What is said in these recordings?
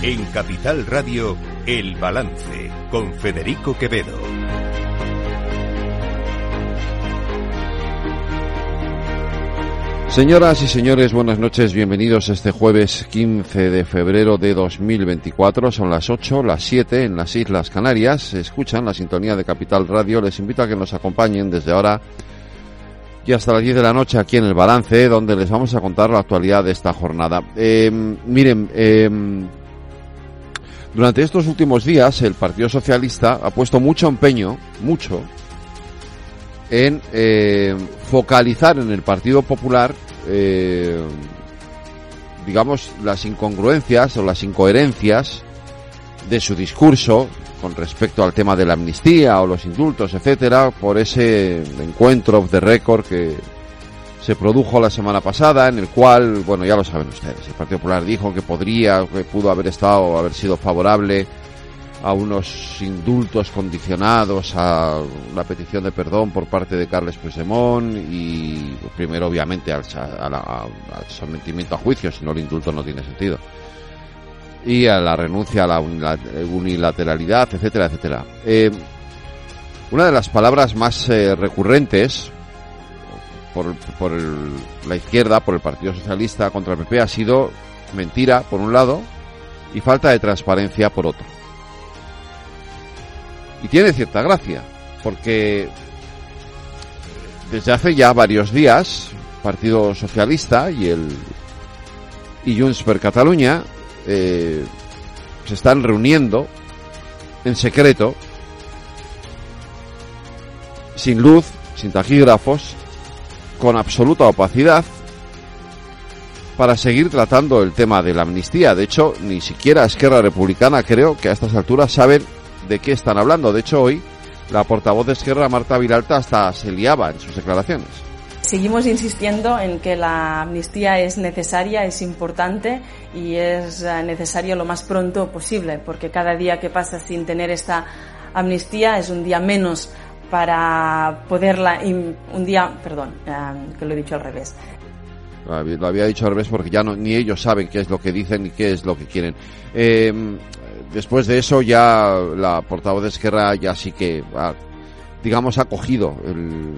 En Capital Radio, El Balance, con Federico Quevedo. Señoras y señores, buenas noches, bienvenidos este jueves 15 de febrero de 2024. Son las 8, las 7 en las Islas Canarias. Escuchan la sintonía de Capital Radio. Les invito a que nos acompañen desde ahora y hasta las 10 de la noche aquí en el Balance, donde les vamos a contar la actualidad de esta jornada. Eh, miren, eh, durante estos últimos días el Partido Socialista ha puesto mucho empeño, mucho, en eh, focalizar en el Partido Popular, eh, digamos, las incongruencias o las incoherencias de su discurso con respecto al tema de la amnistía o los indultos, etcétera, por ese encuentro de récord que se produjo la semana pasada, en el cual, bueno, ya lo saben ustedes, el Partido Popular dijo que podría, que pudo haber estado, haber sido favorable a unos indultos condicionados a la petición de perdón por parte de Carles Puigdemont y primero obviamente al, sometimiento a juicio, si no el indulto no tiene sentido y a la renuncia a la unilateralidad, etcétera, etcétera. Eh, una de las palabras más eh, recurrentes por, la izquierda, por el Partido Socialista contra el PP ha sido mentira, por un lado, y falta de transparencia, por otro. Y tiene cierta gracia, porque desde hace ya varios días, Partido Socialista y el y Junts per Cataluña eh, se están reuniendo en secreto, sin luz, sin taquígrafos, con absoluta opacidad para seguir tratando el tema de la amnistía. De hecho, ni siquiera Esquerra Republicana creo que a estas alturas saben de qué están hablando. De hecho, hoy la portavoz de Esquerra, Marta Viralta, hasta se liaba en sus declaraciones. Seguimos insistiendo en que la amnistía es necesaria, es importante y es eh, necesaria lo más pronto posible, porque cada día que pasa sin tener esta amnistía es un día menos para poderla un día, perdón, eh, que lo he dicho al revés. Lo había dicho al revés porque ya no, ni ellos saben qué es lo que dicen ni qué es lo que quieren. Eh, después de eso ya la portavoz de Esquerra ya sí que, ha, digamos, ha cogido el,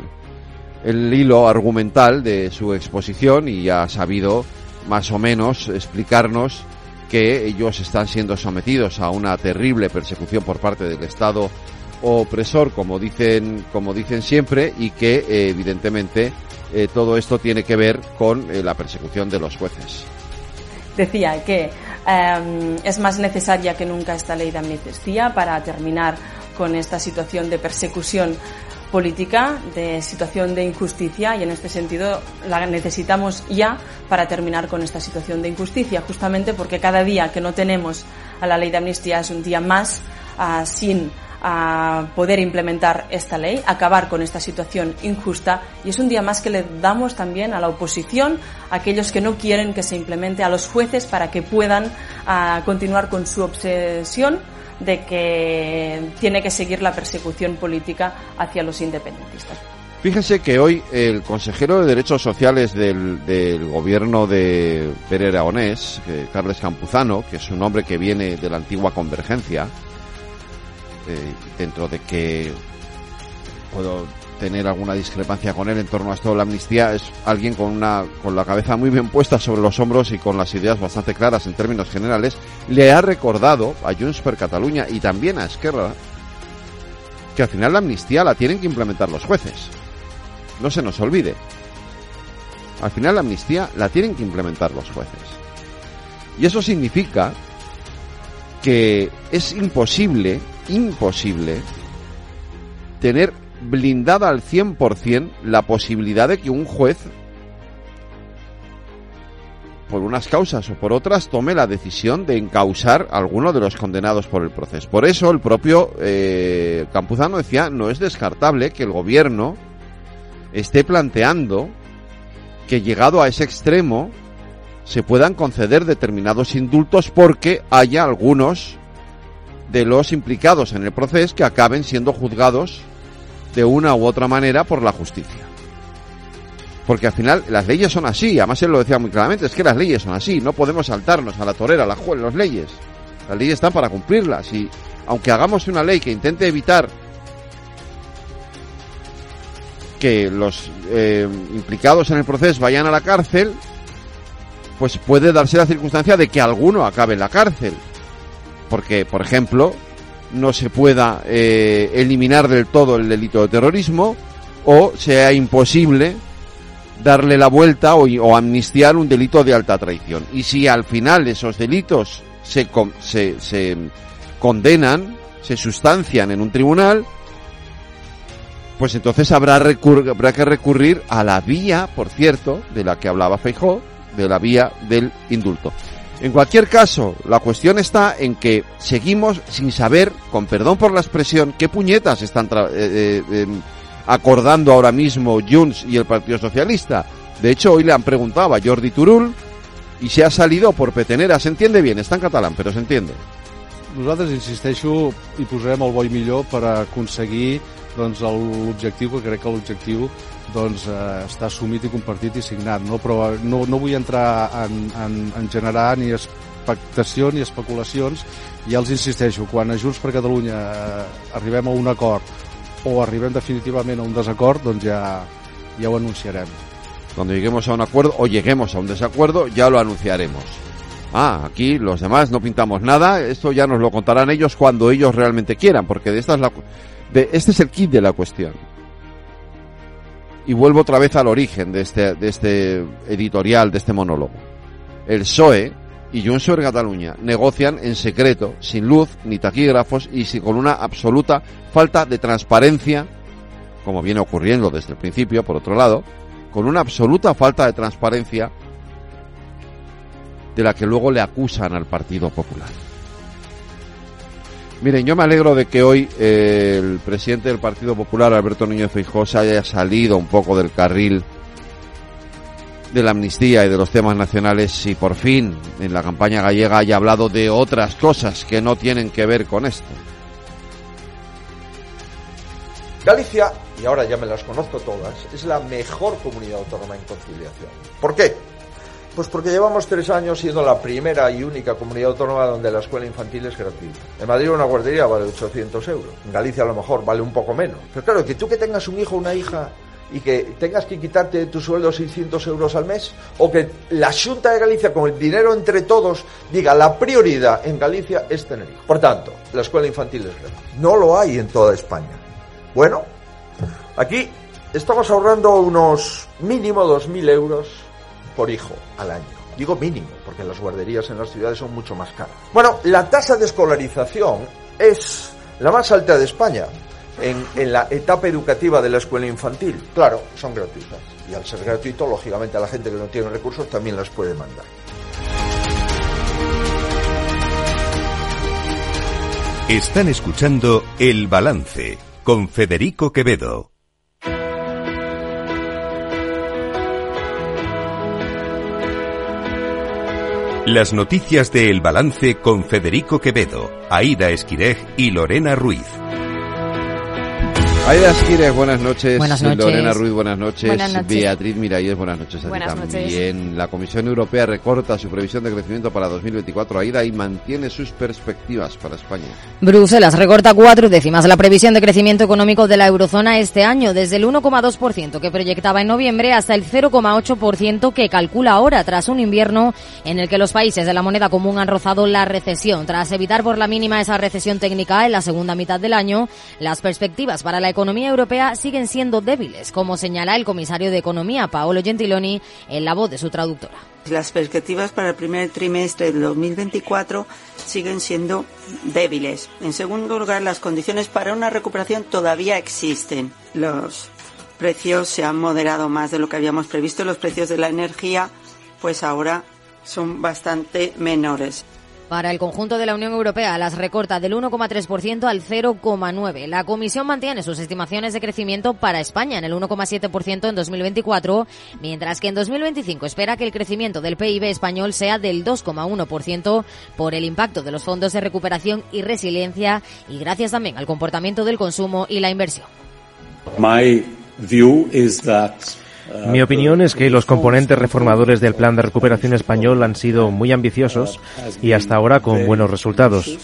el hilo argumental de su exposición y ha sabido más o menos explicarnos que ellos están siendo sometidos a una terrible persecución por parte del Estado opresor, como dicen, como dicen siempre, y que eh, evidentemente eh, todo esto tiene que ver con eh, la persecución de los jueces. Decía que em, es más necesaria que nunca esta ley de amnistía para terminar con esta situación de persecución política, de situación de injusticia y en este sentido la necesitamos ya para terminar con esta situación de injusticia, justamente porque cada día que no tenemos a la ley de amnistía es un día más uh, sin a poder implementar esta ley, acabar con esta situación injusta y es un día más que le damos también a la oposición, a aquellos que no quieren que se implemente, a los jueces para que puedan continuar con su obsesión de que tiene que seguir la persecución política hacia los independentistas. Fíjense que hoy el consejero de Derechos Sociales del, gobierno de Pere Aragonés, Carles Campuzano, que es un hombre que viene de la antigua Convergencia, eh, dentro de que puedo tener alguna discrepancia con él en torno a esto de la amnistía, es alguien con una con la cabeza muy bien puesta sobre los hombros y con las ideas bastante claras en términos generales, le ha recordado a Junts per Cataluña y también a Esquerra que al final la amnistía la tienen que implementar los jueces. No se nos olvide. Al final la amnistía la tienen que implementar los jueces. Y eso significa que es imposible imposible tener blindada al 100% la posibilidad de que un juez, por unas causas o por otras, tome la decisión de encausar a alguno de los condenados por el proceso. Por eso el propio eh, Campuzano decía, no es descartable que el gobierno esté planteando que llegado a ese extremo se puedan conceder determinados indultos porque haya algunos de los implicados en el proceso que acaben siendo juzgados de una u otra manera por la justicia. Porque al final las leyes son así, además él lo decía muy claramente, es que las leyes son así, no podemos saltarnos a la torera, a la las leyes. Las leyes están para cumplirlas y aunque hagamos una ley que intente evitar que los eh, implicados en el proceso vayan a la cárcel, pues puede darse la circunstancia de que alguno acabe en la cárcel. Porque, por ejemplo, no se pueda eh, eliminar del todo el delito de terrorismo o sea imposible darle la vuelta o, o, amnistiar un delito de alta traición. Y si al final esos delitos se, se, se condenan, se sustancian en un tribunal, pues entonces habrá, habrá que recurrir a la vía, por cierto, de la que hablaba Feijó, de la vía del indulto. En cualquier caso, la cuestión está en que seguimos sin saber, con perdón por la expresión, qué puñetas están eh, eh, eh, acordando ahora mismo Junts y el Partido Socialista. De hecho, hoy le han preguntado a Jordi Turul y se ha salido por petenera. Se entiende bien, está en catalán, pero se entiende. Nosaltres, insisteixo, hi posarem el bo i millor per aconseguir doncs, l'objectiu, que crec que l'objectiu doncs, eh, està assumit i compartit i signat. No, però no, no vull entrar en, en, en generar ni expectació ni especulacions. Ja els insisteixo, quan a Junts per Catalunya eh, arribem a un acord o arribem definitivament a un desacord, doncs ja, ja ho anunciarem. Cuando lleguemos a un acuerdo o lleguemos a un desacuerdo, ya lo anunciaremos. Ah, aquí los demás no pintamos nada, esto ya nos lo contarán ellos cuando ellos realmente quieran, porque de esta es la, de, este es el kit de la cuestión. Y vuelvo otra vez al origen de este, de este editorial, de este monólogo. El PSOE y Junts per Cataluña negocian en secreto, sin luz ni taquígrafos y con una absoluta falta de transparencia, como viene ocurriendo desde el principio, por otro lado, con una absoluta falta de transparencia de la que luego le acusan al Partido Popular. Miren, yo me alegro de que hoy eh, el presidente del Partido Popular, Alberto Núñez Feijóo, haya salido un poco del carril de la amnistía y de los temas nacionales y por fin en la campaña gallega haya hablado de otras cosas que no tienen que ver con esto. Galicia, y ahora ya me las conozco todas, es la mejor comunidad autónoma en conciliación. ¿Por qué? Pues porque llevamos tres años siendo la primera y única comunidad autónoma donde la escuela infantil es gratuita. En Madrid una guardería vale 800 euros. En Galicia a lo mejor vale un poco menos. Pero claro, que tú que tengas un hijo o una hija y que tengas que quitarte tu sueldo 600 euros al mes, o que la Junta de Galicia, con el dinero entre todos, diga la prioridad en Galicia es tener hijos. Por tanto, la escuela infantil es gratuita. No lo hay en toda España. Bueno, aquí estamos ahorrando unos mínimo 2.000 euros por hijo al año. Digo mínimo, porque las guarderías en las ciudades son mucho más caras. Bueno, la tasa de escolarización es la más alta de España en, en, la etapa educativa de la escuela infantil. Claro, son gratuitas. Y al ser gratuito, lógicamente a la gente que no tiene recursos también las puede mandar. Están escuchando El Balance con Federico Quevedo. Las noticias de El Balance con Federico Quevedo, Aida Esquirej y Lorena Ruiz. Aida Esquirej, buenas noches. Buenas noches. Lorena Ruiz, buenas noches. Buenas noches. Beatriz Miralles, buenas noches a Buenas ti noches. también. La Comisión Europea recorta su previsión de crecimiento para 2024, Aida, y mantiene sus perspectivas para España. Bruselas recorta cuatro décimas la previsión de crecimiento económico de la eurozona este año, desde el 1,2% que proyectaba en noviembre hasta el 0,8% que calcula ahora, tras un invierno en el que los países de la moneda común han rozado la recesión. Tras evitar por la mínima esa recesión técnica en la segunda mitad del año, las perspectivas para la economía europea siguen siendo débiles, como señala el comisario de Economía, Paolo Gentiloni, en la voz de su traductora. Las perspectivas para el primer trimestre de 2024 siguen siendo débiles. En segundo lugar, las condiciones para una recuperación todavía existen. Los precios se han moderado más de lo que habíamos previsto. Los precios de la energía, pues ahora son bastante menores. Para el conjunto de la Unión Europea las recorta del 1,3% al 0,9%. La Comisión mantiene sus estimaciones de crecimiento para España en el 1,7% en 2024, mientras que en 2025 espera que el crecimiento del PIB español sea del 2,1% por el impacto de los fondos de recuperación y resiliencia y gracias también al comportamiento del consumo y la inversión. My view is that Mi opinión es que los componentes reformadores del plan de recuperación español han sido muy ambiciosos y hasta ahora con buenos resultados.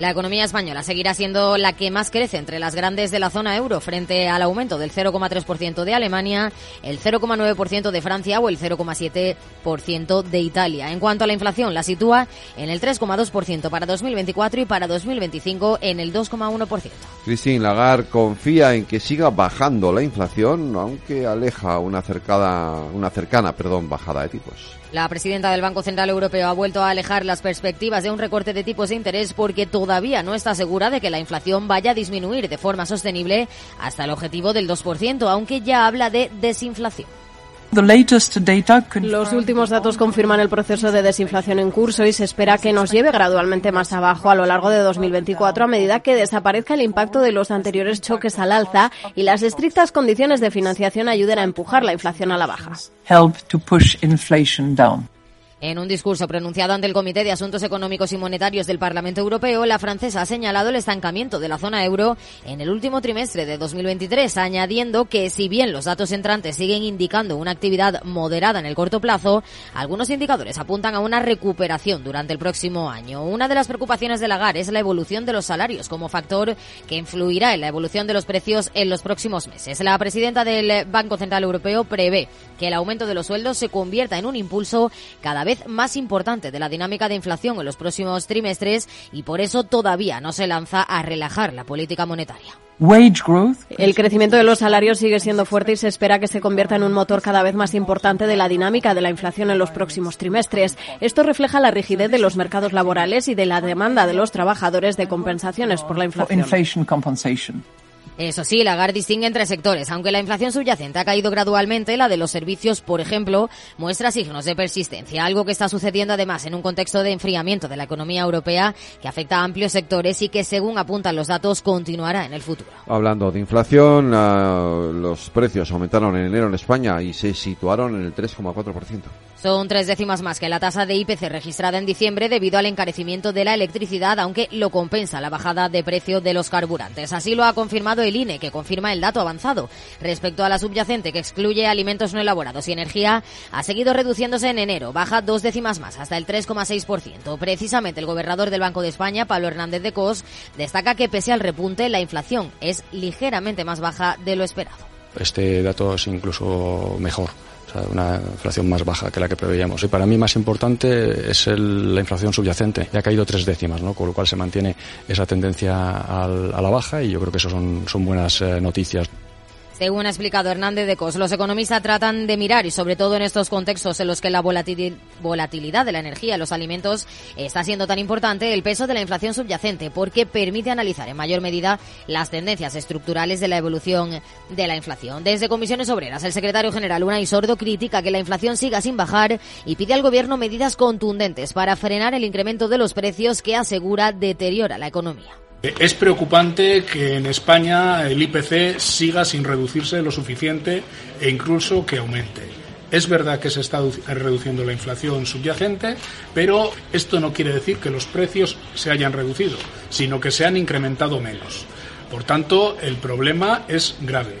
La economía española seguirá siendo la que más crece entre las grandes de la zona euro frente al aumento del 0,3% de Alemania, el 0,9% de Francia o el 0,7% de Italia. En cuanto a la inflación, la sitúa en el 3,2% para 2024 y para 2025 en el 2,1%. Christine Lagarde confía en que siga bajando la inflación, aunque aleja una cercana, una cercana perdón, bajada de tipos. La presidenta del Banco Central Europeo ha vuelto a alejar las perspectivas de un recorte de tipos de interés porque todavía no está segura de que la inflación vaya a disminuir de forma sostenible hasta el objetivo del 2%, aunque ya habla de desinflación. Los últimos datos confirman el proceso de desinflación en curso y se espera que nos lleve gradualmente más abajo a lo largo de 2024 a medida que desaparezca el impacto de los anteriores choques al alza y las estrictas condiciones de financiación ayuden a empujar la inflación a la baja. En un discurso pronunciado ante el Comité de Asuntos Económicos y Monetarios del Parlamento Europeo, la francesa ha señalado el estancamiento de la zona euro en el último trimestre de 2023, añadiendo que si bien los datos entrantes siguen indicando una actividad moderada en el corto plazo, algunos indicadores apuntan a una recuperación durante el próximo año. Una de las preocupaciones de Lagarde es la evolución de los salarios como factor que influirá en la evolución de los precios en los próximos meses. La presidenta del Banco Central Europeo prevé que el aumento de los sueldos se convierta en un impulso cada vez más importante de la dinámica de inflación en los próximos trimestres y por eso todavía no se lanza a relajar la política monetaria. El crecimiento de los salarios sigue siendo fuerte y se espera que se convierta en un motor cada vez más importante de la dinámica de la inflación en los próximos trimestres. Esto refleja la rigidez de los mercados laborales y de la demanda de los trabajadores de compensaciones por la inflación. Eso sí, Lagarde distingue entre sectores. Aunque la inflación subyacente ha caído gradualmente, la de los servicios, por ejemplo, muestra signos de persistencia, algo que está sucediendo además en un contexto de enfriamiento de la economía europea que afecta a amplios sectores y que, según apuntan los datos, continuará en el futuro. Hablando de inflación, ah, los precios aumentaron en enero en España y se situaron en el 3,4%. Son tres décimas más que la tasa de IPC registrada en diciembre debido al encarecimiento de la electricidad, aunque lo compensa la bajada de precio de los carburantes. Así lo ha confirmado el INE, que confirma el dato avanzado. Respecto a la subyacente, que excluye alimentos no elaborados y energía, ha seguido reduciéndose en enero, baja dos décimas más, hasta el 3,6%. Precisamente el gobernador del Banco de España, Pablo Hernández de Cos, destaca que pese al repunte, la inflación es ligeramente más baja de lo esperado. Este dato es incluso mejor una inflación más baja que la que preveíamos. Y para mí más importante es la inflación subyacente, ya ha caído tres décimas, ¿no? con lo cual se mantiene esa tendencia a la baja y yo creo que eso son, son buenas eh, noticias. Según ha explicado Hernández de Cos, los economistas tratan de mirar, y sobre todo en estos contextos en los que la volatilidad de la energía y los alimentos está siendo tan importante, el peso de la inflación subyacente, porque permite analizar en mayor medida las tendencias estructurales de la evolución de la inflación. Desde Comisiones Obreras, el secretario general Unai Sordo critica que la inflación siga sin bajar y pide al gobierno medidas contundentes para frenar el incremento de los precios que asegura deteriora la economía. Es preocupante que en España el IPC siga sin reducirse lo suficiente e incluso que aumente. Es verdad que se está reduciendo la inflación subyacente, pero esto no quiere decir que los precios se hayan reducido, sino que se han incrementado menos. Por tanto, el problema es grave.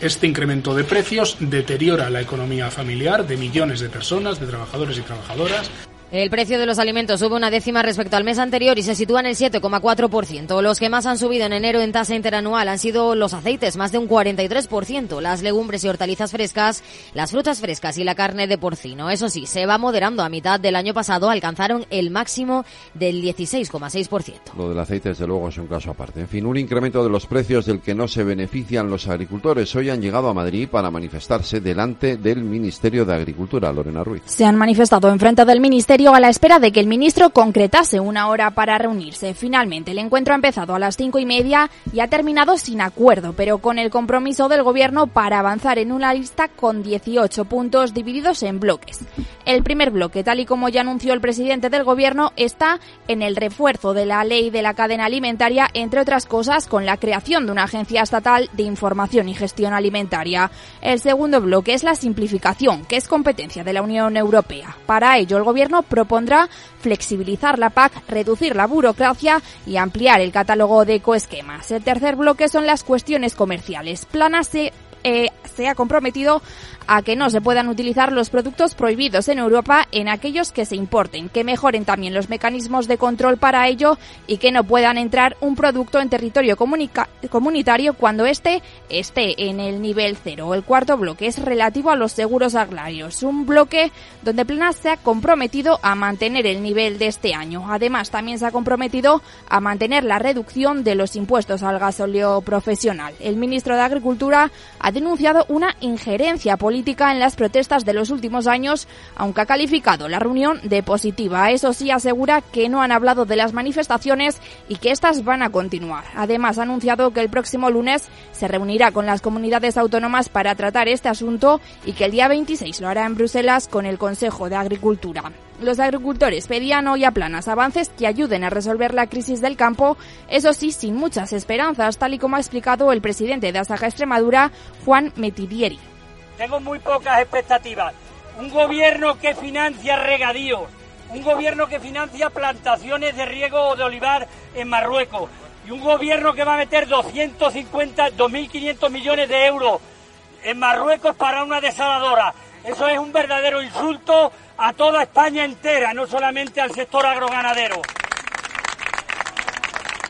Este incremento de precios deteriora la economía familiar de millones de personas, de trabajadores y trabajadoras. El precio de los alimentos sube una décima respecto al mes anterior y se sitúa en el 7,4%. Los que más han subido en enero en tasa interanual han sido los aceites, más de un 43%, las legumbres y hortalizas frescas, las frutas frescas y la carne de porcino. Eso sí, se va moderando. A mitad del año pasado alcanzaron el máximo del 16,6%. Lo del aceite, desde luego, es un caso aparte. En fin, un incremento de los precios del que no se benefician los agricultores. Hoy han llegado a Madrid para manifestarse delante del Ministerio de Agricultura. Lorena Ruiz. Se han manifestado enfrente del Ministerio a la espera de que el ministro concretase una hora para reunirse. Finalmente, el encuentro ha empezado a las cinco y media y ha terminado sin acuerdo, pero con el compromiso del gobierno para avanzar en una lista con 18 puntos divididos en bloques. El primer bloque, tal y como ya anunció el presidente del gobierno, está en el refuerzo de la ley de la cadena alimentaria, entre otras cosas, con la creación de una agencia estatal de información y gestión alimentaria. El segundo bloque es la simplificación, que es competencia de la Unión Europea. Para ello, el gobierno propondrá flexibilizar la PAC, reducir la burocracia y ampliar el catálogo de ecoesquemas. El tercer bloque son las cuestiones comerciales. Plana se eh, se ha comprometido a que no se puedan utilizar los productos prohibidos en Europa en aquellos que se importen, que mejoren también los mecanismos de control para ello y que no puedan entrar un producto en territorio comunitario cuando éste esté en el nivel cero. El cuarto bloque es relativo a los seguros agrarios, un bloque donde Plena se ha comprometido a mantener el nivel de este año. Además, también se ha comprometido a mantener la reducción de los impuestos al gasóleo profesional. El ministro de Agricultura ha denunciado una injerencia política en las protestas de los últimos años, aunque ha calificado la reunión de positiva. Eso sí, asegura que no han hablado de las manifestaciones y que estas van a continuar. Además, ha anunciado que el próximo lunes se reunirá con las comunidades autónomas para tratar este asunto y que el día 26 lo hará en Bruselas con el Consejo de Agricultura. Los agricultores pedían hoy a planas avances que ayuden a resolver la crisis del campo, eso sí, sin muchas esperanzas, tal y como ha explicado el presidente de Asaja Extremadura, Juan Metidieri. Tengo muy pocas expectativas. Un gobierno que financia regadíos, un gobierno que financia plantaciones de riego de olivar en Marruecos y un gobierno que va a meter 250, 2.500 millones de euros en Marruecos para una desaladora. Eso es un verdadero insulto a toda España entera, no solamente al sector agroganadero.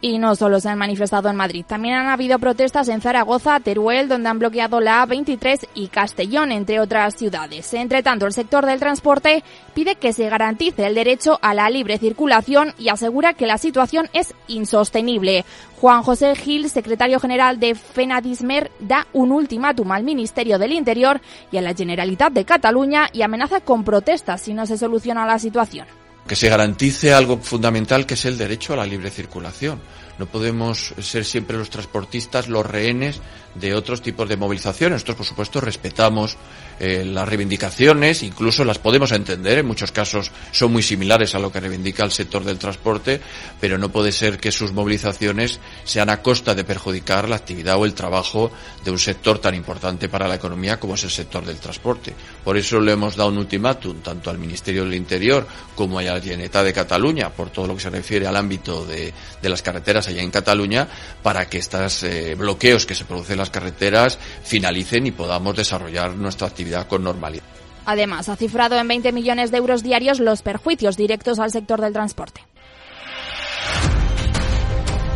Y no solo se han manifestado en Madrid, también han habido protestas en Zaragoza, Teruel, donde han bloqueado la A23 y Castellón, entre otras ciudades. Entre tanto, el sector del transporte pide que se garantice el derecho a la libre circulación y asegura que la situación es insostenible. Juan José Gil, secretario general de FENADISMER, da un ultimátum al Ministerio del Interior y a la Generalitat de Cataluña y amenaza con protestas si no se soluciona la situación que se garantice algo fundamental que es el derecho a la libre circulación. No podemos ser siempre los transportistas los rehenes de otros tipos de movilizaciones. Nosotros, por supuesto, respetamos eh, las reivindicaciones, incluso las podemos entender, en muchos casos son muy similares a lo que reivindica el sector del transporte, pero no puede ser que sus movilizaciones sean a costa de perjudicar la actividad o el trabajo de un sector tan importante para la economía como es el sector del transporte. Por eso le hemos dado un ultimátum tanto al Ministerio del Interior como a la Generalitat de Cataluña, por todo lo que se refiere al ámbito de, las carreteras allá en Cataluña, para que estos eh, bloqueos que se producen las carreteras finalicen y podamos desarrollar nuestra actividad con normalidad. Además, ha cifrado en 20 millones de euros diarios los perjuicios directos al sector del transporte.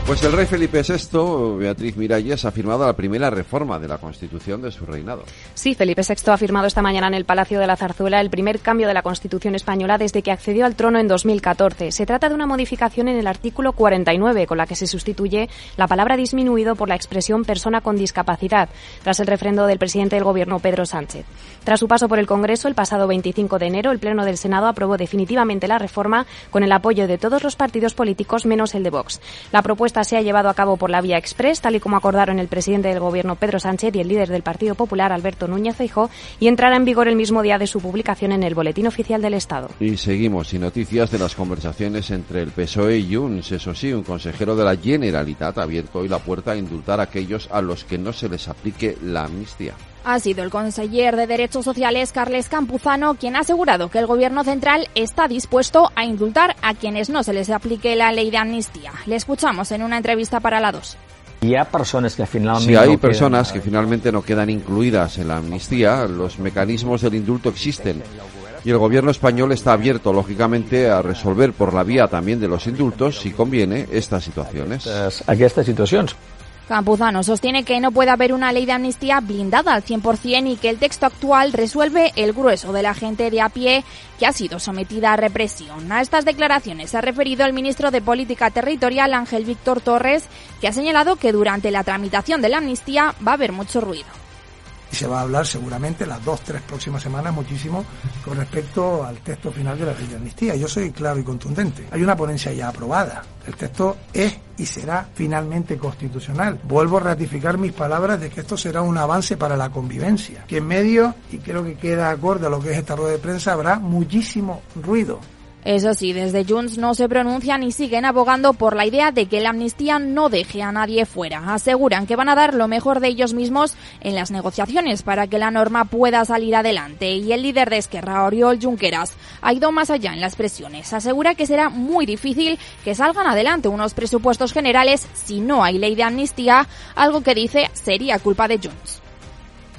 Pues el rey Felipe VI, Beatriz Miralles, ha firmado la primera reforma de la Constitución de su reinado. Sí, Felipe VI ha firmado esta mañana en el Palacio de la Zarzuela el primer cambio de la Constitución española desde que accedió al trono en 2014. Se trata de una modificación en el artículo 49, con la que se sustituye la palabra disminuido por la expresión persona con discapacidad, tras el refrendo del presidente del Gobierno, Pedro Sánchez. Tras su paso por el Congreso, el pasado 25 de enero, el Pleno del Senado aprobó definitivamente la reforma con el apoyo de todos los partidos políticos menos el de Vox. La propuesta se ha llevado a cabo por la vía express, tal y como acordaron el presidente del Gobierno Pedro Sánchez y el líder del Partido Popular Alberto Núñez Feijóo, y entrará en vigor el mismo día de su publicación en el Boletín Oficial del Estado. Y seguimos sin noticias de las conversaciones entre el PSOE y Junts. Eso sí, un consejero de la Generalitat ha abierto hoy la puerta a indultar a aquellos a los que no se les aplique la amnistía ha sido el conseller de Derechos Sociales, Carles Campuzano, quien ha asegurado que el Gobierno central está dispuesto a indultar a quienes no se les aplique la ley de amnistía. Le escuchamos en una entrevista para la 2. Y hay personas que finalmente si hay personas que finalmente no quedan incluidas en la amnistía, los mecanismos del indulto existen. Y el gobierno español está abierto, lógicamente, a resolver por la vía también de los indultos, si conviene, estas situaciones. Aquí estas situaciones. Campuzano sostiene que no puede haber una ley de amnistía blindada al 100% y que el texto actual resuelve el grueso de la gente de a pie que ha sido sometida a represión. A estas declaraciones se ha referido el ministro de Política Territorial Ángel Víctor Torres, que ha señalado que durante la tramitación de la amnistía va a haber mucho ruido y se va a hablar seguramente las dos, tres próximas semanas muchísimo con respecto al texto final de la ley de amnistía. Yo soy claro y contundente. Hay una ponencia ya aprobada. El texto es y será finalmente constitucional. Vuelvo a ratificar mis palabras de que esto será un avance para la convivencia. Que en medio, y creo que queda acorde a lo que es esta rueda de prensa, habrá muchísimo ruido Eso sí, desde Junts no se pronuncian y siguen abogando por la idea de que la amnistía no deje a nadie fuera. Aseguran que van a dar lo mejor de ellos mismos en las negociaciones para que la norma pueda salir adelante. Y el líder de Esquerra, Oriol Junqueras, ha ido más allá en las presiones. Asegura que será muy difícil que salgan adelante unos presupuestos generales si no hay ley de amnistía, algo que dice sería culpa de Junts.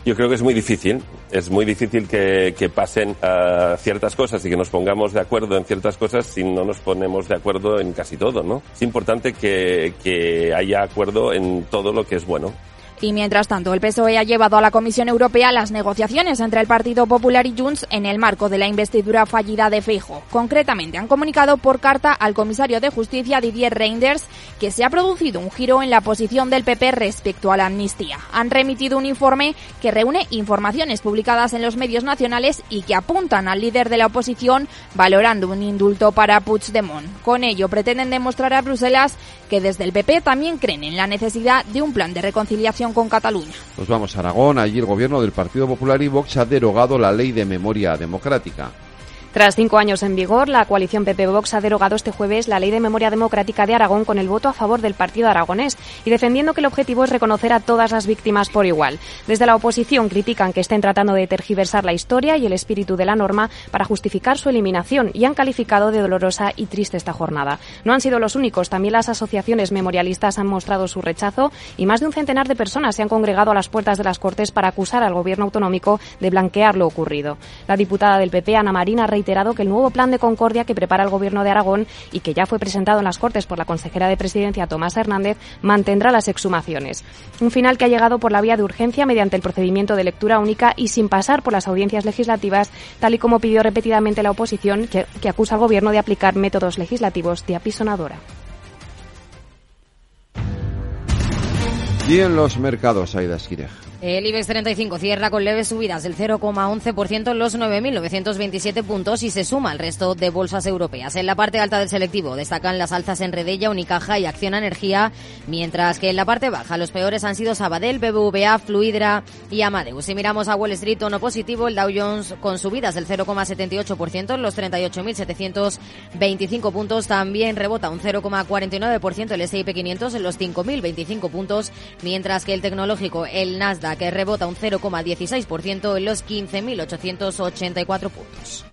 Yo creo que es muy difícil. Es muy difícil que, que pasen uh, ciertas cosas y que nos pongamos de acuerdo en ciertas cosas si no nos ponemos de acuerdo en casi todo, ¿no? Es importante que, que haya acuerdo en todo lo que es bueno. Y mientras tanto, el PSOE ha llevado a la Comisión Europea las negociaciones entre el Partido Popular y Junts en el marco de la investidura fallida de Feijo. Concretamente, han comunicado por carta al comisario de Justicia Didier Reinders que se ha producido un giro en la posición del PP respecto a la amnistía. Han remitido un informe que reúne informaciones publicadas en los medios nacionales y que apuntan al líder de la oposición valorando un indulto para Puigdemont. Con ello pretenden demostrar a Bruselas que desde el PP también creen en la necesidad de un plan de reconciliación con Cataluña. Pues vamos a Aragón. Allí el gobierno del Partido Popular y Vox ha derogado la ley de memoria democrática. Tras cinco años en vigor, la coalición PP-Vox ha derogado este jueves la Ley de Memoria Democrática de Aragón con el voto a favor del partido aragonés y defendiendo que el objetivo es reconocer a todas las víctimas por igual. Desde la oposición critican que estén tratando de tergiversar la historia y el espíritu de la norma para justificar su eliminación y han calificado de dolorosa y triste esta jornada. No han sido los únicos, también las asociaciones memorialistas han mostrado su rechazo y más de un centenar de personas se han congregado a las puertas de las Cortes para acusar al gobierno autonómico de blanquear lo ocurrido. La diputada del PP, Ana Marina, que el nuevo plan de concordia que prepara el Gobierno de Aragón y que ya fue presentado en las Cortes por la consejera de Presidencia, Tomás Hernández, mantendrá las exhumaciones. Un final que ha llegado por la vía de urgencia mediante el procedimiento de lectura única y sin pasar por las audiencias legislativas, tal y como pidió repetidamente la oposición, que, que acusa al Gobierno de aplicar métodos legislativos de apisonadora. Y en los mercados, Aida Esquirej. El IBEX 35 cierra con leves subidas del 0,11% en los 9.927 puntos y se suma al resto de bolsas europeas. En la parte alta del selectivo destacan las alzas en Redella, Unicaja y Acción Energía, mientras que en la parte baja los peores han sido Sabadell, BBVA, Fluidra y Amadeus. Si miramos a Wall Street, tono positivo, el Dow Jones con subidas del 0,78% en los 38.725 puntos, también rebota un 0,49% el S&P 500 en los 5.025 puntos, mientras que el tecnológico, el Nasdaq, que rebota un 0,16% en los 15.884 puntos.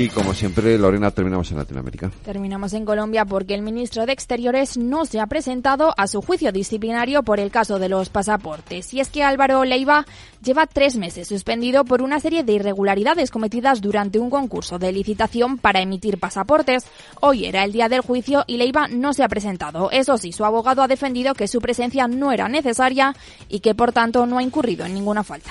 Y como siempre, Lorena, terminamos en Latinoamérica. Terminamos en Colombia porque el ministro de Exteriores no se ha presentado a su juicio disciplinario por el caso de los pasaportes. Y es que Álvaro Leiva lleva tres meses suspendido por una serie de irregularidades cometidas durante un concurso de licitación para emitir pasaportes. Hoy era el día del juicio y Leiva no se ha presentado. Eso sí, su abogado ha defendido que su presencia no era necesaria y que por tanto no ha incurrido en ninguna falta.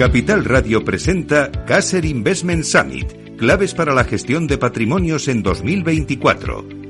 Capital Radio presenta Caser Investment Summit, claves para la gestión de patrimonios en 2024.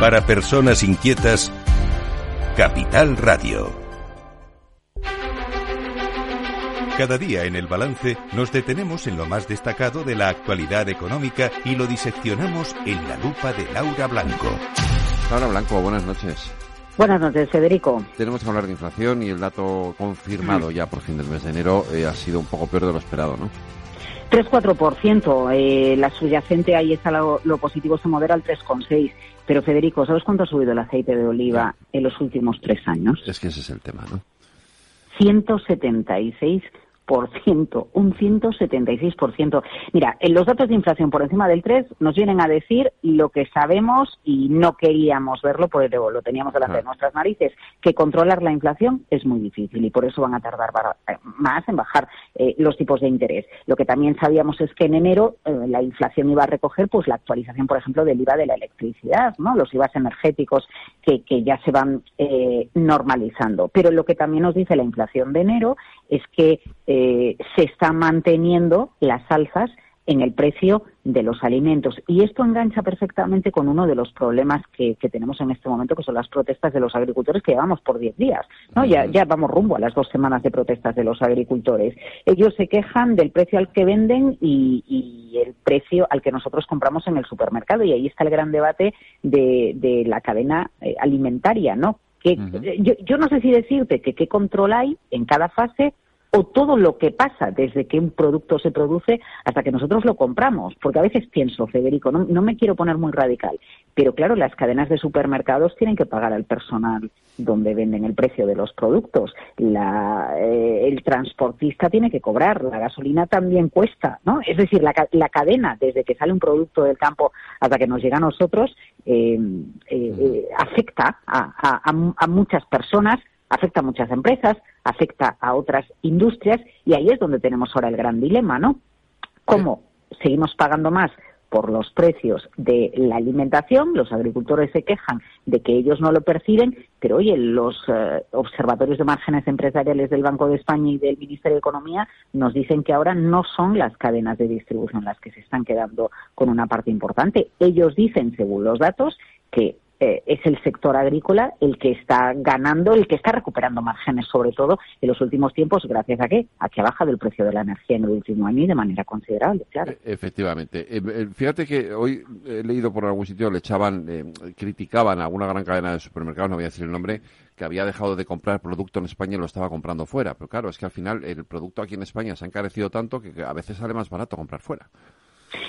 Para personas inquietas, Capital Radio. Cada día en el balance nos detenemos en lo más destacado de la actualidad económica y lo diseccionamos en la lupa de Laura Blanco. Laura Blanco, buenas noches. Buenas noches, Federico. Tenemos que hablar de inflación y el dato confirmado ya por fin del mes de enero eh, ha sido un poco peor de lo esperado, ¿no? 3-4%. Eh, la subyacente ahí está lo, lo positivo, se modera al 3,6%. Pero Federico, ¿sabes cuánto ha subido el aceite de oliva en los últimos tres años? Es que ese es el tema, ¿no? 176 un 176%. Mira, en los datos de inflación por encima del 3 nos vienen a decir lo que sabemos y no queríamos verlo, porque lo teníamos delante de nuestras narices, que controlar la inflación es muy difícil y por eso van a tardar eh, más en bajar eh, los tipos de interés. Lo que también sabíamos es que en enero eh, la inflación iba a recoger pues la actualización, por ejemplo, del IVA de la electricidad, ¿no? Los IVAs energéticos que, que ya se van normalizando. Pero lo que también nos dice la inflación de enero es que eh, se están manteniendo las alzas en el precio de los alimentos. Y esto engancha perfectamente con uno de los problemas que, tenemos en este momento, que son las protestas de los agricultores, que llevamos por 10 días. ¿no? Ya, ya vamos rumbo a las dos semanas de protestas de los agricultores. Ellos se quejan del precio al que venden y, el precio al que nosotros compramos en el supermercado. Y ahí está el gran debate de, la cadena eh, alimentaria, ¿no? Que, yo, yo no sé si decirte que qué control hay en cada fase o todo lo que pasa desde que un producto se produce hasta que nosotros lo compramos. Porque a veces pienso, Federico, no, me quiero poner muy radical, pero claro, las cadenas de supermercados tienen que pagar al personal donde venden el precio de los productos. Eh, el transportista tiene que cobrar, la gasolina también cuesta, ¿no? Es decir, la, cadena, desde que sale un producto del campo hasta que nos llega a nosotros, eh, eh, afecta a muchas personas afecta a muchas empresas, afecta a otras industrias y ahí es donde tenemos ahora el gran dilema, ¿no? ¿Cómo seguimos pagando más por los precios de la alimentación? Los agricultores se quejan de que ellos no lo perciben, pero oye, los eh, observatorios de márgenes empresariales del Banco de España y del Ministerio de Economía nos dicen que ahora no son las cadenas de distribución las que se están quedando con una parte importante. Ellos dicen, según los datos, que eh, es el sector agrícola el que está ganando, el que está recuperando márgenes, sobre todo en los últimos tiempos, gracias a qué? A que ha bajado el precio de la energía en el último año y de manera considerable, claro. E, efectivamente. Eh, fíjate que hoy he leído por algún sitio, le echaban, eh, criticaban a alguna gran cadena de supermercados, no voy a decir el nombre, que había dejado de comprar producto en España y lo estaba comprando fuera. Pero claro, es que al final el producto aquí en España se ha encarecido tanto que a veces sale más barato comprar fuera.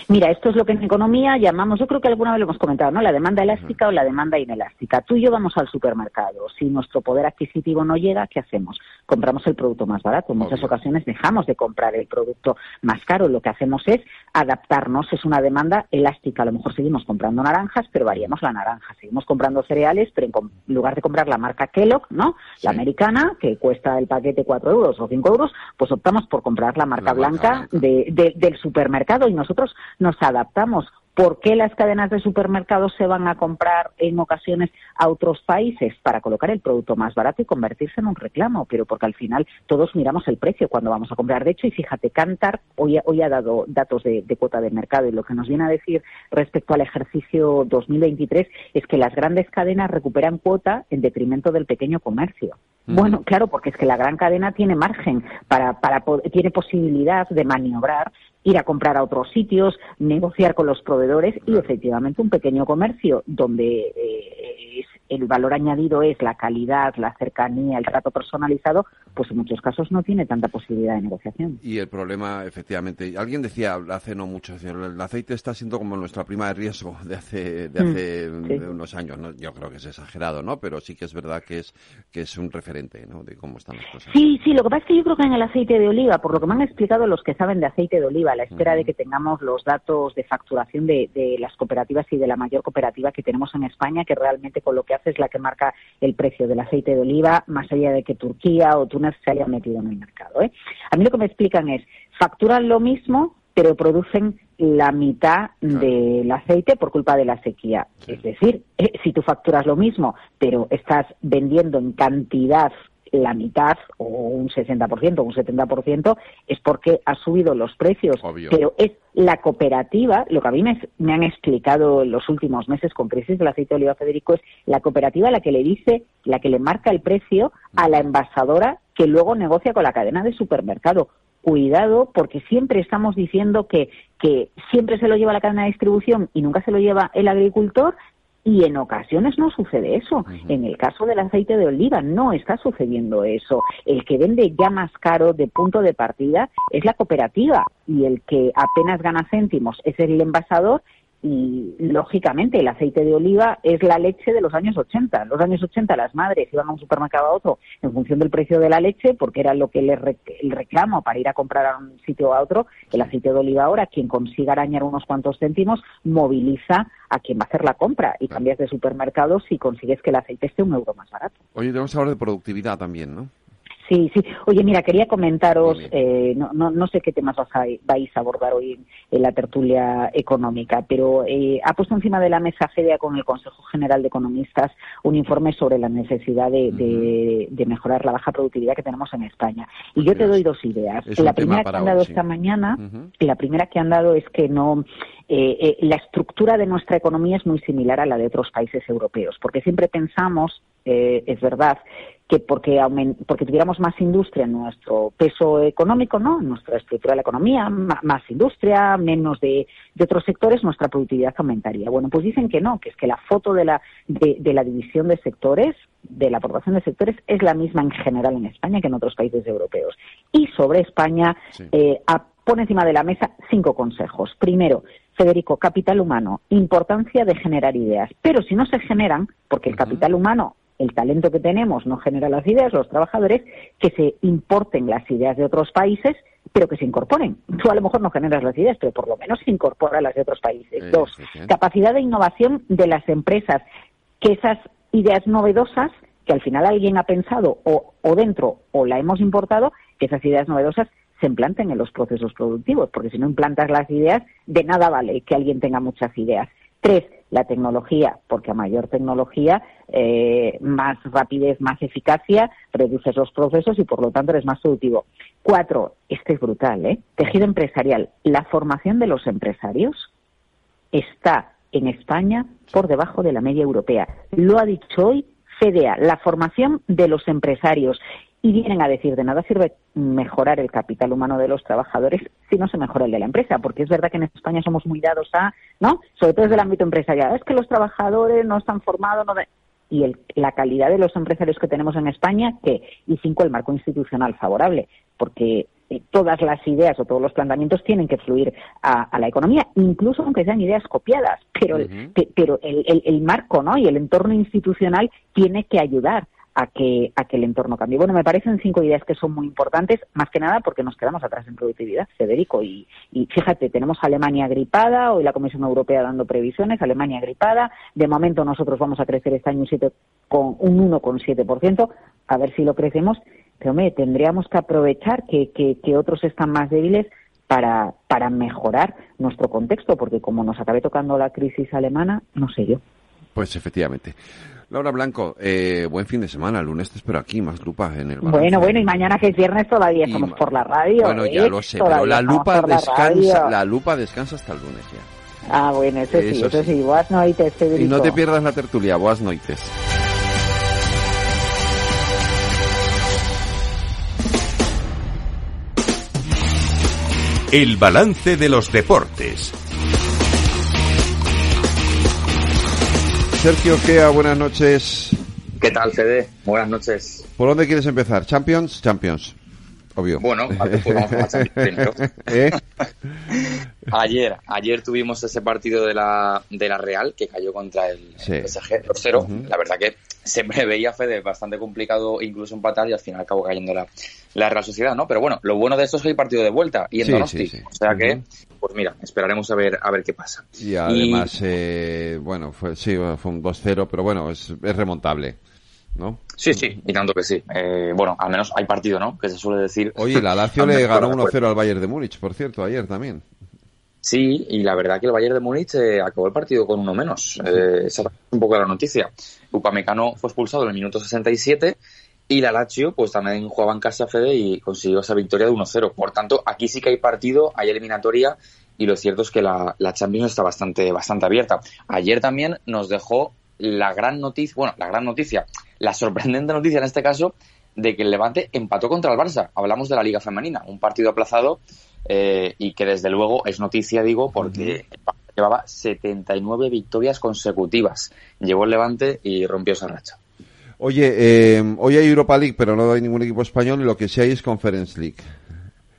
Mira, esto es lo que en economía llamamos, yo creo que alguna vez lo hemos comentado, ¿no? La demanda elástica o la demanda inelástica. Tú y yo vamos al supermercado. Si nuestro poder adquisitivo no llega, ¿qué hacemos? Compramos el producto más barato. En muchas ocasiones dejamos de comprar el producto más caro. Lo que hacemos es adaptarnos. Es una demanda elástica. A lo mejor seguimos comprando naranjas, pero variamos la naranja. Seguimos comprando cereales, pero en lugar de comprar la marca Kellogg, ¿no? La americana, que cuesta el paquete 4 euros o 5 euros, pues optamos por comprar la marca blanca, del supermercado y nosotros nos adaptamos. ¿Por qué las cadenas de supermercados se van a comprar en ocasiones a otros países? Para colocar el producto más barato y convertirse en un reclamo, pero porque al final todos miramos el precio cuando vamos a comprar. De hecho, y fíjate, Cantar hoy, hoy ha dado datos de, cuota de mercado y lo que nos viene a decir respecto al ejercicio 2023 es que las grandes cadenas recuperan cuota en detrimento del pequeño comercio. Bueno, claro, porque es que la gran cadena tiene margen para, para tiene posibilidad de maniobrar ir a comprar a otros sitios, negociar con los proveedores y efectivamente un pequeño comercio donde eh, el valor añadido es la calidad, la cercanía, el trato personalizado, pues en muchos casos no tiene tanta posibilidad de negociación. Y el problema, efectivamente, alguien decía hace no mucho, el aceite está siendo como nuestra prima de riesgo de hace, de mm, hace unos años, ¿no? yo creo que es exagerado, ¿no? Pero sí que es verdad que es, que es un referente, ¿no? De cómo están las cosas. Sí, sí, lo que pasa es que yo creo que en el aceite de oliva, por lo que me han explicado los que saben de aceite de oliva, a la espera de que tengamos los datos de facturación de, de las cooperativas y de la mayor cooperativa que tenemos en España, que realmente con lo que es la que marca el precio del aceite de oliva, más allá de que Turquía o Túnez se hayan metido en el mercado. ¿eh? A mí lo que me explican es, facturan lo mismo, pero producen la mitad del aceite por culpa de la sequía. Es decir, eh, si tú facturas lo mismo, pero estás vendiendo en cantidad la mitad o un 60% o un 70% es porque ha subido los precios. Pero es la cooperativa, lo que a mí me, me, han explicado en los últimos meses con crisis del aceite de oliva Federico, es la cooperativa la que le dice, la que le marca el precio a la envasadora que luego negocia con la cadena de supermercado. Cuidado, porque siempre estamos diciendo que, que siempre se lo lleva la cadena de distribución y nunca se lo lleva el agricultor, y en ocasiones no sucede eso. En el caso del aceite de oliva no está sucediendo eso. El que vende ya más caro de punto de partida es la cooperativa y el que apenas gana céntimos es el envasador y lógicamente el aceite de oliva es la leche de los años 80. En los años 80 las madres iban a un supermercado a otro en función del precio de la leche porque era lo que les el reclamo para ir a comprar a un sitio a otro. El aceite de oliva ahora, quien consiga arañar unos cuantos céntimos, moviliza a quien va a hacer la compra y cambias de supermercado si consigues que el aceite esté un euro más barato. Oye, tenemos que hablar de productividad también, ¿no? Sí, sí. Oye, mira, quería comentaros, eh, no, no, no, sé qué temas vais a abordar hoy en, la tertulia económica, pero eh, ha puesto encima de la mesa FEDEA con el Consejo General de Economistas un informe sobre la necesidad de, de, mejorar la baja productividad que tenemos en España. Y yo te doy dos ideas. La primera que han dado esta mañana, la primera que han dado es que no, eh, la estructura de nuestra economía es muy similar a la de otros países europeos, porque siempre pensamos, es verdad, que porque, porque tuviéramos más industria en nuestro peso económico, ¿no? En nuestra estructura de la economía, más industria, menos de, otros sectores, nuestra productividad aumentaría. Bueno, pues dicen que no, que es que la foto de la, de, la división de sectores, de la aportación de sectores, es la misma en general en España que en otros países europeos. Y sobre España eh, pone encima de la mesa cinco consejos. Primero, Federico, capital humano, importancia de generar ideas. Pero si no se generan, porque el capital humano el talento que tenemos no genera las ideas, los trabajadores, que se importen las ideas de otros países, pero que se incorporen. Tú a lo mejor no generas las ideas, pero por lo menos se incorpora las de otros países. Dos, capacidad de innovación de las empresas, que esas ideas novedosas que al final alguien ha pensado o, o dentro o la hemos importado, que esas ideas novedosas se implanten en los procesos productivos, porque si no implantas las ideas, de nada vale que alguien tenga muchas ideas. Tres, la tecnología, porque a mayor tecnología, eh, más rapidez, más eficacia, reduces los procesos y por lo tanto eres más productivo. Cuatro, este es brutal, ¿eh? Tejido empresarial. La formación de los empresarios está en España por debajo de la media europea. Lo ha dicho hoy FEDEA, la formación de los empresarios y vienen a decir de nada sirve mejorar el capital humano de los trabajadores si no se mejora el de la empresa, porque es verdad que en España somos muy dados a, ¿no? Sobre todo desde el ámbito empresarial, es que los trabajadores no están formados, no y el, la calidad de los empresarios que tenemos en España, que y cinco el marco institucional favorable, porque eh, todas las ideas o todos los planteamientos tienen que fluir a, la economía, incluso aunque sean ideas copiadas, pero, pero el, el, el, marco ¿no? y el entorno institucional tiene que ayudar a que, a que el entorno cambie. Bueno, me parecen cinco ideas que son muy importantes, más que nada porque nos quedamos atrás en productividad, Federico. Y, y fíjate, tenemos Alemania gripada, hoy la Comisión Europea dando previsiones, Alemania gripada, de momento nosotros vamos a crecer este año un, 7, con, un 1,7%, a ver si lo crecemos, pero hombre, tendríamos que aprovechar que, que, que otros están más débiles para, para mejorar nuestro contexto, porque como nos acabe tocando la crisis alemana, no sé yo. Pues efectivamente. Laura Blanco, eh, buen fin de semana. El lunes te espero aquí, más lupa en el Bueno, bueno, y mañana que es viernes todavía estamos por la radio. Bueno, ya ¿eh? lo sé, pero la lupa descansa, la, lupa descansa hasta el lunes ya. Ah, bueno, eso, sí, eso sí. Buenas noites, Y no te pierdas la tertulia, buenas noites. El balance de los deportes. Sergio Gea, buenas noches. ¿Qué tal, Fede? Buenas noches. ¿Por dónde quieres empezar? ¿Champions? Champions. Obvio. Bueno, pues ¿Eh? Ayer, ayer tuvimos ese partido de la, de la Real que cayó contra el PSG 2-0. La verdad que se me veía Fede bastante complicado incluso empatar y al final acabó cayendo la, la Real Sociedad, ¿no? Pero bueno, lo bueno de esto es que hay partido de vuelta y en Donosti. O sea que, pues mira, esperaremos a ver a ver qué pasa. Y además, Eh, bueno, fue, sí, fue un 2-0, pero bueno, es, es remontable. ¿No? Sí, sí, y tanto que sí. Eh, bueno, al menos hay partido, ¿no? Que se suele decir. Oye, la Lazio le ganó 1-0 al Bayern de Múnich, por cierto, ayer también. Sí, y la verdad que el Bayern de Múnich eh, acabó el partido con uno menos. Eh, esa es un poco la noticia. Upamecano fue expulsado en el minuto 67 Y la Lazio, pues también jugaba en casa Fede y consiguió esa victoria de 1-0. Por tanto, aquí sí que hay partido, hay eliminatoria y lo cierto es que la, la Champions está bastante, bastante abierta. Ayer también nos dejó la gran noticia, bueno, la gran noticia, la sorprendente noticia en este caso, de que el Levante empató contra el Barça. Hablamos de la Liga Femenina, un partido aplazado eh, y que desde luego es noticia, digo, porque llevaba 79 victorias consecutivas. Llevó el Levante y rompió esa racha. Oye, eh, hoy hay Europa League, pero no hay ningún equipo español y lo que sí hay es Conference League.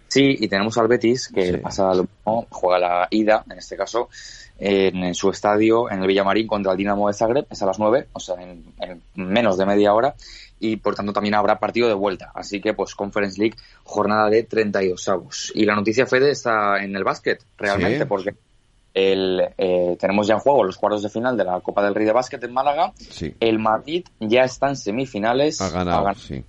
Sí, y tenemos al Betis, que pasa lo mismo, juega la ida, en este caso, en, su estadio, en el Villamarín, contra el Dinamo de Zagreb, es a las 9, o sea, en, menos de media hora, y por tanto también habrá partido de vuelta. Así que, pues, Conference League, jornada de 32 avos. Y la noticia, Fede, está en el básquet, realmente, porque el, eh, tenemos ya en juego los cuartos de final de la Copa del Rey de Básquet en Málaga. El Madrid ya está en semifinales. Ha ganado, sí.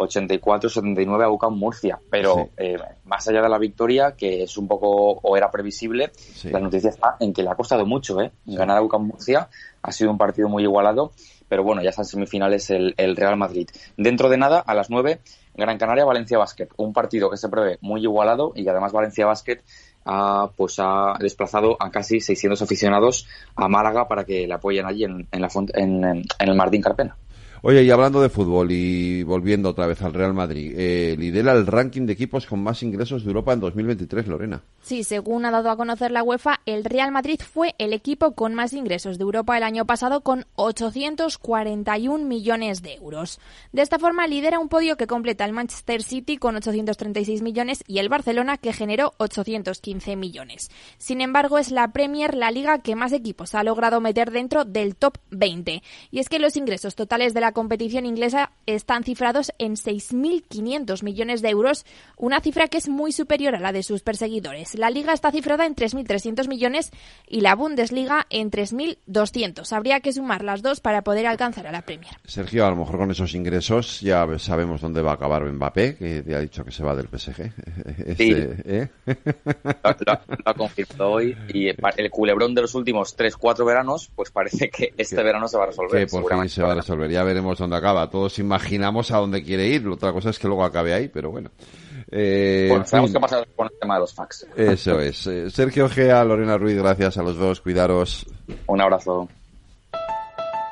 84-79 a UCAM Murcia. Pero eh, más allá de la victoria, que es un poco o era previsible, la noticia está en que le ha costado mucho ¿eh? ganar a UCAM Murcia. Ha sido un partido muy igualado, pero bueno, ya están semifinales el, el Real Madrid. Dentro de nada, a las 9, Gran Canaria, Valencia Basket. Un partido que se prevé muy igualado y que además Valencia Basket ha, pues ha desplazado a casi 600 aficionados a Málaga para que le apoyen allí en, en, la, en, en el Martín Carpena. Oye, y hablando de fútbol y volviendo otra vez al Real Madrid, eh, lidera el ranking de equipos con más ingresos de Europa en 2023, Lorena. Sí, según ha dado a conocer la UEFA, el Real Madrid fue el equipo con más ingresos de Europa el año pasado con 841 millones de euros. De esta forma lidera un podio que completa el Manchester City con 836 millones y el Barcelona que generó 815 millones. Sin embargo, es la Premier la liga que más equipos ha logrado meter dentro del top 20. Y es que los ingresos totales de la competición inglesa están cifrados en 6.500 millones de euros, una cifra que es muy superior a la de sus perseguidores. La liga está cifrada en 3.300 millones y la Bundesliga en 3.200. Habría que sumar las dos para poder alcanzar a la Premier. Sergio, a lo mejor con esos ingresos ya sabemos dónde va a acabar Mbappé, que te ha dicho que se va del PSG. sí. Este, ¿eh? lo, ha confirmado hoy y el culebrón de los últimos 3-4 veranos, pues parece que este verano se va a resolver. Que por fin se va a resolver. Ya veremos dónde acaba. Todos imaginamos a dónde quiere ir. Otra cosa es que luego acabe ahí, pero bueno. Eh, bueno, sabemos qué pasa con el tema de los fax. Eso es. Eh, Sergio Gea, Lorena Ruiz, gracias a los dos. Cuidaros. Un abrazo.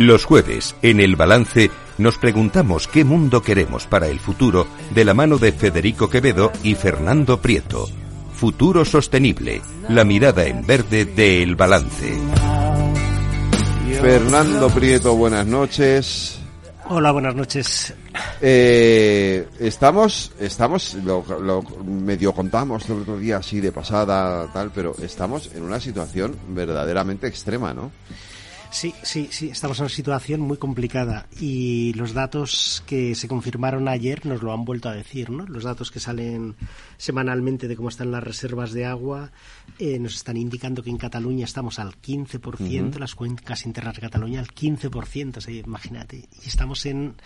Los jueves, en el balance, nos preguntamos qué mundo queremos para el futuro de la mano de Federico Quevedo y Fernando Prieto. Futuro sostenible, la mirada en verde de El Balance. Fernando Prieto, buenas noches. Hola, buenas noches. Eh, estamos, estamos, lo, lo, medio contamos el otro día así de pasada, tal, pero estamos en una situación verdaderamente extrema, ¿no? Sí, sí, sí, estamos en una situación muy complicada y los datos que se confirmaron ayer nos lo han vuelto a decir, ¿no? Los datos que salen semanalmente de cómo están las reservas de agua eh, nos están indicando que en Cataluña estamos al 15%, las cuencas internas de Cataluña al 15%, o sea, imagínate, y estamos en,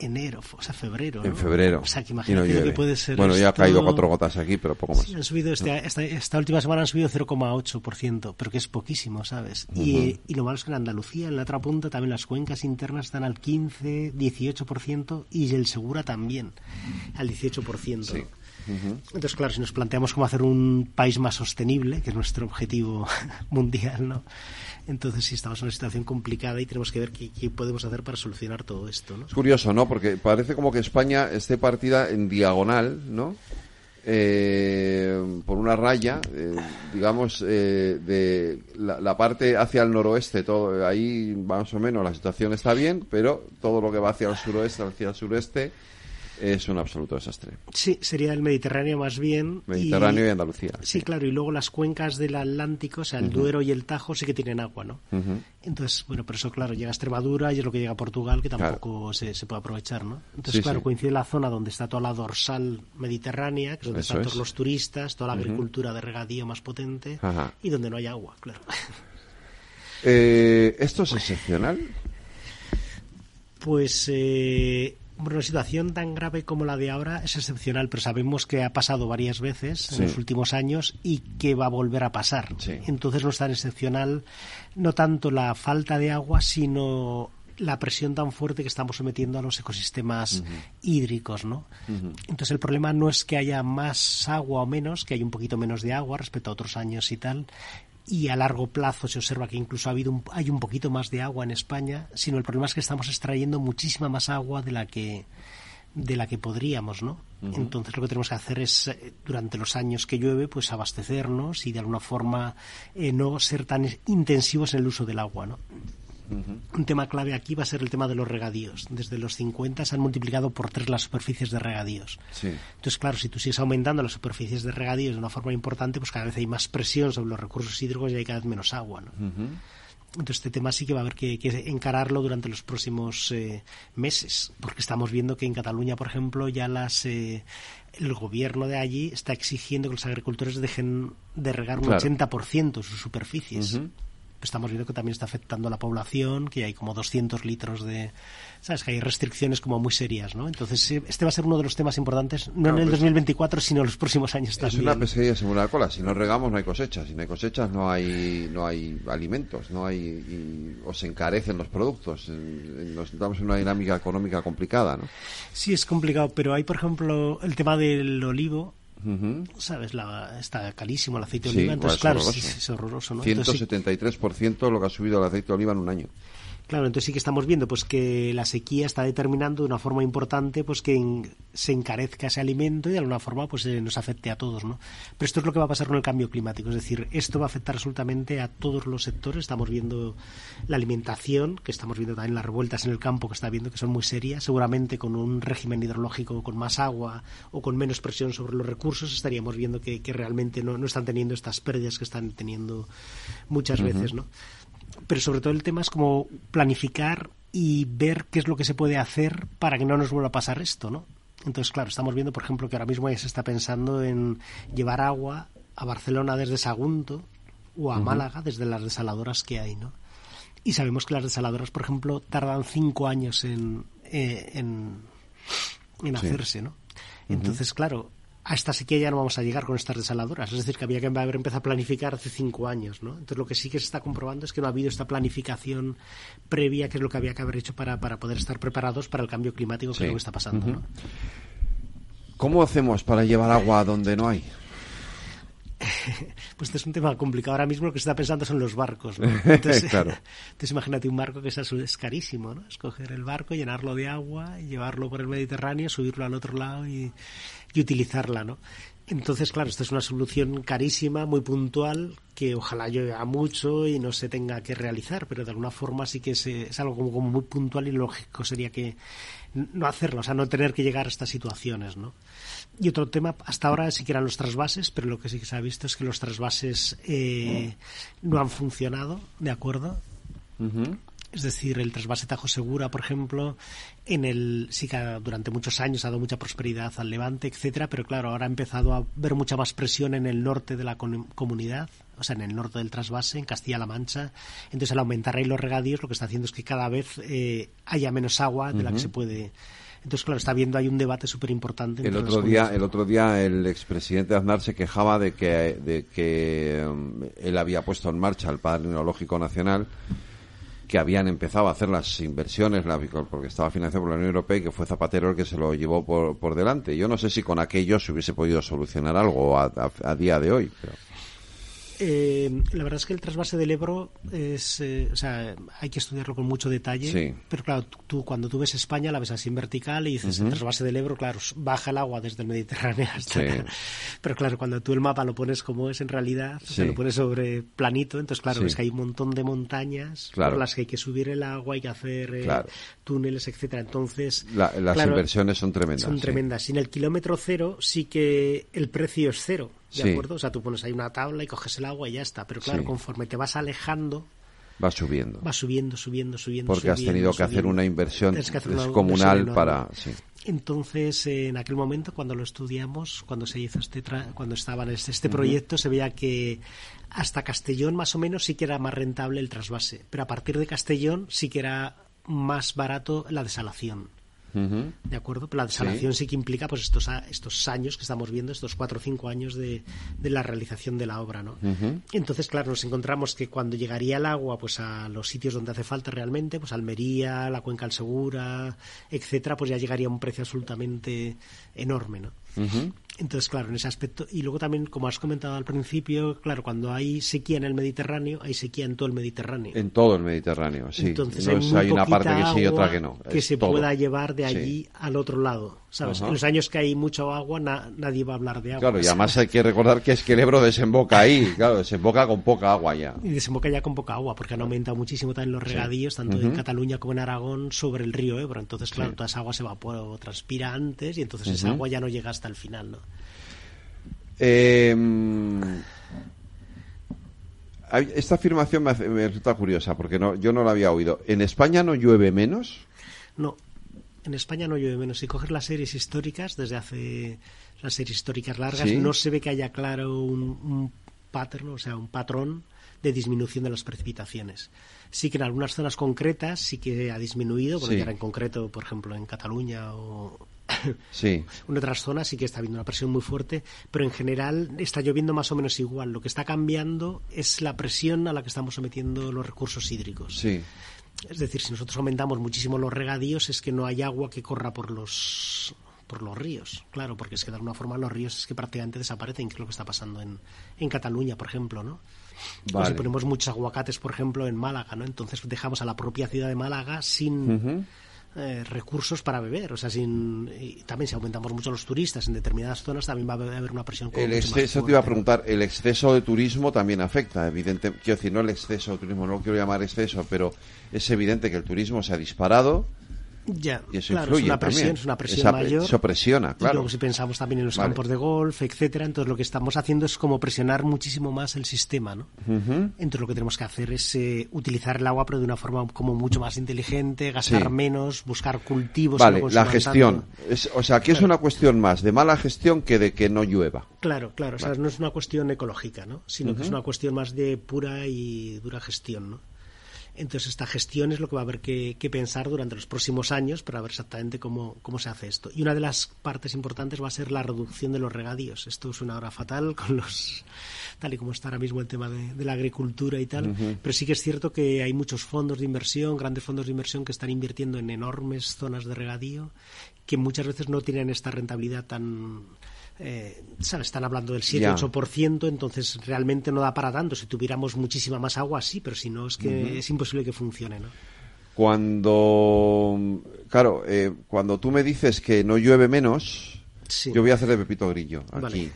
enero, o sea, febrero. En febrero. O sea, que imagínate que puede ser. Bueno, ya ha caído cuatro gotas aquí, pero poco más. Sí, han subido este, esta, última semana han subido 0,8%, pero que es poquísimo, ¿sabes? y, y, lo malo es que en Andalucía, en la otra punta, también las cuencas internas están al 15, 18% y el Segura también, al 18%. Sí. Entonces, claro, si nos planteamos cómo hacer un país más sostenible, que es nuestro objetivo mundial, ¿no? Entonces sí estamos en una situación complicada y tenemos que ver qué, podemos hacer para solucionar todo esto. ¿no? Es curioso, ¿no? Porque parece como que España esté partida en diagonal, ¿no? Eh, por una raya, eh, digamos, eh, de la, parte hacia el noroeste, todo ahí más o menos la situación está bien, pero todo lo que va hacia el suroeste, hacia el sureste, es un absoluto desastre. Sí, sería el Mediterráneo más bien. Mediterráneo y, Andalucía. Sí, claro, y luego las cuencas del Atlántico, o sea, el Duero y el Tajo sí que tienen agua, ¿no? Entonces, bueno, por eso, claro, llega a Extremadura y es lo que llega a Portugal, que tampoco se, se, puede aprovechar, ¿no? Entonces, claro, coincide la zona donde está toda la dorsal mediterránea, que es donde están todos los turistas, toda la agricultura de regadío más potente, y donde no hay agua, claro. Eh, ¿Esto es excepcional? Pues eh, una situación tan grave como la de ahora es excepcional, pero sabemos que ha pasado varias veces en los últimos años y que va a volver a pasar. Entonces no es tan excepcional no tanto la falta de agua, sino la presión tan fuerte que estamos sometiendo a los ecosistemas hídricos, ¿no? Entonces el problema no es que haya más agua o menos, que hay un poquito menos de agua respecto a otros años y tal, y a largo plazo se observa que incluso ha habido hay un poquito más de agua en España, sino el problema es que estamos extrayendo muchísima más agua de la que de la que podríamos, ¿no? Entonces lo que tenemos que hacer es eh, durante los años que llueve, pues abastecernos y de alguna forma eh, no ser tan intensivos en el uso del agua, ¿no? Un tema clave aquí va a ser el tema de los regadíos. Desde los 50 se han multiplicado por tres las superficies de regadíos. Entonces, claro, si tú sigues aumentando las superficies de regadíos de una forma importante, pues cada vez hay más presión sobre los recursos hídricos y hay cada vez menos agua. Entonces, este tema sí que va a haber que, encararlo durante los próximos eh, meses, porque estamos viendo que en Cataluña, por ejemplo, ya las eh, el gobierno de allí está exigiendo que los agricultores dejen de regar un 80% sus superficies estamos viendo que también está afectando a la población, que hay como 200 litros de... ¿Sabes? Que hay restricciones como muy serias, ¿no? Entonces, este va a ser uno de los temas importantes, no en el 2024, pues sino en los próximos años también. Es una pesquería según la cola. Si no regamos, no hay cosechas. Si no hay cosechas, no hay, no hay alimentos, no hay... Y, o se encarecen los productos. Nos estamos en una dinámica económica complicada, ¿no? Sí, es complicado, pero hay, por ejemplo, el tema del olivo ¿Sabes? La, está carísimo el aceite de oliva. Entonces, claro, es horroroso. ¿no? 173% lo que ha subido el aceite de oliva en un año. Claro, entonces sí que estamos viendo pues que la sequía está determinando de una forma importante pues que se encarezca ese alimento y de alguna forma pues eh, nos afecte a todos, ¿no? Pero esto es lo que va a pasar con el cambio climático, es decir, esto va a afectar absolutamente a todos los sectores. Estamos viendo la alimentación, que estamos viendo también las revueltas en el campo que está viendo que son muy serias, seguramente con un régimen hidrológico con más agua o con menos presión sobre los recursos estaríamos viendo que, realmente no, están teniendo estas pérdidas que están teniendo muchas veces, ¿no? Pero sobre todo el tema es como planificar y ver qué es lo que se puede hacer para que no nos vuelva a pasar esto, ¿no? Entonces, claro, estamos viendo, por ejemplo, que ahora mismo ya se está pensando en llevar agua a Barcelona desde Sagunto o a Málaga desde las desaladoras que hay, ¿no? Y sabemos que las desaladoras, por ejemplo, tardan cinco años en, eh, en, hacerse, ¿no? Entonces, claro, a esta sequía ya no vamos a llegar con estas desaladoras. Es decir, que había que haber empezado a planificar hace cinco años, ¿no? Entonces lo que sí que se está comprobando es que no ha habido esta planificación previa, que es lo que había que haber hecho para, para poder estar preparados para el cambio climático que es lo que está pasando, ¿no? ¿Cómo hacemos para llevar agua donde no hay? pues este es un tema complicado. Ahora mismo lo que se está pensando son los barcos. ¿no? Entonces, claro. entonces imagínate un barco que es, es carísimo, ¿no? Escoger el barco, llenarlo de agua, llevarlo por el Mediterráneo, subirlo al otro lado y, y utilizarla, ¿no? Entonces, claro, esta es una solución carísima, muy puntual, que ojalá llueva mucho y no se tenga que realizar, pero de alguna forma sí que es algo como, como, muy puntual y lógico sería que no hacerlo, o sea, no tener que llegar a estas situaciones, ¿no? Y otro tema, hasta ahora sí que eran los trasvases, pero lo que sí que se ha visto es que los trasvases eh, no han funcionado, ¿de acuerdo? Es decir, el trasvase Tajo Segura, por ejemplo, en el sí que durante muchos años ha dado mucha prosperidad al Levante, etcétera, pero claro, ahora ha empezado a ver mucha más presión en el norte de la comunidad, o sea, en el norte del trasvase, en Castilla-La Mancha. Entonces, al aumentar ahí los regadíos, lo que está haciendo es que cada vez eh, haya menos agua de la que se puede entonces, claro, está viendo hay un debate súper importante. El otro día, el otro día el expresidente Aznar se quejaba de que, de que um, él había puesto en marcha el Padre Neológico Nacional que habían empezado a hacer las inversiones, porque estaba financiado por la Unión Europea y que fue Zapatero el que se lo llevó por, por delante. Yo no sé si con aquello se hubiese podido solucionar algo a, día de hoy. Eh, la verdad es que el trasvase del Ebro es, eh, o sea, hay que estudiarlo con mucho detalle. Sí. Pero claro, tú, cuando tú ves España la ves así en vertical y dices Ujú. el trasvase del Ebro, claro, baja el agua desde el Mediterráneo hasta. Sí. Pero claro, cuando tú el mapa lo pones como es en realidad, o sea, Sí. lo pones sobre planito, entonces claro, Sí. ves que hay un montón de montañas Claro. por las que hay que subir el agua, hay que hacer eh, Claro. túneles, etcétera. Entonces, La- las claro, inversiones son tremendas. son sí. tremendas. Y en el kilómetro cero sí que el precio es cero, ¿de Sí. acuerdo? O sea, tú pones ahí una tabla y coges el agua y ya está. Pero claro, Sí. conforme te vas alejando, Va subiendo. va subiendo, subiendo, subiendo. Porque has tenido que hacer una inversión descomunal para... Sí. Entonces, eh, en aquel momento, cuando lo estudiamos, cuando se hizo este, tra- cuando estaba en este, este proyecto, se veía que hasta Castellón, más o menos, sí que era más rentable el trasvase. Pero a partir de Castellón, sí que era más barato la desalación. ¿De acuerdo? Pero la desalación sí, que implica pues estos, estos años que estamos viendo, estos cuatro o cinco años de, de la realización de la obra, ¿no? Entonces, claro, nos encontramos que cuando llegaría el agua pues a los sitios donde hace falta realmente, pues Almería, la Cuenca del Segura, etcétera, pues ya llegaría a un precio absolutamente enorme, ¿no? Entonces, claro, en ese aspecto. Y luego también, como has comentado al principio, claro, cuando hay sequía en el Mediterráneo, hay sequía en todo el Mediterráneo. En todo el Mediterráneo, sí. Entonces No hay, es- hay una parte que sí y otra que no. Que es se todo. pueda llevar de Sí. allí al otro lado, ¿sabes? En los años que hay mucho agua, na- nadie va a hablar de agua. Claro, y además hay que recordar que es que el Ebro desemboca ahí, claro, desemboca con poca agua ya. Y desemboca ya con poca agua, porque han aumentado muchísimo también los Sí. regadíos, tanto en Cataluña como en Aragón, sobre el río Ebro. Entonces, claro, Sí. toda esa agua se evapora o transpira antes y entonces esa agua ya no llega hasta el final, ¿no? Eh, hay- esta afirmación me, hace- me resulta curiosa porque no, yo no la había oído. ¿En España no llueve menos? No, en España no llueve menos. Si coges las series históricas, desde hace las series históricas largas, Sí. no se ve que haya claro un, un pattern, o sea, un patrón de disminución de las precipitaciones. Sí que en algunas zonas concretas sí que ha disminuido, bueno, Sí. y ahora en concreto, por ejemplo, en Cataluña o Sí. en otras zonas sí que está habiendo una presión muy fuerte, pero en general está lloviendo más o menos igual. Lo que está cambiando es la presión a la que estamos sometiendo los recursos hídricos. Sí. Es decir, si nosotros aumentamos muchísimo los regadíos, es que no hay agua que corra por los por los ríos, claro, porque es que de alguna forma los ríos es que prácticamente desaparecen, que es lo que está pasando en, en Cataluña, por ejemplo, ¿no? O si ponemos muchos aguacates, por ejemplo, en Málaga, ¿no? Entonces dejamos a la propia ciudad de Málaga sin. Eh, recursos para beber, o sea, sin y también si aumentamos mucho los turistas en determinadas zonas también va a haber una presión El exceso, te iba a preguntar, el exceso de turismo también afecta, evidente. Quiero decir, no el exceso de turismo, no lo quiero llamar exceso, pero es evidente que el turismo se ha disparado Ya, y eso claro, es una presión, también. es una presión Esa- mayor. Eso presiona, Y claro. luego si pensamos también en los Vale. campos de golf, etcétera, entonces lo que estamos haciendo es como presionar muchísimo más el sistema, ¿no? Entonces lo que tenemos que hacer es eh, utilizar el agua pero de una forma como mucho más inteligente, gastar Sí. menos, buscar cultivos. Vale, la gestión. Es, o sea, aquí es una cuestión más de mala gestión que de que no llueva. Claro, claro, o sea, no es una cuestión ecológica, ¿no? Sino que es una cuestión más de pura y dura gestión, ¿no? Entonces esta gestión es lo que va a haber que, que pensar durante los próximos años para ver exactamente cómo, cómo se hace esto. Y una de las partes importantes va a ser la reducción de los regadíos. Esto es una hora fatal con los tal y como está ahora mismo el tema de, de la agricultura y tal, pero sí que es cierto que hay muchos fondos de inversión, grandes fondos de inversión que están invirtiendo en enormes zonas de regadío que muchas veces no tienen esta rentabilidad tan eh, ¿sabes? Están hablando del Ya. 7-8%, entonces realmente no da para tanto. Si tuviéramos muchísima más agua, sí, pero si no, es que es imposible que funcione, ¿no? Cuando, claro, eh, cuando tú me dices que no llueve menos, Sí. yo voy a hacer de Pepito Grillo aquí. Vale.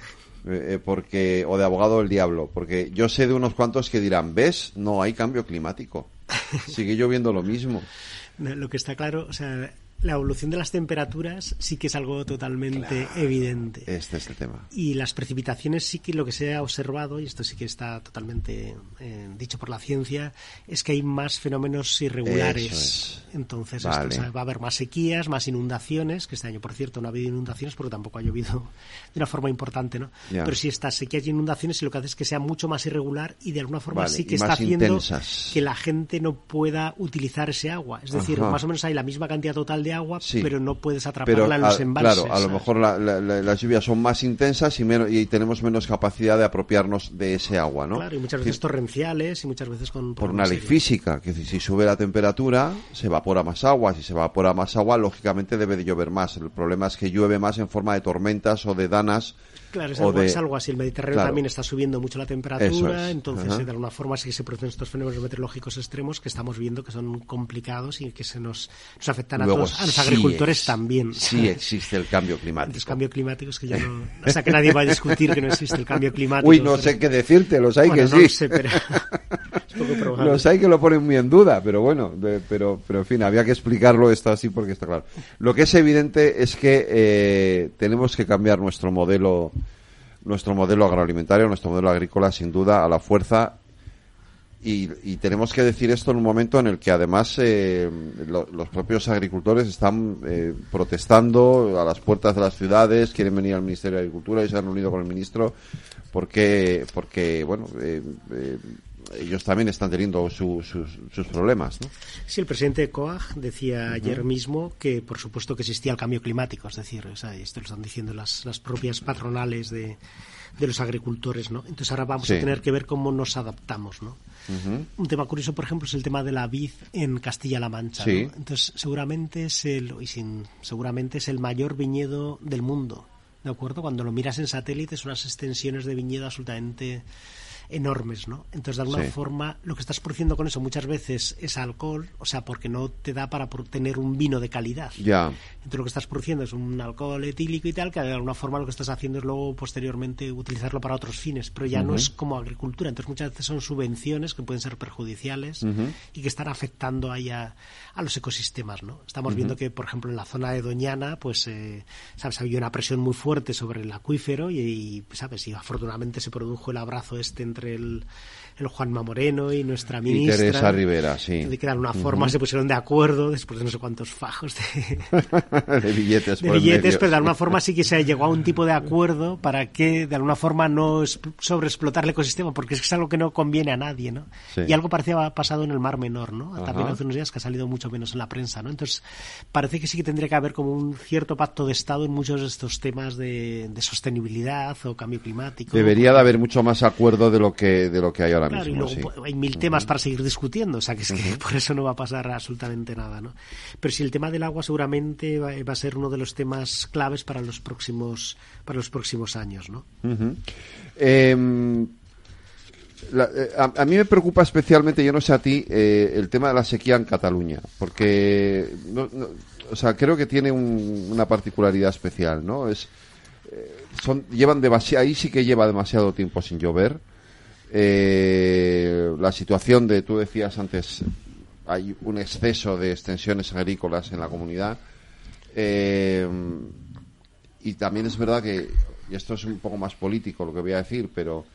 Eh, porque o de abogado del diablo porque yo sé de unos cuantos que dirán ves no hay cambio climático sigue lloviendo lo mismo Lo que está claro, o sea, la evolución de las temperaturas sí que es algo totalmente evidente. este es el tema Y las precipitaciones sí que lo que se ha observado, y esto sí que está totalmente eh, dicho por la ciencia, es que hay más fenómenos irregulares. Es. Entonces esto, Vale. o sea, va a haber más sequías, más inundaciones, que este año, por cierto, no ha habido inundaciones porque tampoco ha llovido de una forma importante, ¿no? Ya. Pero sí estas sequías y inundaciones y lo que hace es que sea mucho más irregular y de alguna forma Vale, sí que y está haciendo intensas. que la gente no pueda utilizar ese agua. Es decir, Ajá. más o menos hay la misma cantidad total de agua, pero no puedes atraparla en los embalses. Claro, a lo mejor las lluvias son más intensas y, menos, y tenemos menos capacidad de apropiarnos de ese agua, ¿no? Claro, y muchas veces torrenciales y muchas veces con... Por una ley física, que si sube la temperatura, se evapora más agua. Si se evapora más agua, lógicamente debe de llover más. El problema es que llueve más en forma de tormentas o de danas Claro, es algo, es algo, así. El Mediterráneo también está subiendo mucho la temperatura, entonces de alguna forma sí que se producen estos fenómenos meteorológicos extremos que estamos viendo que son complicados y que se nos, nos afectan a todos, a los agricultores también. Sí existe el cambio climático. El cambio climático es que ya no, o sea que nadie va a discutir que no existe el cambio climático. Uy, no sé qué decirte, los hay que sí. Sé, pero Los hay que lo ponen muy en duda, pero bueno, pero, pero en fin, había que explicarlo esto así porque está claro. Lo que es evidente es que eh, tenemos que cambiar nuestro modelo nuestro modelo agroalimentario, nuestro modelo agrícola, sin duda, a la fuerza. Y, tenemos que decir esto en un momento en el que además eh, los propios agricultores están eh, protestando a las puertas de las ciudades, quieren venir al Ministerio de Agricultura y se han unido con el ministro porque, porque bueno, eh, ellos también están teniendo sus, sus, problemas. ¿no? Sí, el presidente COAG decía ayer mismo que, por supuesto, que existía el cambio climático, es decir, esto lo están diciendo las, las propias patronales de, de los agricultores, ¿no? Entonces ahora vamos a tener que ver cómo nos adaptamos, ¿no? Un tema curioso, por ejemplo, es el tema de la vid en Castilla-La Mancha. Entonces seguramente es el y sin, seguramente es el mayor viñedo del mundo, ¿de acuerdo? Cuando lo miras en satélite, son unas extensiones de viñedo absolutamente enormes, ¿no? Entonces, de alguna forma, lo que estás produciendo con eso muchas veces es alcohol, o sea, porque no te da para tener un vino de calidad. Ya. Entonces, lo que estás produciendo es un alcohol etílico y tal, que de alguna forma lo que estás haciendo es luego, posteriormente, utilizarlo para otros fines, pero ya no es como agricultura. Entonces, muchas veces son subvenciones que pueden ser perjudiciales y que están afectando ahí a, los ecosistemas, ¿no? Estamos viendo que, por ejemplo, en la zona de Doñana, pues, eh, ¿sabes? Había una presión muy fuerte sobre el acuífero y, ¿sabes? Y afortunadamente se produjo el abrazo este entre el, el Juanma Moreno y nuestra ministra. Y Teresa Rivera, sí. De que de alguna forma se pusieron de acuerdo después de no sé cuántos fajos de, de billetes. De billetes, pero de alguna forma sí que se llegó a un tipo de acuerdo para que de alguna forma no sobreexplotar el ecosistema, porque es que es algo que no conviene a nadie, ¿no? Y algo parecía ha pasado en el Mar Menor, ¿no? También hace unos días que ha salido mucho menos en la prensa, ¿no? Entonces parece que sí que tendría que haber como un cierto pacto de Estado en muchos de estos temas de, de sostenibilidad o cambio climático. Debería de haber mucho más acuerdo de lo que de lo que hay ahora claro, mismo. Y luego hay mil temas para seguir discutiendo, o sea que es que por eso no va a pasar absolutamente nada, ¿no? Pero si el tema del agua seguramente va, a ser uno de los temas claves para los próximos para los próximos años, ¿no? Em, eh, a, mí me preocupa especialmente, yo no sé a ti, eh, el tema de la sequía en Cataluña, porque, o sea, creo que tiene una particularidad especial, ¿no? Es, eh, son, llevan demasiado, ahí sí que lleva demasiado tiempo sin llover eh, la situación de, tú decías antes, hay un exceso de extensiones agrícolas en la comunidad. Eh, y también es verdad que, y esto es un poco más político lo que voy a decir, pero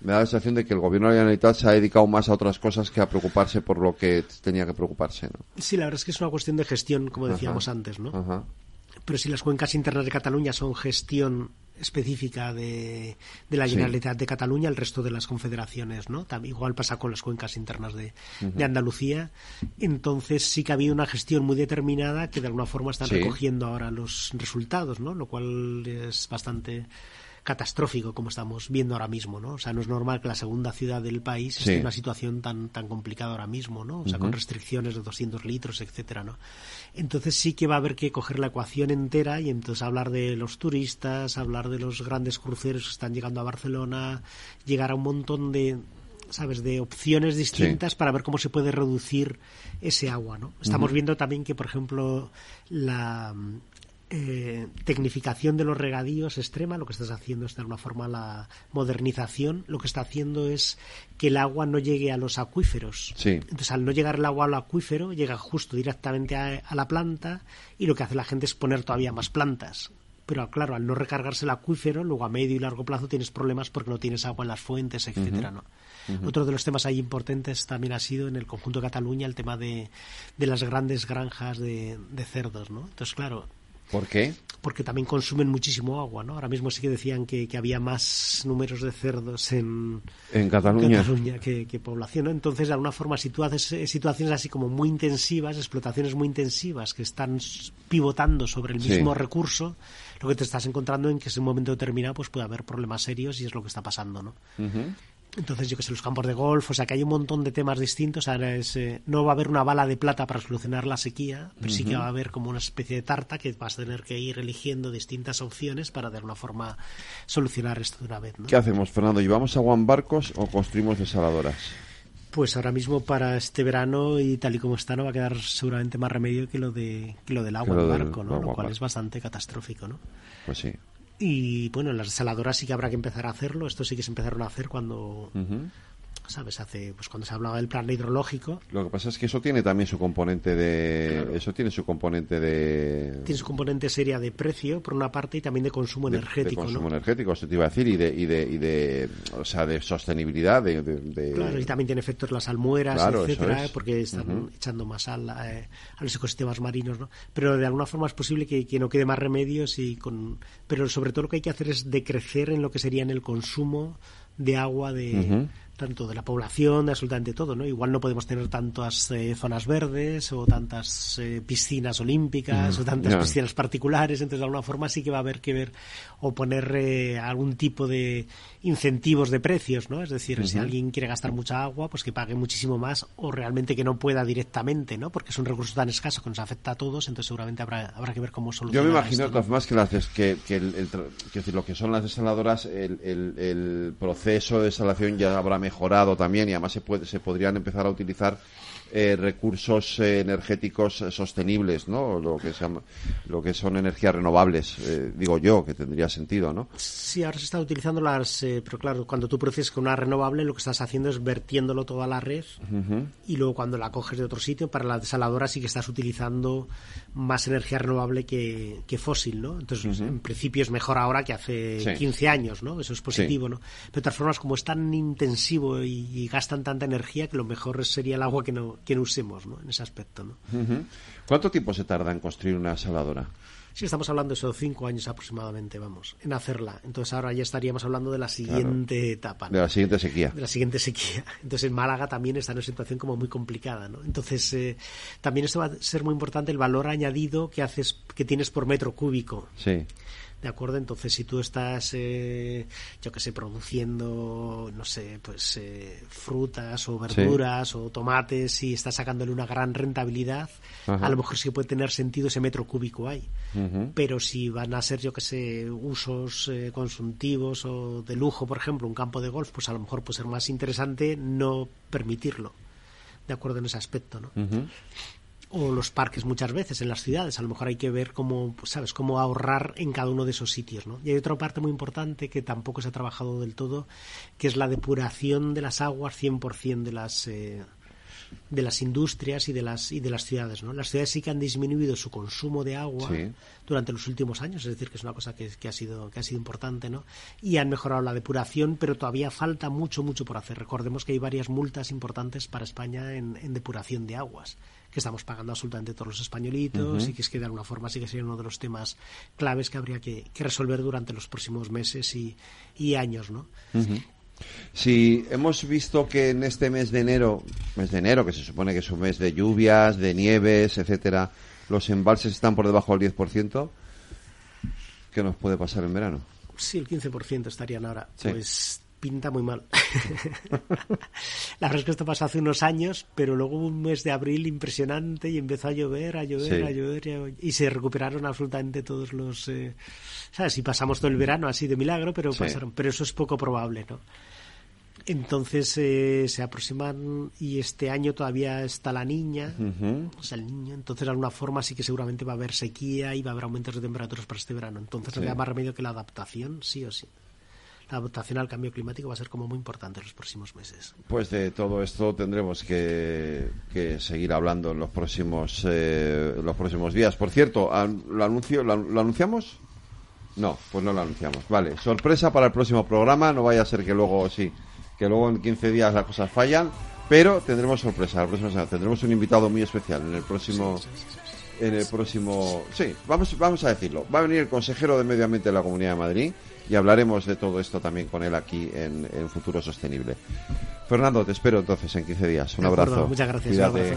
me da la sensación de que el gobierno de la Generalitat se ha dedicado más a otras cosas que a preocuparse por lo que tenía que preocuparse. ¿no? Sí, la verdad es que es una cuestión de gestión, como decíamos antes, ¿no? Pero si las cuencas internas de Cataluña son gestión específica de, de la Generalitat de Cataluña, el resto de las confederaciones, ¿no? También, igual pasa con las cuencas internas de, de, Andalucía. Entonces sí que ha habido una gestión muy determinada que de alguna forma están recogiendo ahora los resultados, ¿no? Lo cual es bastante catastrófico como estamos viendo ahora mismo, ¿no? O sea, no es normal que la segunda ciudad del país esté en una situación tan tan complicada ahora mismo, ¿no? O sea, con restricciones de 200 litros, etcétera, ¿no? Entonces sí que va a haber que coger la ecuación entera y entonces hablar de los turistas, hablar de los grandes cruceros que están llegando a Barcelona, llegar a un montón de sabes de opciones distintas para ver cómo se puede reducir ese agua, ¿no? Estamos viendo también que, por ejemplo, la eh, tecnificación de los regadíos extrema, lo que estás haciendo es de alguna forma la modernización, lo que está haciendo es que el agua no llegue a los acuíferos. Entonces, al no llegar el agua al acuífero, llega justo directamente a, la planta y lo que hace la gente es poner todavía más plantas. Pero claro, al no recargarse el acuífero, luego a medio y largo plazo tienes problemas porque no tienes agua en las fuentes, etcétera, ¿no? Otro de los temas ahí importantes también ha sido en el conjunto de Cataluña el tema de, de las grandes granjas de, de cerdos, ¿no? Entonces, claro, ¿Por qué? porque también consumen muchísimo agua, ¿no? Ahora mismo sí que decían que, que había más números de cerdos en, en Cataluña, Cataluña que, que, población, ¿no? Entonces, de alguna forma, si tú haces eh, situaciones así como muy intensivas, explotaciones muy intensivas que están pivotando sobre el mismo Sí. recurso, lo que te estás encontrando en que en un momento determinado pues puede haber problemas serios y es lo que está pasando, ¿no? Entonces, yo que sé, los campos de golf, o sea, que hay un montón de temas distintos. Ahora es, eh, no va a haber una bala de plata para solucionar la sequía, pero sí que va a haber como una especie de tarta que vas a tener que ir eligiendo distintas opciones para de alguna forma solucionar esto de una vez, ¿no? ¿Qué hacemos, Fernando? ¿Llevamos agua en barcos o construimos desaladoras? Pues ahora mismo para este verano y tal y como está no va a quedar seguramente más remedio que lo de que lo del agua en del barco, Lo cual es bastante catastrófico, ¿no? Pues sí. Y bueno, en las desaladoras sí que habrá que empezar a hacerlo. Esto sí que se empezaron a hacer cuando. ¿Sabes? Hace, pues cuando se hablaba del plan hidrológico. Lo que pasa es que eso tiene también su componente de... Eso tiene su componente de... Tiene su componente seria de precio, por una parte, y también de consumo de- energético, de consumo ¿no? energético, eso te iba a decir, y de, y de, y de o sea, de sostenibilidad, de... Claro, y también tiene efectos las almueras, Claro, etcétera, es. porque están echando más sal eh, a los ecosistemas marinos, ¿no? Pero de alguna forma es posible que, que no quede más remedios y con... Pero sobre todo lo que hay que hacer es decrecer en lo que sería en el consumo de agua de... tanto de la población, de absolutamente todo, ¿no? Igual no podemos tener tantas eh, zonas verdes o tantas eh, piscinas olímpicas Mm, o tantas piscinas particulares, entonces de alguna forma sí que va a haber que ver o poner eh, algún tipo de incentivos de precios, ¿no? Es decir, si alguien quiere gastar mucha agua, pues que pague muchísimo más o realmente que no pueda directamente, ¿no? Porque es un recurso tan escaso que nos afecta a todos, entonces seguramente habrá, habrá que ver cómo Yo solucionar me imagino, esto, que, las que, que el, el decir, lo que son las desaladoras, el, el- el proceso de desalación ya habrá mejorado también y además se, puede, se podrían empezar a utilizar eh, recursos eh, energéticos sostenibles, ¿no? Lo que, se lo que son energías renovables, eh, digo yo, que tendría sentido, ¿no? Sí, ahora se está utilizando las, eh, pero claro, cuando tú produces con una renovable, lo que estás haciendo es vertiéndolo toda la red y luego cuando la coges de otro sitio, para la desaladora sí que estás utilizando más energía renovable que, que fósil, ¿no? Entonces, en principio es mejor ahora que hace Sí. 15 años, ¿no? Eso es positivo, ¿no? Pero de todas formas, como es tan intensivo y, y gastan tanta energía, que lo mejor sería el agua que no, que no usemos, ¿no? En ese aspecto, ¿no? ¿Cuánto tiempo se tarda en construir una desaladora? Sí, estamos hablando de eso, cinco años aproximadamente, vamos, en hacerla. Entonces ahora ya estaríamos hablando de la siguiente etapa. ¿no? De la siguiente sequía. de la siguiente sequía. Entonces en Málaga también está en una situación como muy complicada, ¿no? Entonces eh, también esto va a ser muy importante el valor añadido que haces, que tienes por metro cúbico. Sí. ¿De acuerdo? Entonces, si tú estás, eh, yo que sé, produciendo, no sé, pues eh, frutas o verduras o tomates y estás sacándole una gran rentabilidad, Ajá. a lo mejor sí que puede tener sentido ese metro cúbico ahí. Pero si van a ser, yo que sé, usos eh, consumtivos o de lujo, por ejemplo, un campo de golf, pues a lo mejor puede ser más interesante no permitirlo. De acuerdo en ese aspecto, ¿no? O los parques muchas veces en las ciudades. A lo mejor hay que ver cómo, pues, sabes, cómo ahorrar en cada uno de esos sitios, ¿no? Y hay otra parte muy importante que tampoco se ha trabajado del todo, que es la depuración de las aguas 100% de las eh, de las industrias y de las y de las ciudades, ¿no? Las ciudades sí que han disminuido su consumo de agua Sí. durante los últimos años, es decir, que es una cosa que, que ha sido que ha sido importante, ¿no? Y han mejorado la depuración, pero todavía falta mucho mucho por hacer. Recordemos que hay varias multas importantes para España en, en depuración de aguas que estamos pagando absolutamente todos los españolitos y que es que de alguna forma sí que sería uno de los temas claves que habría que, que resolver durante los próximos meses y, y años, ¿no? Si hemos visto que en este mes de enero, mes de enero, que se supone que es un mes de lluvias, de nieves, etcétera, los embalses están por debajo del 10%, ¿qué nos puede pasar en verano? Sí, el 15% estarían ahora. Sí. Pues pinta muy mal. La verdad es que esto pasó hace unos años, pero luego hubo un mes de abril impresionante y empezó a llover, a llover, Sí. a llover y, se recuperaron absolutamente todos los... eh, ¿Sabes? Y pasamos todo el verano así de milagro, pero Sí. pasaron. Pero eso es poco probable, ¿no? Entonces eh, se aproximan y este año todavía está la niña, o sea, el niño. Entonces, de alguna forma, sí que seguramente va a haber sequía y va a haber aumentos de temperaturas para este verano. Entonces, no Sí. queda más remedio que la adaptación, sí o sí. La adaptación al cambio climático va a ser como muy importante en los próximos meses. Pues de todo esto tendremos que, que seguir hablando en los próximos eh, los próximos días. Por cierto, ¿lo, anuncio, lo, lo anunciamos? No, pues no lo anunciamos. Vale, sorpresa para el próximo programa. No vaya a ser que luego sí, que luego en 15 días las cosas fallan. Pero tendremos sorpresa. La próxima semana tendremos un invitado muy especial en el próximo en el próximo... Sí, vamos, vamos a decirlo. Va a venir el consejero de Medio Ambiente de la Comunidad de Madrid y hablaremos de todo esto también con él aquí en, en Futuro Sostenible. Fernando, te espero entonces en 15 días. Un abrazo. Muchas gracias. Cuídate.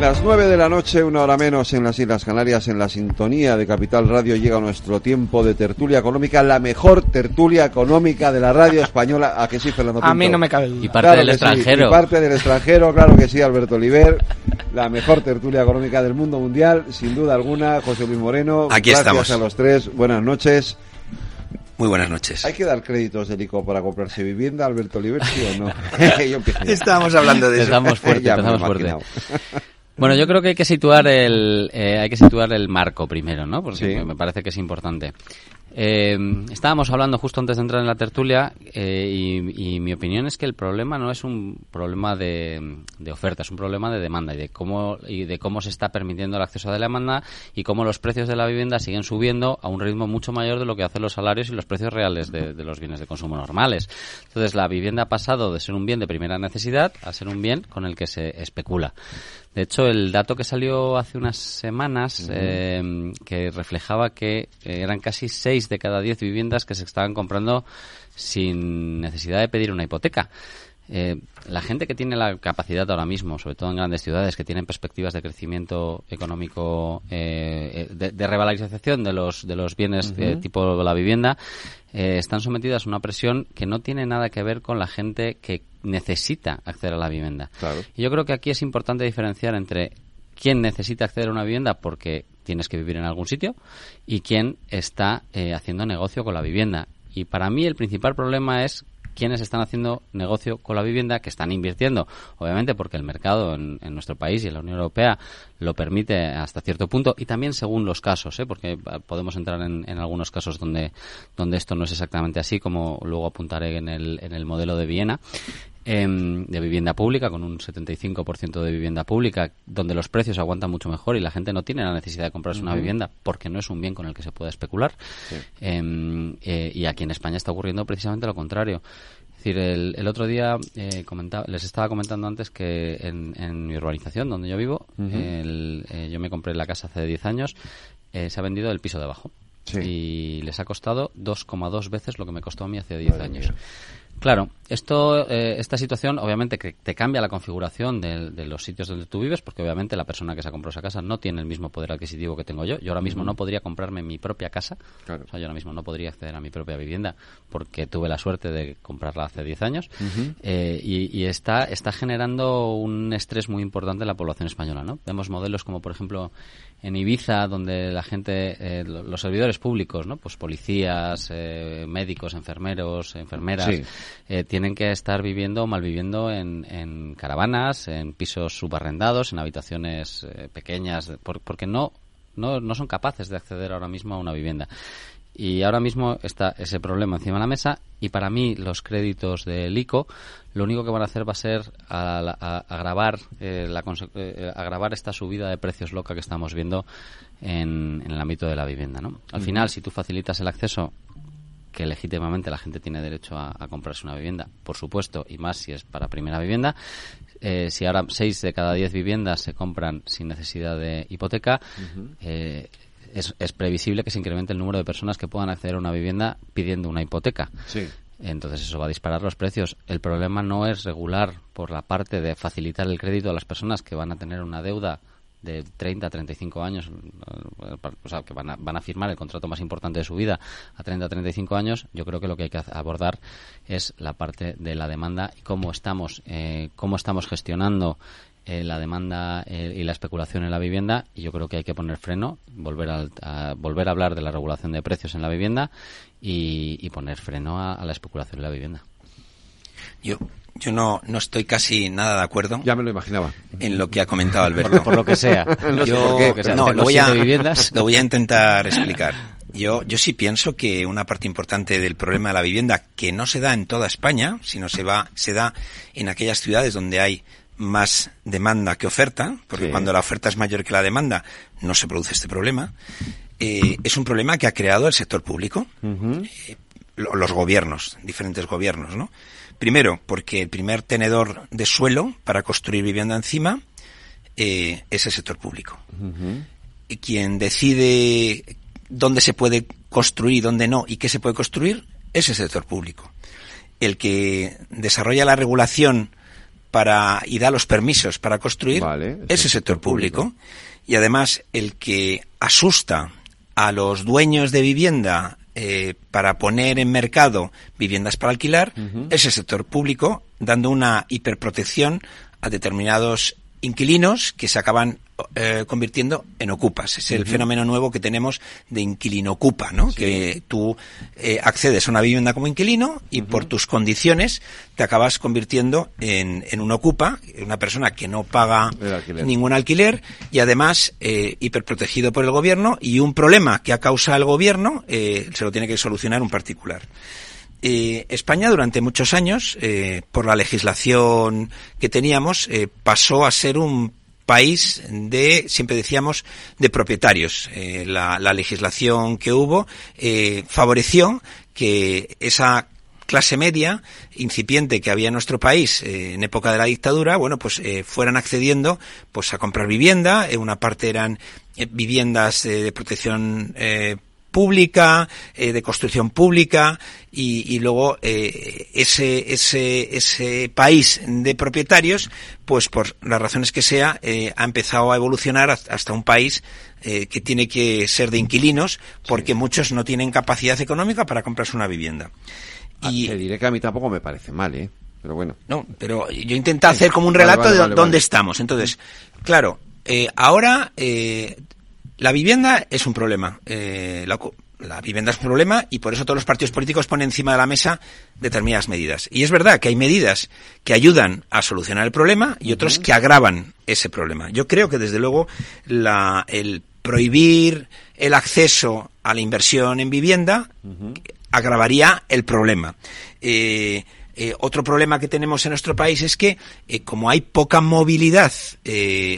Las nueve de la noche, una hora menos en las Islas Canarias, en la sintonía de Capital Radio, llega nuestro tiempo de tertulia económica, la mejor tertulia económica de la radio española. ¿A que sí, Fernando A mí no me cabe Y parte del extranjero. Y parte del extranjero, claro que sí, Alberto Oliver. La mejor tertulia económica del mundo mundial, sin duda alguna. José Luis Moreno. Aquí gracias estamos. a los tres. Buenas noches. Muy buenas noches. ¿Hay que dar créditos de ICO para comprarse vivienda, Alberto Oliver, sí o no? Yo. Estábamos hablando de eso. Empezamos fuerte, Ya empezamos fuerte. Bueno, yo creo que hay que situar el, eh, hay que situar el marco primero, ¿no? Porque me parece que es importante. Eh, estábamos hablando justo antes de entrar en la tertulia eh, y, y mi opinión es que el problema no es un problema de, de oferta, es un problema de demanda y de cómo y de cómo se está permitiendo el acceso a la demanda y cómo los precios de la vivienda siguen subiendo a un ritmo mucho mayor de lo que hacen los salarios y los precios reales de, de los bienes de consumo normales. Entonces, la vivienda ha pasado de ser un bien de primera necesidad a ser un bien con el que se especula. De hecho, el dato que salió hace unas semanas eh, que reflejaba que eh, eran casi 6 de cada 10 viviendas que se estaban comprando sin necesidad de pedir una hipoteca. Eh, la gente que tiene la capacidad ahora mismo, sobre todo en grandes ciudades, que tienen perspectivas de crecimiento económico, eh, eh, de, de revalorización de los, de los bienes eh, tipo la vivienda, eh, están sometidas a una presión que no tiene nada que ver con la gente que necesita acceder a la vivienda. Y yo creo que aquí es importante diferenciar entre quién necesita acceder a una vivienda porque tienes que vivir en algún sitio y quién está eh, haciendo negocio con la vivienda. Y para mí el principal problema es quiénes están haciendo negocio con la vivienda, que están invirtiendo, obviamente porque el mercado en, en nuestro país y en la Unión Europea lo permite hasta cierto punto y también según los casos, ¿eh? porque eh, podemos entrar en, en algunos casos donde, donde esto no es exactamente así, como luego apuntaré en el, en el modelo de Viena em, de vivienda pública, con un 75% de vivienda pública, donde los precios aguantan mucho mejor y la gente no tiene la necesidad de comprarse una vivienda porque no es un bien con el que se pueda especular. Em, eh, y aquí en España está ocurriendo precisamente lo contrario. Es decir, el, el otro día eh, comentaba, les estaba comentando antes que en, en mi urbanización, donde yo vivo, el- eh, yo me compré la casa hace 10 años, eh, se ha vendido el piso de abajo. Y les ha costado 2,2 veces lo que me costó a mí hace 10 años. Claro, esto, eh, esta situación obviamente que te cambia la configuración de, los sitios donde tú vives, porque obviamente la persona que se ha comprado esa casa no tiene el mismo poder adquisitivo que tengo yo. Yo ahora mismo no podría comprarme mi propia casa, o sea, yo ahora mismo no podría acceder a mi propia vivienda porque tuve la suerte de comprarla hace 10 años eh, y, y, está, está generando un estrés muy importante en la población española. ¿no? Vemos modelos como, por ejemplo, en Ibiza, donde la gente, eh, los servidores públicos, ¿no? Pues policías, eh, médicos, enfermeros, enfermeras, eh, tienen que estar viviendo o malviviendo en, en caravanas, en pisos subarrendados, en habitaciones pequeñas, porque no, no, no son capaces de acceder ahora mismo a una vivienda. Y ahora mismo está ese problema encima de la mesa y para mí los créditos del ICO lo único que van a hacer va a ser agravar, eh, la, eh, agravar esta subida de precios loca que estamos viendo en, el ámbito de la vivienda. ¿no? Al final, si tú facilitas el acceso que legítimamente la gente tiene derecho a, comprarse una vivienda, por supuesto, y más si es para primera vivienda. Eh, si ahora seis de cada diez viviendas se compran sin necesidad de hipoteca, es, es, previsible que se incremente el número de personas que puedan acceder a una vivienda pidiendo una hipoteca. Sí. Entonces eso va a disparar los precios. El problema no es regular por la parte de facilitar el crédito a las personas que van a tener una deuda de 30 a 35 años, eh, o sea, que van a, van a firmar el contrato más importante de su vida a 30 a 35 años, yo creo que lo que hay que abordar es la parte de la demanda y cómo estamos, eh, cómo estamos gestionando eh, la demanda eh, y la especulación en la vivienda y yo creo que hay que poner freno, volver a, volver a hablar de la regulación de precios en la vivienda y, poner freno a, la especulación en la vivienda. Yo, yo no, no estoy casi nada de acuerdo. Ya me lo imaginaba. En lo que ha comentado Alberto. Por, lo que sea. yo, no, lo voy, a, lo voy a intentar explicar. Yo, yo sí pienso que una parte importante del problema de la vivienda, que no se da en toda España, sino se va, se da en aquellas ciudades donde hay más demanda que oferta, porque cuando la oferta es mayor que la demanda no se produce este problema, eh, es un problema que ha creado el sector público, eh, los gobiernos, diferentes gobiernos, ¿no? Primero, porque el primer tenedor de suelo para construir vivienda encima eh, es el sector público. y quien decide dónde se puede construir, dónde no y qué se puede construir es el sector público. El que desarrolla la regulación para y da los permisos para construir ese sector público. Y además el que asusta a los dueños de vivienda eh, para poner en mercado viviendas para alquilar es el sector público, dando una hiperprotección a determinados inquilinos que se acaban eh, convirtiendo en ocupas. Es el fenómeno nuevo que tenemos de inquilino ocupa, ¿no? Que tú eh, accedes a una vivienda como inquilino y por tus condiciones te acabas convirtiendo en, en un ocupa, una persona que no paga ningún alquiler y además eh, hiperprotegido por el gobierno y un problema que ha causado el gobierno se lo tiene que solucionar un particular. España durante muchos años, por la legislación que teníamos, pasó a ser un país de, siempre decíamos, de propietarios. Eh, la, legislación que hubo eh, favoreció que esa clase media incipiente que había en nuestro país eh, en época de la dictadura, bueno, pues fueran accediendo pues a comprar vivienda, una parte eran viviendas de protección pública, eh, de construcción pública y, luego eh, ese, ese, ese país de propietarios, pues por las razones que sea, eh, ha empezado a evolucionar hasta un país que tiene que ser de inquilinos porque muchos no tienen capacidad económica para comprarse una vivienda. Ah, y te diré que a mí tampoco me parece mal, ¿eh? Pero bueno. No, pero yo intento hacer como un relato de dónde estamos. Entonces, claro, ahora la vivienda es un problema. Eh, la, vivienda es un problema y por eso todos los partidos políticos ponen encima de la mesa determinadas medidas. Y es verdad que hay medidas que ayudan a solucionar el problema y otros que agravan ese problema. Yo creo que desde luego el prohibir el acceso a la inversión en vivienda agravaría el problema. Eh, eh, otro problema que tenemos en nuestro país es que, como hay poca movilidad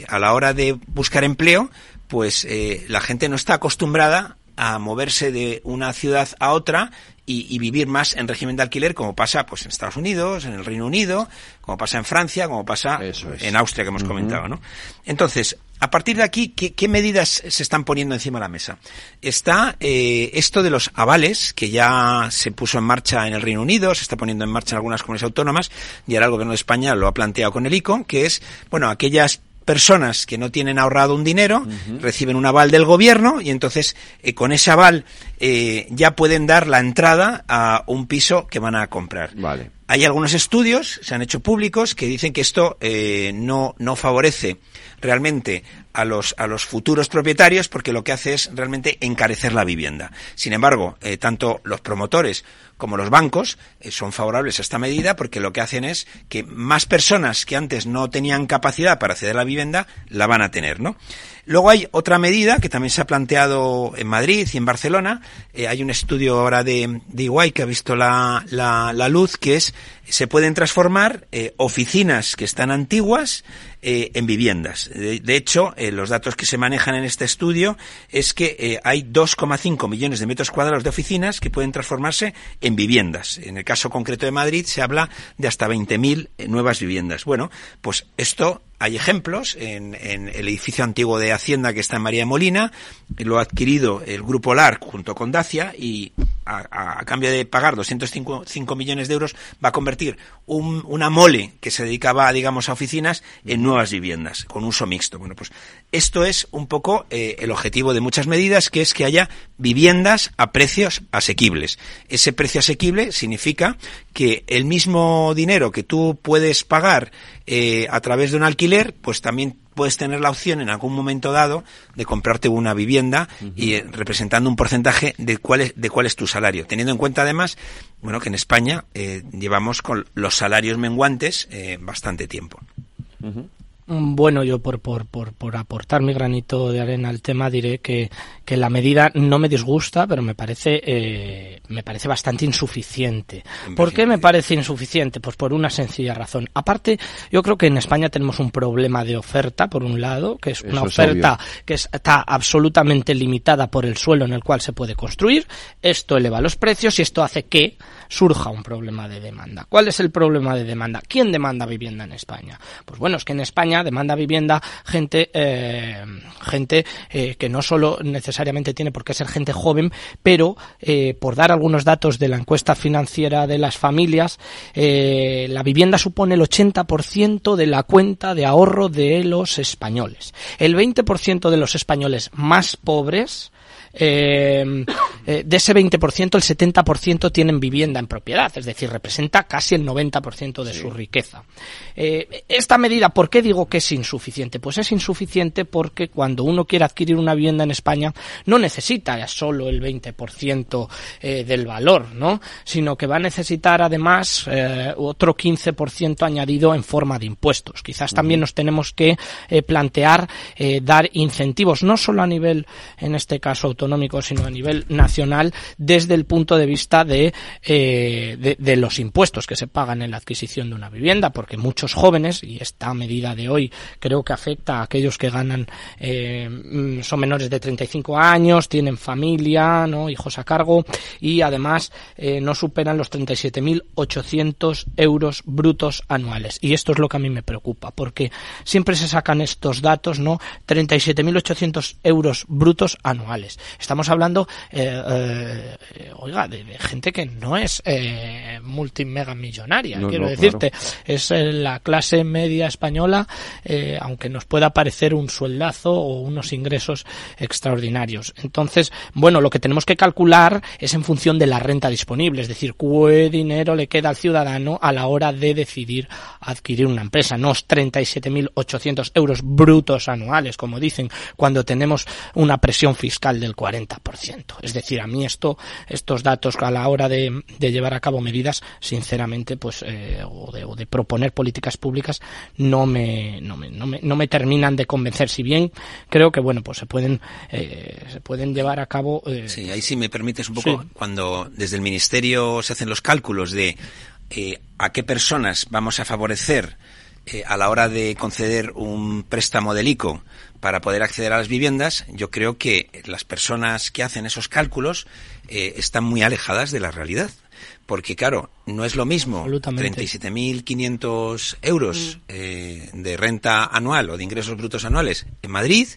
a la hora de buscar empleo, pues eh, la gente no está acostumbrada a moverse de una ciudad a otra y, vivir más en régimen de alquiler, como pasa pues en Estados Unidos, en el Reino Unido, como pasa en Francia, como pasa en Austria que hemos comentado, ¿no? Entonces, a partir de aquí, ¿qué, medidas se están poniendo encima de la mesa? Está eh, esto de los avales, que ya se puso en marcha en el Reino Unido, se está poniendo en marcha en algunas comunidades autónomas, y ahora el Gobierno de España lo ha planteado con el ICO, que es, bueno, aquellas personas que no tienen ahorrado un dinero reciben un aval del gobierno y entonces eh, con ese aval eh, ya pueden dar la entrada a un piso que van a comprar. Vale. Hay algunos estudios, se han hecho públicos, que dicen que esto eh, no, no favorece realmente a los, a los futuros propietarios porque lo que hace es realmente encarecer la vivienda. Sin embargo, eh, tanto los promotores como los bancos eh, son favorables a esta medida porque lo que hacen es que más personas que antes no tenían capacidad para acceder a la vivienda la van a tener, ¿no? Luego hay otra medida que también se ha planteado en Madrid y en Barcelona. Eh, hay un estudio ahora de, de Iguay que ha visto la, la, luz, que es se pueden transformar eh, oficinas que están antiguas en viviendas. De, hecho, eh, los datos que se manejan en este estudio es que hay 2,5 millones de metros cuadrados de oficinas que pueden transformarse en viviendas. En el caso concreto de Madrid se habla de hasta 20.000 nuevas viviendas. Bueno, pues esto hay ejemplos en, en, el edificio antiguo de Hacienda que está en María Molina, lo ha adquirido el Grupo LARC junto con Dacia y a, cambio de pagar 205 millones de euros, va a convertir un, una mole que se dedicaba, digamos, a oficinas en nuevas viviendas, con uso mixto. Bueno, pues esto es un poco eh, el objetivo de muchas medidas, que es que haya viviendas a precios asequibles. Ese precio asequible significa que el mismo dinero que tú puedes pagar eh, a través de un alquiler, pues también puedes tener la opción en algún momento dado de comprarte una vivienda y eh, representando un porcentaje de cuál es de cuál es tu salario, teniendo en cuenta además, bueno, que en España eh, llevamos con los salarios menguantes eh, bastante tiempo. Bueno, yo por, por, por, por, aportar mi granito de arena al tema diré que, que la medida no me disgusta, pero me parece, eh, me parece bastante insuficiente. ¿Por qué me parece insuficiente? Pues por una sencilla razón. Aparte, yo creo que en España tenemos un problema de oferta, por un lado, que es una oferta que está absolutamente limitada por el suelo en el cual se puede construir. Esto eleva los precios y esto hace que surja un problema de demanda. ¿Cuál es el problema de demanda? ¿Quién demanda vivienda en España? Pues bueno, es que en España demanda vivienda gente, eh, gente eh, que no solo necesariamente tiene por qué ser gente joven, pero eh, por dar algunos datos de la encuesta financiera de las familias, la vivienda supone el 80% de la cuenta de ahorro de los españoles. El 20% de los españoles más pobres eh, eh, de ese 20%, el 70% tienen vivienda en propiedad, es decir, representa casi el 90% de su riqueza. Eh, esta medida, ¿por qué digo que es insuficiente? Pues es insuficiente porque cuando uno quiere adquirir una vivienda en España no necesita solo el 20% eh, del valor, ¿no? Sino que va a necesitar además otro 15% añadido en forma de impuestos. Quizás también nos tenemos que plantear dar incentivos, no solo a nivel, en este caso, autonómico, sino a nivel nacional desde el punto de vista de, eh, de, los impuestos que se pagan en la adquisición de una vivienda, porque muchos jóvenes, y esta medida de hoy creo que afecta a aquellos que ganan, eh, mm, son menores de 35 años, tienen familia, ¿no? hijos a cargo, y además eh, no superan los 37.800 euros brutos anuales. Y esto es lo que a mí me preocupa, porque siempre se sacan estos datos, ¿no? 37.800 euros brutos anuales. Estamos hablando, eh, eh, oiga, de, gente que no es eh, multimega millonaria, quiero decirte. Es eh, la clase media española, eh, aunque nos pueda parecer un sueldazo o unos ingresos extraordinarios. Entonces, bueno, lo que tenemos que calcular es en función de la renta disponible, es decir, qué dinero le queda al ciudadano a la hora de decidir adquirir una empresa. No es 37.800 euros brutos anuales, como dicen, cuando tenemos una presión fiscal del 40%. Es decir, a mí esto, estos datos a la hora de, llevar a cabo medidas, sinceramente, pues, eh, o, de, proponer políticas públicas, no me, no me, no me, terminan de convencer. Si bien creo que, bueno, pues se pueden, eh, se pueden llevar a cabo. Eh, sí, ahí sí me permites un poco, cuando desde el Ministerio se hacen los cálculos de a qué personas vamos a favorecer a la hora de conceder un préstamo del ICO para poder acceder a las viviendas, yo creo que las personas que hacen esos cálculos eh, están muy alejadas de la realidad porque claro, no es lo mismo 37.500 euros mm. eh, de renta anual o de ingresos brutos anuales en Madrid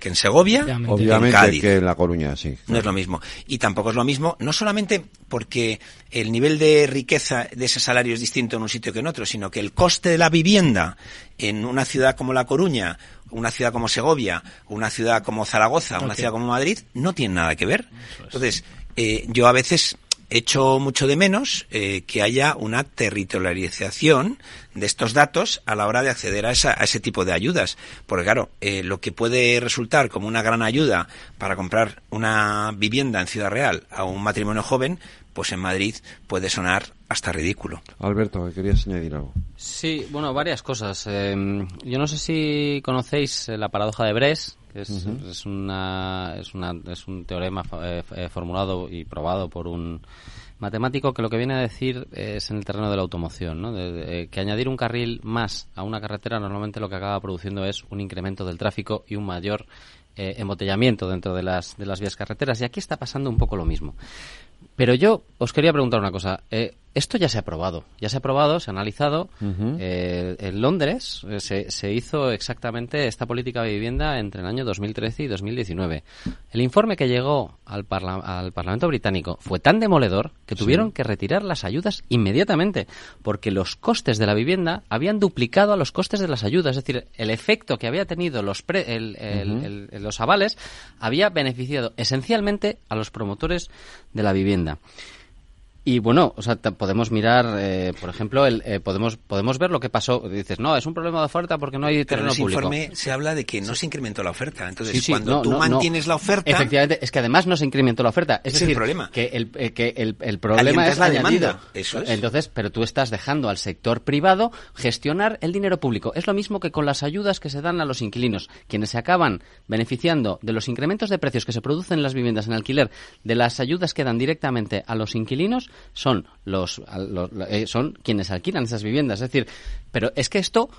que en Segovia, Obviamente en Cádiz. que en La Coruña, sí. No es lo mismo. Y tampoco es lo mismo, no solamente porque el nivel de riqueza de ese salario es distinto en un sitio que en otro, sino que el coste de la vivienda en una ciudad como La Coruña, una ciudad como Segovia, una ciudad como Zaragoza, una ciudad como Madrid, no tiene nada que ver. Entonces, eh, yo a veces echo mucho de menos eh, que haya una territorialización de estos datos a la hora de acceder a, ese tipo de ayudas. Porque claro, eh, lo que puede resultar como una gran ayuda para comprar una vivienda en Ciudad Real a un matrimonio joven, pues en Madrid puede sonar hasta ridículo. Alberto, querías añadir algo. Sí, bueno, varias cosas. Em, yo no sé si conocéis la paradoja de Bres, que es, es, una, es, una, es un teorema eh, eh, formulado y probado por un matemático que lo que viene a decir es en el terreno de la automoción, ¿no? de, que añadir un carril más a una carretera normalmente lo que acaba produciendo es un incremento del tráfico y un mayor eh, embotellamiento dentro de las, de las vías carreteras. Y aquí está pasando un poco lo mismo. Pero yo os quería preguntar una cosa. Eh, esto ya se ha probado, ya se ha probado, se ha analizado. Eh, en Londres eh, se, se, hizo exactamente esta política de vivienda entre el año 2013 y 2019. El informe que llegó al, al Parlamento británico fue tan demoledor que tuvieron que retirar las ayudas inmediatamente, porque los costes de la vivienda habían duplicado a los costes de las ayudas. Es decir, el efecto que había tenido los, los avales había beneficiado esencialmente a los promotores de la vivienda. Y bueno, o sea, podemos mirar, eh, por ejemplo, el, eh, podemos podemos ver lo que pasó. Dices, no, es un problema de oferta porque no hay terreno Pero en ese informe se habla de que no se incrementó la oferta. Entonces, cuando tú mantienes la oferta... Efectivamente, es que además no se incrementó la oferta. Es, decir, el problema. que el, eh, que el, el problema es la demanda. Eso es. Entonces, pero tú estás dejando al sector privado gestionar el dinero público. Es lo mismo que con las ayudas que se dan a los inquilinos. Quienes se acaban beneficiando de los incrementos de precios que se producen en las viviendas en alquiler, de las ayudas que dan directamente a los inquilinos, son los, eh, son quienes alquilan esas viviendas. Es decir, pero es que esto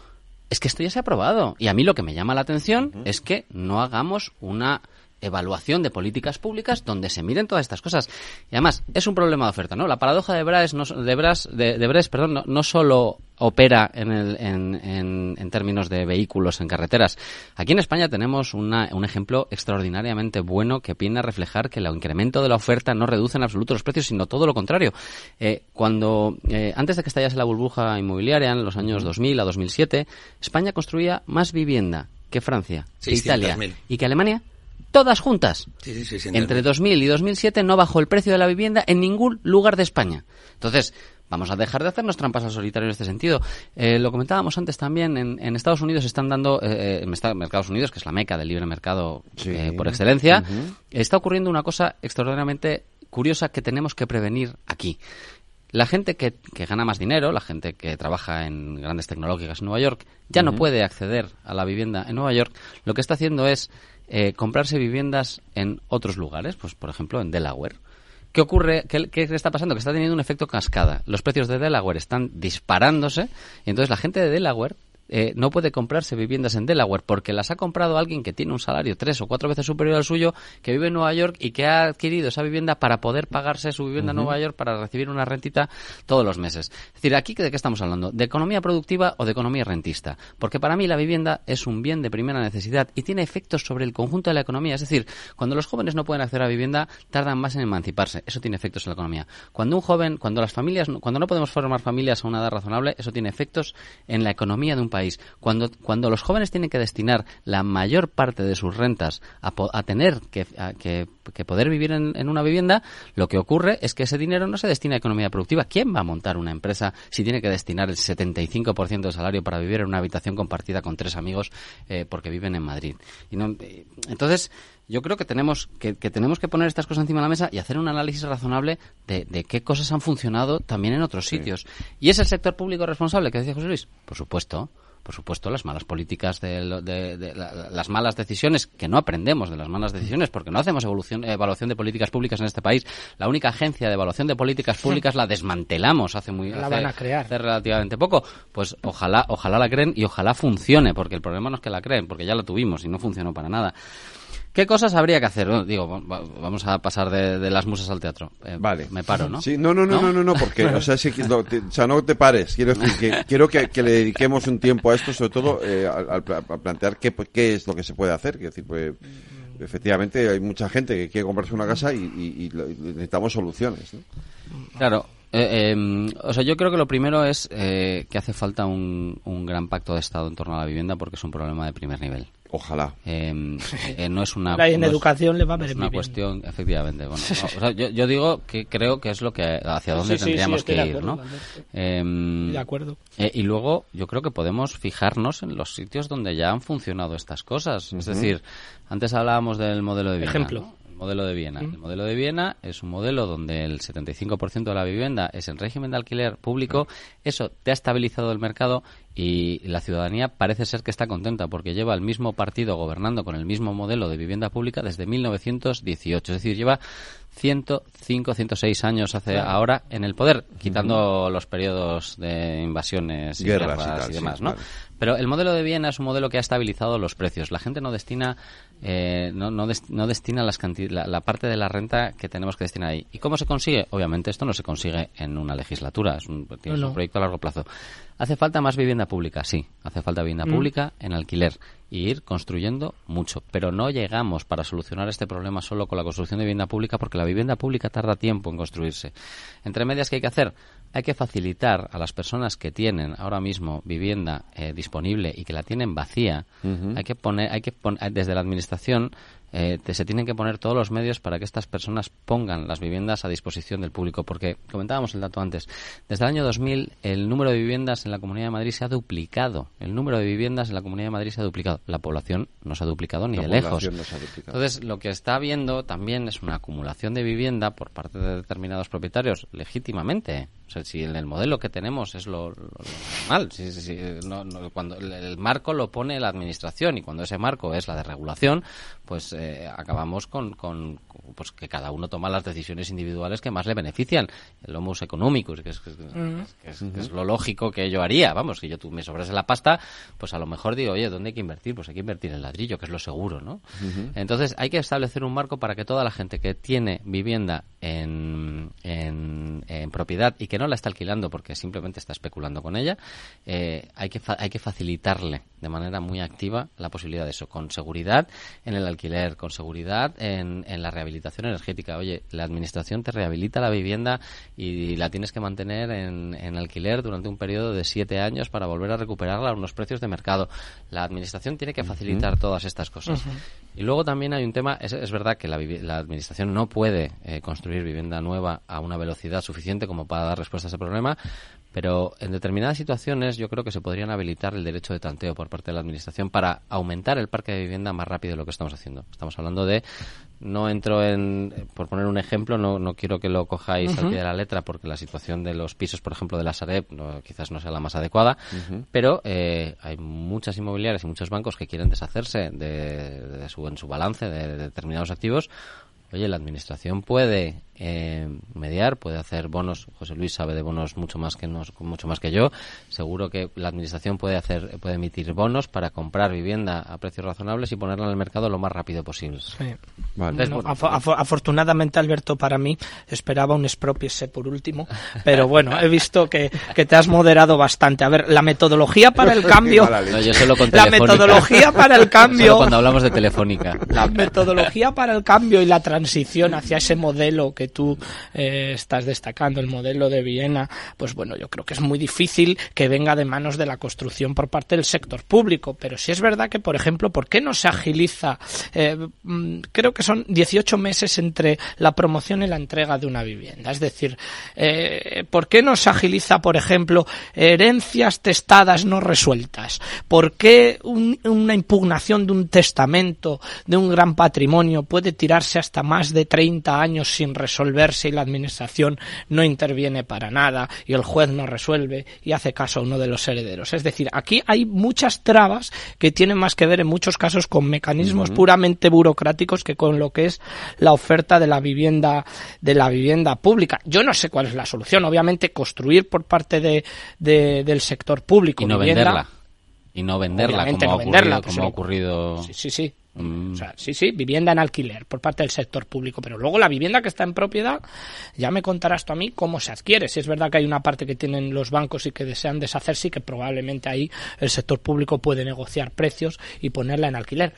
es que esto ya se ha aprobado y a mí lo que me llama la atención es que no hagamos una evaluación de políticas públicas donde se miren todas estas cosas. Y además, es un problema de oferta, ¿no? La paradoja de Bres, no, de Bras, de, de perdón, no, no, solo opera en, el, en, en, términos de vehículos en carreteras. Aquí en España tenemos una, un ejemplo extraordinariamente bueno que viene a reflejar que el incremento de la oferta no reduce en absoluto los precios, sino todo lo contrario. Eh, cuando, eh, antes de que estallase la burbuja inmobiliaria en los años 2000 a 2007, España construía más vivienda que Francia, que Italia y que Alemania todas juntas. Entre 2000 y 2007 no bajó el precio de la vivienda en ningún lugar de España. Entonces, vamos a dejar de hacernos trampas al solitario en este sentido. Eh, lo comentábamos antes también, en, Estados Unidos están dando, eh, eh, en Estados Unidos, que es la meca del libre mercado por excelencia, está ocurriendo una cosa extraordinariamente curiosa que tenemos que prevenir aquí. La gente que, gana más dinero, la gente que trabaja en grandes tecnológicas en Nueva York, ya no puede acceder a la vivienda en Nueva York. Lo que está haciendo es eh, comprarse viviendas en otros lugares, pues por ejemplo en Delaware. ¿Qué ocurre? ¿Qué, ¿Qué, está pasando? Que está teniendo un efecto cascada. Los precios de Delaware están disparándose y entonces la gente de Delaware eh, no puede comprarse viviendas en Delaware porque las ha comprado alguien que tiene un salario tres o cuatro veces superior al suyo, que vive en Nueva York y que ha adquirido esa vivienda para poder pagarse su vivienda en Nueva York para recibir una rentita todos los meses. Es decir, aquí de qué estamos hablando? ¿De economía productiva o de economía rentista? Porque para mí la vivienda es un bien de primera necesidad y tiene efectos sobre el conjunto de la economía. Es decir, cuando los jóvenes no pueden acceder a vivienda, tardan más en emanciparse. Eso tiene efectos en la economía. Cuando un joven, cuando las familias, cuando no podemos formar familias a una edad razonable, eso tiene efectos en la economía de un país. Cuando, cuando los jóvenes tienen que destinar la mayor parte de sus rentas a, a tener que, que, poder vivir en, una vivienda, lo que ocurre es que ese dinero no se destina a economía productiva. ¿Quién va a montar una empresa si tiene que destinar el 75% del salario para vivir en una habitación compartida con tres amigos eh, porque viven en Madrid? Y no, eh, entonces, yo creo que tenemos que, tenemos que poner estas cosas encima de la mesa y hacer un análisis razonable de, de qué cosas han funcionado también en otros sitios. ¿Y es el sector público responsable, que decía José Luis? Por supuesto por supuesto, las malas políticas, de, las malas decisiones, que no aprendemos de las malas decisiones porque no hacemos evolución, evaluación de políticas públicas en este país. La única agencia de evaluación de políticas públicas la desmantelamos hace muy la van a crear. hace relativamente poco. Pues ojalá, ojalá la creen y ojalá funcione, porque el problema no es que la creen, porque ya la tuvimos y no funcionó para nada. ¿Qué cosas habría que hacer? digo, vamos a pasar de, las musas al teatro. Eh, vale. Me paro, ¿no? Sí, no, no, no, no, no, porque, o sea, no, te, o sea, no te pares. Quiero decir que quiero que, le dediquemos un tiempo a esto, sobre todo eh, al, plantear qué, qué es lo que se puede hacer. Quiero decir, pues, efectivamente hay mucha gente que quiere comprarse una casa y, necesitamos soluciones. Claro. Eh, em, o sea, yo creo que lo primero es que hace falta un, un gran pacto de Estado en torno a la vivienda porque es un problema de primer nivel. Ojalá. Em, eh, no es una. en educación le va a ver una cuestión, efectivamente. Bueno, yo, digo que creo que es lo que hacia dónde tendríamos que ir, ¿no? Em, de acuerdo. Eh, y luego yo creo que podemos fijarnos en los sitios donde ya han funcionado estas cosas. Es decir, antes hablábamos del modelo de vida. Ejemplo modelo de Viena. El modelo de Viena es un modelo donde el 75% de la vivienda es en régimen de alquiler público. Eso te ha estabilizado el mercado y la ciudadanía parece ser que está contenta porque lleva el mismo partido gobernando con el mismo modelo de vivienda pública desde 1918. Es decir, lleva 105, 106 años hace ahora en el poder, quitando los periodos de invasiones y guerras, y, demás, ¿no? Pero el modelo de Viena es un modelo que ha estabilizado los precios. La gente no destina eh, no, no, no, destina las la, parte de la renta que tenemos que destinar ahí. ¿Y cómo se consigue? Obviamente esto no se consigue en una legislatura, es un, un proyecto a largo plazo. ¿Hace falta más vivienda pública? Sí, hace falta vivienda mm. pública en alquiler y ir construyendo mucho. Pero no llegamos para solucionar este problema solo con la construcción de vivienda pública porque la vivienda pública tarda tiempo en construirse. Entre medias, ¿qué hay que hacer? Hay que facilitar a las personas que tienen ahora mismo vivienda eh, disponible y que la tienen vacía. Hay que poner, hay que poner, desde la administración eh, se tienen que poner todos los medios para que estas personas pongan las viviendas a disposición del público, porque comentábamos el dato antes, desde el año 2000 el número de viviendas en la Comunidad de Madrid se ha duplicado, el número de viviendas en la Comunidad de Madrid se ha duplicado, la población no se ha duplicado ni de lejos. Entonces, lo que está habiendo también es una acumulación de vivienda por parte de determinados propietarios, legítimamente. O sea, si en el modelo que tenemos es lo, normal, cuando el marco lo pone la administración y cuando ese marco es la de regulación, pues eh, acabamos con, con, pues que cada uno toma las decisiones individuales que más le benefician. El homus económicos, que es, es, lo lógico que yo haría. Vamos, que yo tú me sobrase la pasta, pues a lo mejor digo, oye, ¿dónde hay que invertir? Pues hay que invertir en ladrillo, que es lo seguro, ¿no? Entonces hay que establecer un marco para que toda la gente que tiene vivienda en, en, propiedad y que no la está alquilando porque simplemente está especulando con ella, eh, hay, que hay que facilitarle de manera muy activa la posibilidad de eso, con seguridad en el alquiler, con seguridad en, en la rehabilitación energética. Oye, la administración te rehabilita la vivienda y la tienes que mantener en, en alquiler durante un periodo de siete años para volver a recuperarla a unos precios de mercado. La administración tiene que facilitar todas estas cosas. Y luego también hay un tema, es, es verdad que la, la, administración no puede eh, construir vivienda nueva a una velocidad suficiente como para dar respuesta a ese problema, pero en determinadas situaciones yo creo que se podrían habilitar el derecho de tanteo por parte de la Administración para aumentar el parque de vivienda más rápido de lo que estamos haciendo. Estamos hablando de, no entro en, por poner un ejemplo, no, no quiero que lo cojáis al pie de la letra porque la situación de los pisos, por ejemplo, de la Sareb quizás no sea la más adecuada, pero eh, hay muchas inmobiliarias y muchos bancos que quieren deshacerse de, su, en su balance de determinados activos. Oye, la administración puede eh, mediar, puede hacer bonos. José Luis sabe de bonos mucho más que nos, mucho más que yo. Seguro que la administración puede hacer, puede emitir bonos para comprar vivienda a precios razonables y ponerla en el mercado lo más rápido posible. afortunadamente, Alberto, para mí esperaba un expropiese por último, pero bueno, he visto que, que, te has moderado bastante. A ver, la metodología para el cambio. la metodología para el cambio. cuando hablamos de telefónica. La metodología para el cambio y la transición hacia ese modelo que tú eh, estás destacando, el modelo de Viena, pues bueno, yo creo que es muy difícil que venga de manos de la construcción por parte del sector público. Pero si es verdad que, por ejemplo, ¿por qué no se agiliza? Eh, mm, creo que son 18 meses entre la promoción y la entrega de una vivienda. Es decir, eh, ¿por qué no se agiliza, por ejemplo, herencias testadas no resueltas? ¿Por qué una impugnación de un testamento, de un gran patrimonio, puede tirarse hasta más de 30 años sin resolverse y la administración no interviene para nada y el juez no resuelve y hace caso a uno de los herederos. Es decir, aquí hay muchas trabas que tienen más que ver en muchos casos con mecanismos puramente burocráticos que con lo que es la oferta de la vivienda de la vivienda pública. Yo no sé cuál es la solución. Obviamente construir por parte de, del sector público y no venderla y no venderla como, ha, ocurrido, como ha ocurrido sí sí sí O sea, sí, sí, vivienda en alquiler por parte del sector público, pero luego la vivienda que está en propiedad, ya me contarás tú a mí cómo se adquiere. Si es verdad que hay una parte que tienen los bancos y que desean deshacerse y que probablemente ahí el sector público puede negociar precios y ponerla en alquiler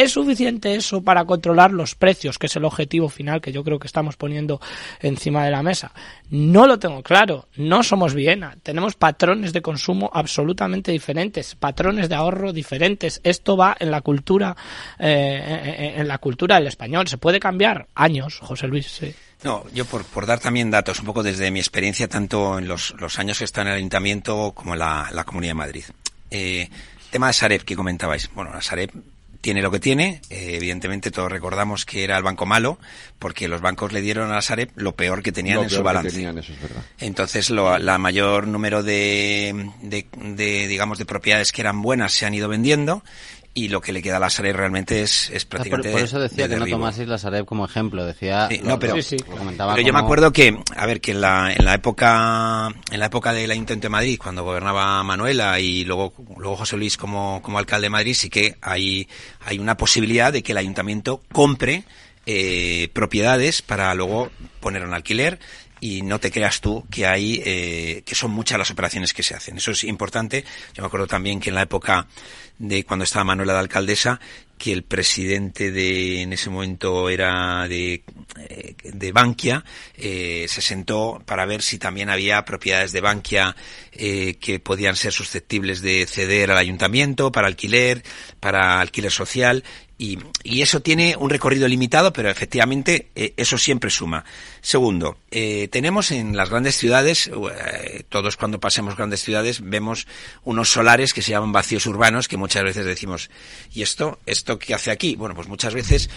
¿Es suficiente eso para controlar los precios, que es el objetivo final que yo creo que estamos poniendo encima de la mesa? No lo tengo claro. No somos Viena. Tenemos patrones de consumo absolutamente diferentes, patrones de ahorro diferentes. Esto va en la cultura, eh, en la cultura del español. Se puede cambiar años, José Luis. No, yo por, dar también datos, un poco desde mi experiencia, tanto en los, los años que está en el Ayuntamiento como en la, Comunidad de Madrid. Eh, tema de Sareb que comentabais. Bueno, la Sareb tiene lo que tiene. Eh, evidentemente todos recordamos que era el banco malo porque los bancos le dieron a la Sareb lo peor que tenían en su balance. Entonces lo, la mayor número de, de, de, digamos, de propiedades que eran buenas se han ido vendiendo y lo que le queda a la Sareb realmente es, es prácticamente. por, eso decía que no tomaseis la Sareb como ejemplo, decía. no, pero, yo me acuerdo que, a ver, que en la, en la época, en la época del Ayuntamiento de Madrid, cuando gobernaba Manuela y luego, luego José Luis como, como alcalde de Madrid, sí que hay, hay una posibilidad de que el Ayuntamiento compre eh, propiedades para luego poner en alquiler y no te creas tú que hay eh, que son muchas las operaciones que se hacen. Eso es importante. Yo me acuerdo también que en la época de cuando estaba Manuela de alcaldesa, que el presidente de en ese momento era de, eh, de Bankia, eh, se sentó para ver si también había propiedades de Bankia eh, que podían ser susceptibles de ceder al ayuntamiento para alquiler, para alquiler social y, eso tiene un recorrido limitado, pero efectivamente eh, eso siempre suma. Segundo, eh, tenemos en las grandes ciudades, eh, todos cuando pasemos grandes ciudades, vemos unos solares que se llaman vacíos urbanos, que muchas veces decimos, ¿y esto? ¿Esto qué hace aquí? Bueno, pues muchas veces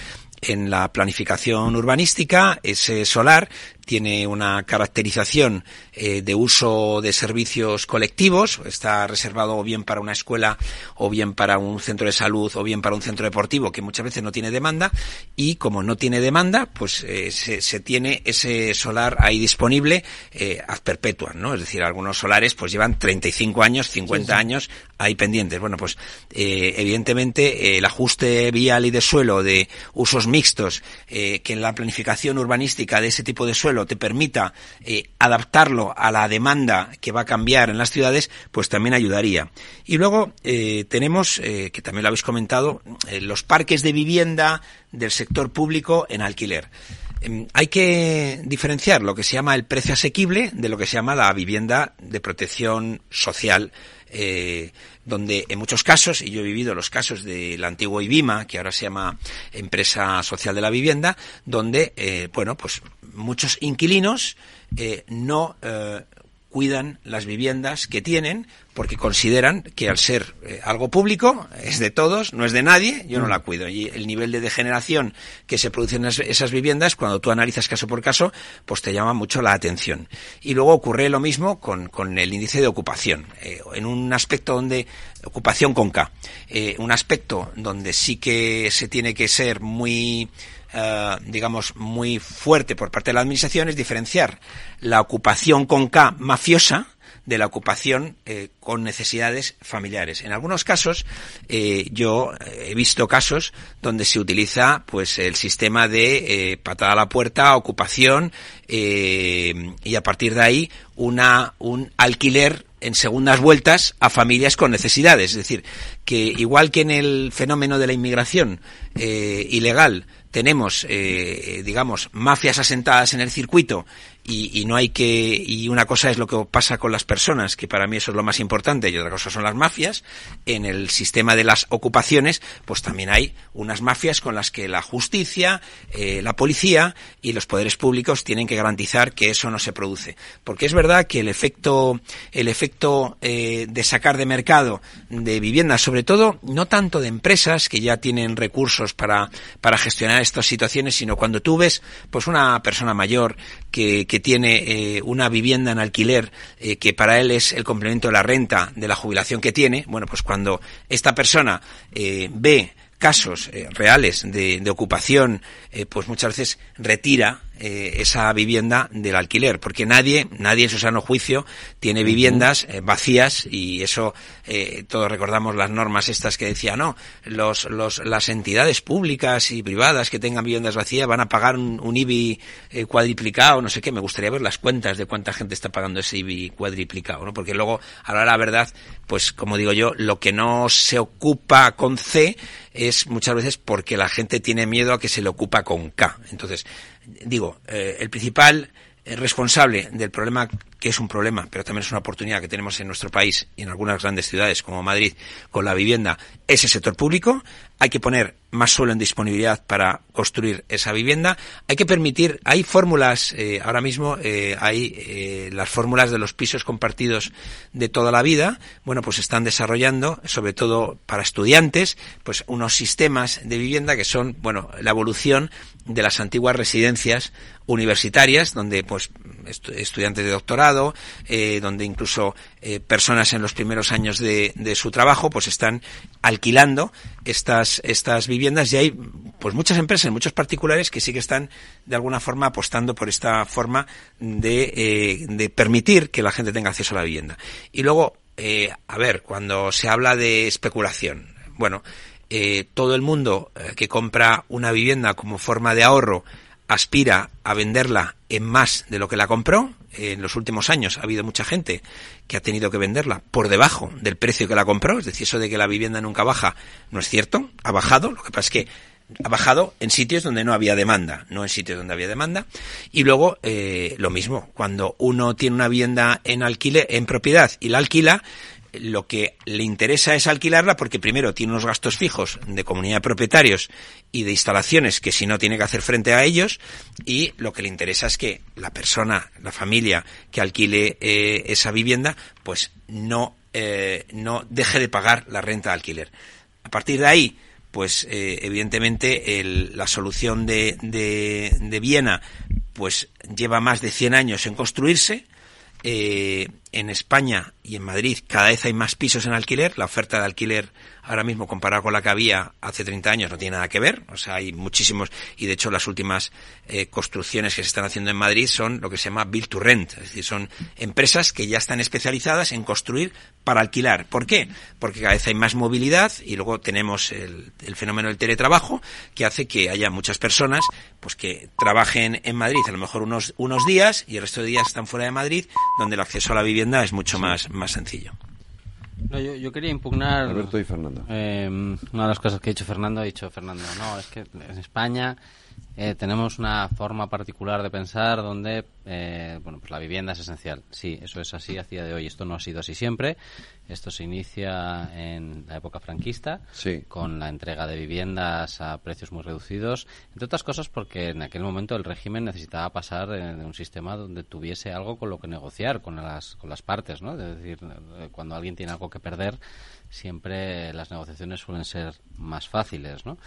en la planificación urbanística, ese solar tiene una caracterización eh, de uso de servicios colectivos, está reservado o bien para una escuela, o bien para un centro de salud, o bien para un centro deportivo, que muchas veces no tiene demanda, y como no tiene demanda, pues eh, se, se, tiene ese solar ahí disponible eh, ad perpetua, ¿no? Es decir, algunos solares pues llevan 35 años, 50 años ahí pendientes. Bueno, pues eh, evidentemente el ajuste vial y de suelo de usos mixtos, que en la planificación urbanística de ese tipo de suelo te permita eh, adaptarlo a la demanda que va a cambiar en las ciudades, pues también ayudaría. Y luego eh, tenemos, eh, que también lo habéis comentado, los parques de vivienda del sector público en alquiler em, hay que diferenciar lo que se llama el precio asequible de lo que se llama la vivienda de protección social donde en muchos casos, y yo he vivido los casos del antiguo IBIMA, que ahora se llama Empresa Social de la Vivienda, donde, bueno, pues muchos inquilinos eh, no eh, cuidan las viviendas que tienen porque consideran que al ser eh, algo público es de todos, no es de nadie, yo no la cuido. Y el nivel de degeneración que se produce en esas viviendas, cuando tú analizas caso por caso, pues te llama mucho la atención. Y luego ocurre lo mismo con, con el índice de ocupación. Eh, en un aspecto donde, ocupación con K, eh, un aspecto donde sí que se tiene que ser muy digamos, muy fuerte por parte de la administración es diferenciar la ocupación con K mafiosa, de la ocupación eh, con necesidades familiares. En algunos casos, eh, yo eh, he visto casos donde se utiliza pues el sistema de patada a la puerta, ocupación y a partir de ahí una un alquiler en segundas vueltas a familias con necesidades. Es decir, que igual que en el fenómeno de la inmigración ilegal tenemos, digamos, mafias asentadas en el circuito y, y, no hay que y una cosa es lo que pasa con las personas que para mí eso es lo más importante y otra cosa son las mafias. En el sistema de las ocupaciones pues también hay unas mafias con las que la justicia eh, la policía y los poderes públicos tienen que garantizar que eso no se produce. Porque es verdad que el efecto el efecto eh, de sacar de mercado de viviendas sobre todo no tanto de empresas que ya tienen recursos para para gestionar estas situaciones sino cuando tú ves pues una persona mayor que, que tiene eh, una vivienda en alquiler eh, que para él es el complemento de la renta de la jubilación que tiene, bueno, pues cuando esta persona eh, ve casos reales de, de ocupación, pues muchas veces retira eh, esa vivienda del alquiler, porque nadie, nadie en su sano juicio tiene viviendas eh, vacías y eso eh, todos recordamos las normas estas que decía no, los, los, las entidades públicas y privadas que tengan viviendas vacías van a pagar un, un IBI cuadriplicado, no sé qué. Me gustaría ver las cuentas de cuánta gente está pagando ese IBI cuadriplicado, ¿no? Porque luego, ahora la verdad, pues como digo yo, lo que no se ocupa con C es muchas veces porque la gente tiene miedo a que se le ocupa con K. Entonces, digo, eh, el principal eh, responsable del problema que es un problema, pero también es una oportunidad que tenemos en nuestro país y en algunas grandes ciudades como Madrid con la vivienda, es el sector público. Hay que poner más suelo en disponibilidad para construir esa vivienda. Hay que permitir, hay fórmulas, eh, ahora mismo eh, hay eh, las fórmulas de los pisos compartidos de toda la vida. Bueno, pues están desarrollando, sobre todo para estudiantes, pues unos sistemas de vivienda que son, bueno, la evolución de las antiguas residencias universitarias, donde pues estudiantes de doctorado, eh, donde incluso eh, personas en los primeros años de, de, su trabajo pues están alquilando estas, estas viviendas y hay pues muchas empresas, muchos particulares que sí que están de alguna forma apostando por esta forma de, eh, de permitir que la gente tenga acceso a la vivienda. Y luego, a ver, cuando se habla de especulación, bueno, todo el mundo que compra una vivienda como forma de ahorro aspira a venderla en más de lo que la compró. En los últimos años ha habido mucha gente que ha tenido que venderla por debajo del precio que la compró. Es decir, eso de que la vivienda nunca baja no es cierto. Ha bajado. Lo que pasa es que ha bajado en sitios donde no había demanda, no en sitios donde había demanda. Y luego, eh, lo mismo, cuando uno tiene una vivienda en alquiler, en propiedad y la alquila, lo que le interesa es alquilarla porque primero tiene unos gastos fijos de comunidad de propietarios y de instalaciones que si no tiene que hacer frente a ellos y lo que le interesa es que la persona, la familia que alquile eh, esa vivienda pues no, eh, no deje de pagar la renta de alquiler. A partir de ahí, pues eh, evidentemente el, la solución de, de, de Viena pues lleva más de 100 años en construirse, eh, en España y en Madrid cada vez hay más pisos en alquiler. La oferta de alquiler ahora mismo comparada con la que había hace 30 años no tiene nada que ver. O sea, hay muchísimos y de hecho las últimas eh, construcciones que se están haciendo en Madrid son lo que se llama build to rent. Es decir, son empresas que ya están especializadas en construir para alquilar. ¿Por qué? Porque cada vez hay más movilidad y luego tenemos el, el fenómeno del teletrabajo que hace que haya muchas personas pues que trabajen en Madrid a lo mejor unos, unos días y el resto de días están fuera de Madrid donde el acceso a la vivienda es mucho más, más sencillo. yo, quería impugnar. Alberto y Fernando. Eh, una de las cosas que ha dicho Fernando, ha dicho Fernando, no, es que en España eh, tenemos una forma particular de pensar donde eh, bueno, pues la vivienda es esencial. Sí, eso es así a día de hoy. Esto no ha sido así siempre. Esto se inicia en la época franquista con la entrega de viviendas a precios muy reducidos, entre otras cosas porque en aquel momento el régimen necesitaba pasar de un sistema donde tuviese algo con lo que negociar con las, con las partes. ¿no? Es decir, eh, cuando alguien tiene algo que perder, siempre las negociaciones suelen ser más fáciles. ¿no?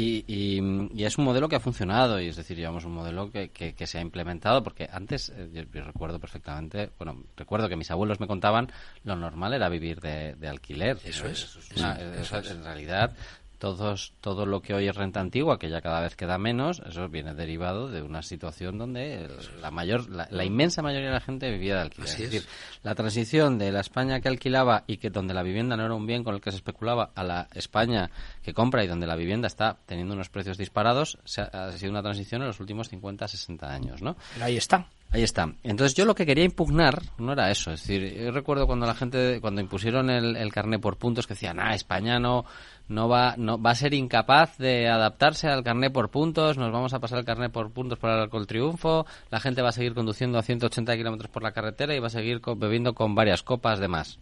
Y, y, es un modelo que ha funcionado, y es decir, llevamos un modelo que, que, se ha implementado, porque antes, eh, yo, recuerdo perfectamente, bueno, recuerdo que mis abuelos me contaban, lo normal era vivir de, alquiler. Eso es. En realidad, todos, todo lo que hoy es renta antigua, que ya cada vez queda menos, eso viene derivado de una situación donde la mayor, la, inmensa mayoría de la gente vivía de alquiler. es decir, la transición de la España que alquilaba y que donde la vivienda no era un bien con el que se especulaba a la España que compra y donde la vivienda está teniendo unos precios disparados, se ha, sido una transición en los últimos 50, 60 años, ¿no? ahí está. Ahí está. Entonces yo lo que quería impugnar no era eso. Es decir, yo recuerdo cuando la gente, cuando impusieron el, el carné por puntos, que decían, ah, España no, no va, no, va a ser incapaz de adaptarse al carné por puntos, nos vamos a pasar el carné por puntos para el, el triunfo, la gente va a seguir conduciendo a 180 kilómetros por la carretera y va a seguir bebiendo con varias copas de más.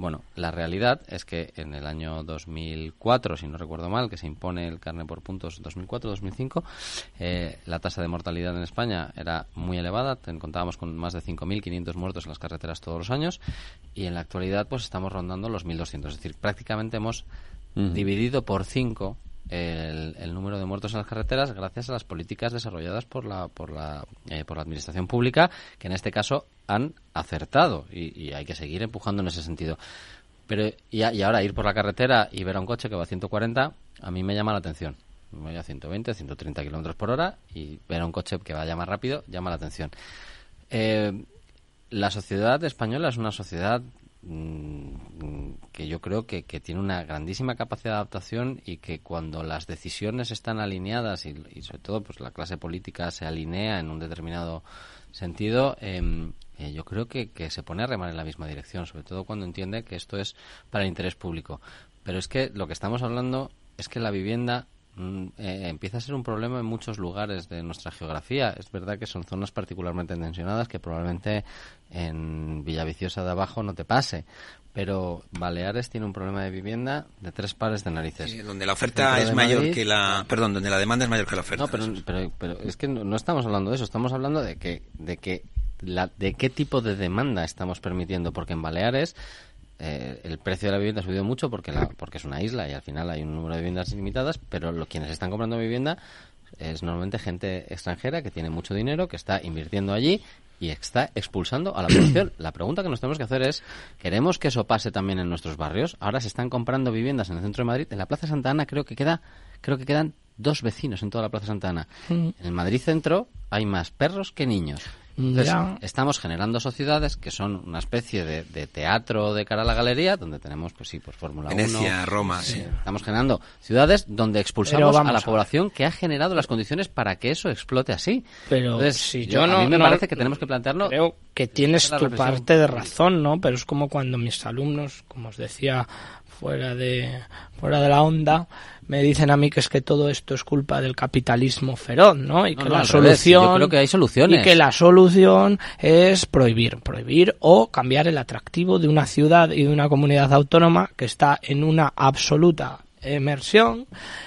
Bueno, la realidad es que en el año 2004, si no recuerdo mal, que se impone el carne por puntos 2004-2005, eh, la tasa de mortalidad en España era muy elevada, contábamos con más de 5.500 muertos en las carreteras todos los años y en la actualidad pues estamos rondando los 1.200. Es decir, prácticamente hemos dividido por 5 el, número de muertos en las carreteras gracias a las políticas desarrolladas por la, por la, eh, por la administración pública, que en este caso han acertado y, hay que seguir empujando en ese sentido. Pero y, ahora ir por la carretera y ver a un coche que va a 140, a mí me llama la atención. voy a 120, 130 kilómetros por hora y ver a un coche que vaya más rápido llama la atención. Eh, la sociedad española es una sociedad que yo creo que, tiene una grandísima capacidad de adaptación y que cuando las decisiones están alineadas y, sobre todo pues la clase política se alinea en un determinado sentido, em, eh, yo creo que, que se pone a remar en la misma dirección, sobre todo cuando entiende que esto es para el interés público. Pero es que lo que estamos hablando es que la vivienda mm, eh, empieza a ser un problema en muchos lugares de nuestra geografía. Es verdad que son zonas particularmente tensionadas que probablemente en Villaviciosa de abajo no te pase. Pero Baleares tiene un problema de vivienda de tres pares de narices. donde la oferta es mayor que la, perdón, donde la demanda es mayor que la oferta. No, pero, pero, es que no, estamos hablando de eso. Estamos hablando de que, de que la, de qué tipo de demanda estamos permitiendo, porque en Baleares eh, el precio de la vivienda ha subido mucho porque, la, porque es una isla y al final hay un número de viviendas limitadas, pero lo, quienes están comprando vivienda es normalmente gente extranjera que tiene mucho dinero, que está invirtiendo allí y está expulsando a la población. La pregunta que nos tenemos que hacer es, ¿queremos que eso pase también en nuestros barrios? Ahora se están comprando viviendas en el centro de Madrid. En la Plaza Santa Ana creo que queda, creo que quedan dos vecinos en toda la Plaza Santa Ana. En el Madrid Centro hay más perros que niños estamos generando sociedades que son una especie de, teatro de cara a la galería, donde tenemos, pues sí, pues Fórmula 1. Venecia, Roma, sí. Estamos generando ciudades donde expulsamos a la población que ha generado las condiciones para que eso explote así. Pero si yo, no, a mí me parece que tenemos que plantearlo. Creo que tienes tu parte de razón, ¿no? Pero es como cuando mis alumnos, como os decía fuera de fuera de la onda me dicen a mí que es que todo esto es culpa del capitalismo feroz, ¿no? Y que la solución creo que hay soluciones y que la solución es prohibir, prohibir o cambiar el atractivo de una ciudad y de una comunidad autónoma que está en una absoluta emersión,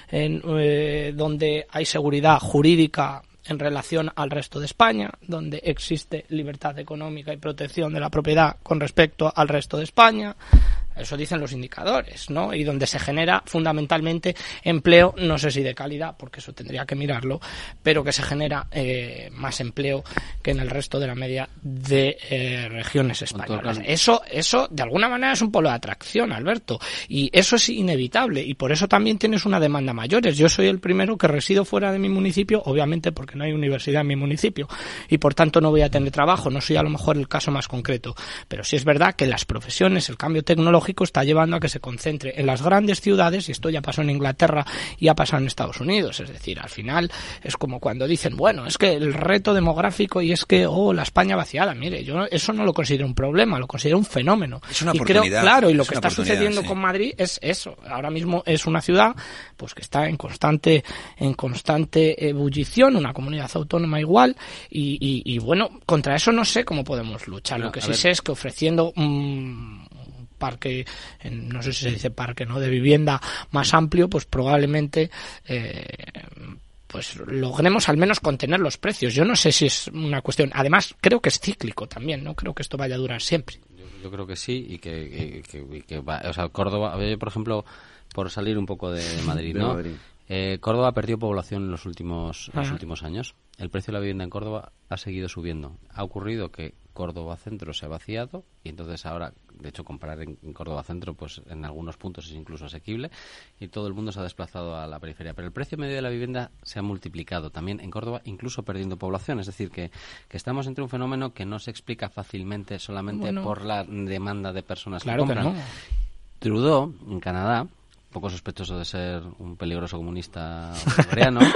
en eh, donde hay seguridad jurídica en relación al resto de España, donde existe libertad económica y protección de la propiedad con respecto al resto de España, eso dicen los indicadores, ¿no? Y donde se genera fundamentalmente empleo, no sé si de calidad, porque eso tendría que mirarlo, pero que se genera eh, más empleo que en el resto de la media de eh, regiones españolas. Eso, eso de alguna manera es un polo de atracción, Alberto, y eso es inevitable y por eso también tienes una demanda mayores. Yo soy el primero que resido fuera de mi municipio, obviamente porque no hay universidad en mi municipio y por tanto no voy a tener trabajo. No soy a lo mejor el caso más concreto, pero sí es verdad que las profesiones, el cambio tecnológico está llevando a que se concentre en las grandes ciudades, y esto ya pasó en Inglaterra y ha pasado en Estados Unidos. Es decir, al final es como cuando dicen, bueno, es que el reto demográfico y es que, oh, la España vaciada. Mire, yo eso no lo considero un problema, lo considero un fenómeno. Es una y creo, claro, y lo que está sucediendo con Madrid es eso. Ahora mismo es una ciudad pues que está en constante, en constante ebullición, una comunidad autónoma igual, y, bueno, contra eso no sé cómo podemos luchar. lo que sí sé es que ofreciendo un parque, no sé si se dice parque, ¿no? De vivienda más amplio, pues probablemente eh, pues logremos al menos contener los precios. Yo no sé si es una cuestión. Además, creo que es cíclico también, no creo que esto vaya a durar siempre. Yo, creo que sí y que, o sea, Córdoba, por ejemplo, por salir un poco de Madrid, ¿no? Eh, Córdoba ha perdido población en los últimos, en los últimos años. El precio de la vivienda en Córdoba ha seguido subiendo. Ha ocurrido que Córdoba Centro se ha vaciado y entonces ahora, de hecho, comprar en, Córdoba Centro, pues en algunos puntos es incluso asequible y todo el mundo se ha desplazado a la periferia. Pero el precio medio de la vivienda se ha multiplicado también en Córdoba, incluso perdiendo población. Es decir, que, estamos entre un fenómeno que no se explica fácilmente solamente por la demanda de personas claro que compran. Trudeau, en Canadá, poco sospechoso de ser un peligroso comunista coreano.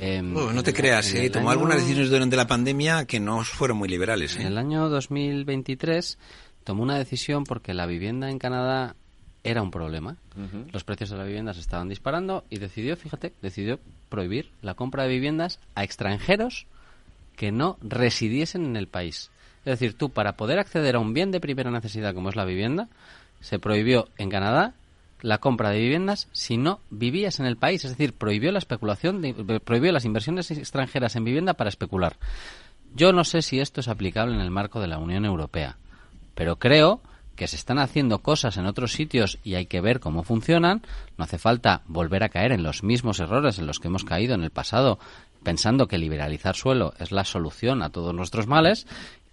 Em, no te creas, eh, tomó algunas decisiones durante la pandemia que no fueron muy liberales. En el año 2023 tomó una decisión porque la vivienda en Canadá era un problema. Los precios de la vivienda se estaban disparando y decidió, fíjate, decidió prohibir la compra de viviendas a extranjeros que no residiesen en el país. Es decir, tú para poder acceder a un bien de primera necesidad como es la vivienda, se prohibió en Canadá la compra de viviendas si no vivías en el país. Es decir, prohibió la especulación, prohibió las inversiones extranjeras en vivienda para especular. Yo no sé si esto es aplicable en el marco de la Unión Europea, pero creo que se están haciendo cosas en otros sitios y hay que ver cómo funcionan. No hace falta volver a caer en los mismos errores en los que hemos caído en el pasado, pensando que liberalizar suelo es la solución a todos nuestros males.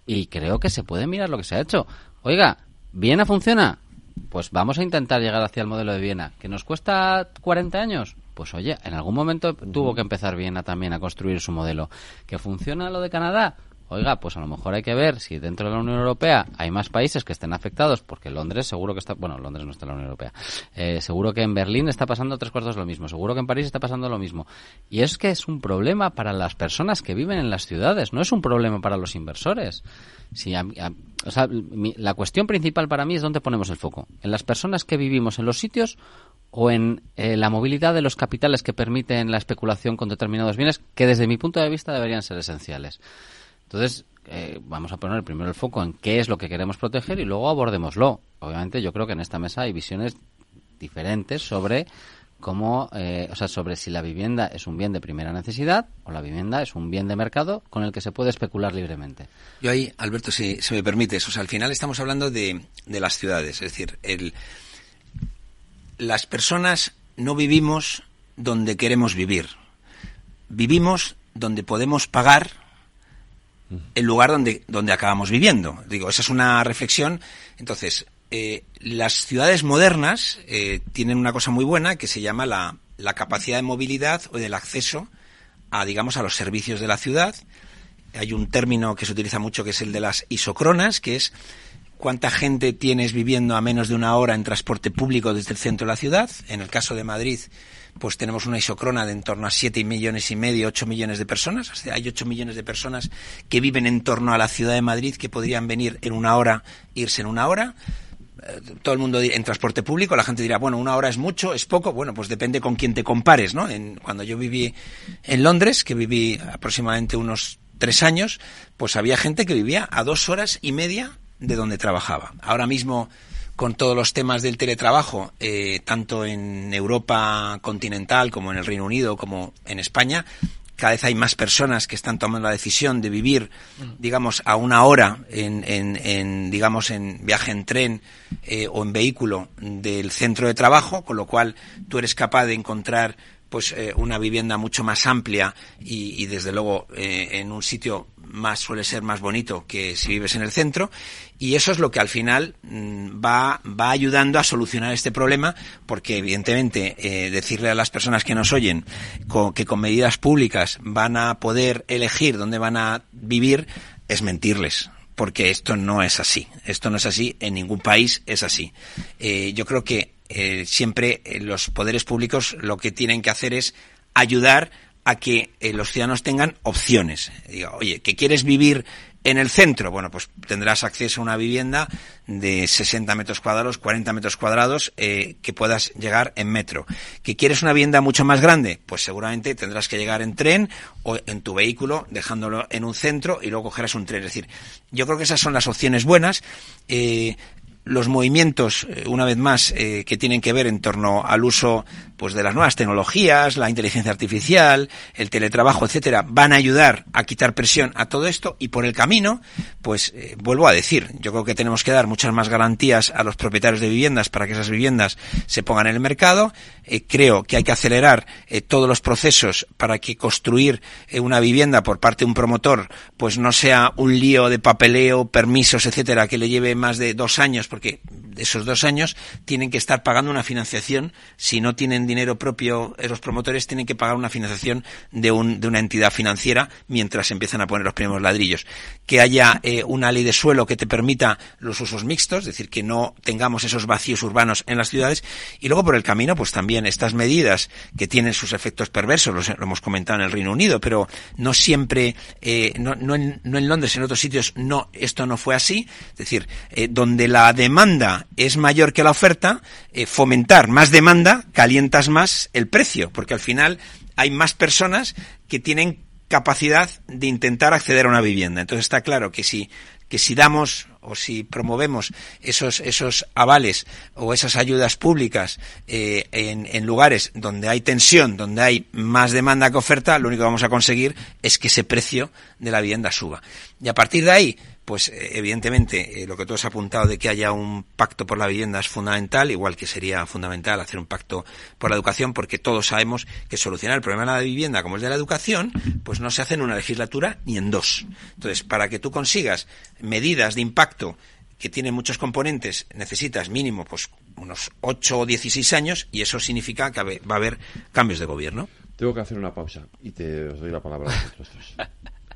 Y creo que se puede mirar lo que se ha hecho. Oiga, ¿Viena funciona? Pues vamos a intentar llegar hacia el modelo de Viena. ¿Que nos cuesta 40 años? pues oye, en algún momento tuvo que empezar bien a, también a construir su modelo. ¿Que funciona lo de Canadá? Oiga, pues a lo mejor hay que ver si dentro de la Unión Europea hay más países que estén afectados, porque Londres seguro que está, bueno, Londres no está en la Unión Europea, eh, seguro que en Berlín está pasando tres cuartos lo mismo, seguro que en París está pasando lo mismo. Y es que es un problema para las personas que viven en las ciudades, no es un problema para los inversores. Si o sea, la cuestión principal para mí es dónde ponemos el foco, en las personas que vivimos en los sitios o en eh, la movilidad de los capitales que permiten la especulación con determinados bienes que desde mi punto de vista deberían ser esenciales. Entonces, eh, vamos a poner primero el foco en qué es lo que queremos proteger y luego abordémoslo. Obviamente, yo creo que en esta mesa hay visiones diferentes sobre cómo, eh, o sea, sobre si la vivienda es un bien de primera necesidad o la vivienda es un bien de mercado con el que se puede especular libremente. Yo ahí, Alberto, si, me permites, o sea, al final estamos hablando de, de las ciudades, es decir, el, las personas no vivimos donde queremos vivir, vivimos donde podemos pagar el lugar donde, donde acabamos viviendo. Digo, esa es una reflexión. Entonces, eh, las ciudades modernas eh, tienen una cosa muy buena que se llama la, la capacidad de movilidad o del acceso a, digamos, a los servicios de la ciudad. Hay un término que se utiliza mucho que es el de las isocronas, que es cuánta gente tienes viviendo a menos de una hora en transporte público desde el centro de la ciudad. En el caso de Madrid, pues tenemos una isocrona de en torno a 7 millones y medio, 8 millones de personas. Hay 8 millones de personas que viven en torno a la ciudad de Madrid que podrían venir en una hora, irse en una hora. Eh, todo el mundo en transporte público, la gente dirá, bueno, una hora es mucho, es poco. Bueno, pues depende con quién te compares, ¿no? En, cuando yo viví en Londres, que viví aproximadamente unos tres años, pues había gente que vivía a dos horas y media de donde trabajaba. Ahora mismo con todos los temas del teletrabajo, eh, tanto en Europa continental como en el Reino Unido como en España, cada vez hay más personas que están tomando la decisión de vivir, digamos, a una hora en, en, digamos, en viaje en tren eh, o en vehículo del centro de trabajo, con lo cual tú eres capaz de encontrar pues eh, una vivienda mucho más amplia y, desde luego en un sitio más suele ser más bonito que si vives en el centro y eso es lo que al final mm, va, va ayudando a solucionar este problema porque evidentemente eh, decirle a las personas que nos oyen que con medidas públicas van a poder elegir dónde van a vivir es mentirles porque esto no es así. Esto no es así, en ningún país es así. Eh, yo creo que eh, siempre los poderes públicos lo que tienen que hacer es ayudar a que eh, los ciudadanos tengan opciones. Diga, oye, ¿que quieres vivir en el centro? Bueno, pues tendrás acceso a una vivienda de 60 metros cuadrados, 40 metros cuadrados, eh, que puedas llegar en metro. ¿Que quieres una vivienda mucho más grande? Pues seguramente tendrás que llegar en tren o en tu vehículo, dejándolo en un centro y luego cogerás un tren. Es decir, yo creo que esas son las opciones buenas. Eh, los movimientos, eh, una vez más, eh, que tienen que ver en torno al uso pues de las nuevas tecnologías, la inteligencia artificial, el teletrabajo, etcétera, van a ayudar a quitar presión a todo esto y por el camino, pues eh, vuelvo a decir, yo creo que tenemos que dar muchas más garantías a los propietarios de viviendas para que esas viviendas se pongan en el mercado. creo que hay que acelerar todos los procesos para que construir una vivienda por parte de un promotor, pues no sea un lío de papeleo, permisos, etcétera, que le lleve más de dos años esos dos años tienen que estar pagando una financiación. Si no tienen dinero propio, eh, los promotores tienen que pagar una financiación de, un, de una entidad financiera mientras empiezan a poner los primeros ladrillos. Que haya eh, una ley de suelo que te permita los usos mixtos, es decir, que no tengamos esos vacíos urbanos en las ciudades. Y luego por el camino, pues también estas medidas que tienen sus efectos perversos, lo hemos comentado en el Reino Unido, pero no siempre, eh, no, en, Londres, en otros sitios, no, esto no fue así. Es decir, donde la demanda es mayor que la oferta, eh, fomentar más demanda, calientas más el precio, porque al final hay más personas que tienen capacidad de intentar acceder a una vivienda. Entonces está claro que si, que si damos o si promovemos esos, esos avales o esas ayudas públicas eh, en, en, lugares donde hay tensión, donde hay más demanda que oferta, lo único que vamos a conseguir es que ese precio de la vivienda suba. Y a partir de ahí, pues eh, evidentemente eh, lo que tú has apuntado de que haya un pacto por la vivienda es fundamental, igual que sería fundamental hacer un pacto por la educación, porque todos sabemos que solucionar el problema de la vivienda como el de la educación, pues no se hace en una legislatura ni en dos. Entonces, para que tú consigas medidas de impacto que tiene muchos componentes, necesitas mínimo pues unos 8 o 16 años y eso significa que va a haber cambios de gobierno. Tengo que hacer una pausa y te os doy la palabra a vosotros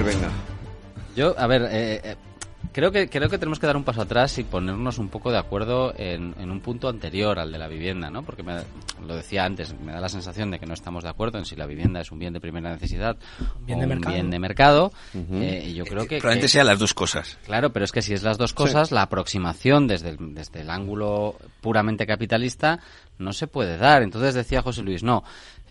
venga. Yo, a ver, eh, eh, creo que creo que tenemos que dar un paso atrás y ponernos un poco de acuerdo en, un punto anterior al de la vivienda, ¿no? Porque me, lo decía antes, me da la sensación de que no estamos de acuerdo en si la vivienda es un bien de primera necesidad bien o de un mercado. bien de mercado. Eh, y yo creo que probablemente que- sean las dos cosas. Claro, pero es que si es las dos cosas, la aproximación desde el, desde el ángulo puramente capitalista no se puede dar. Entonces decía José Luis, no,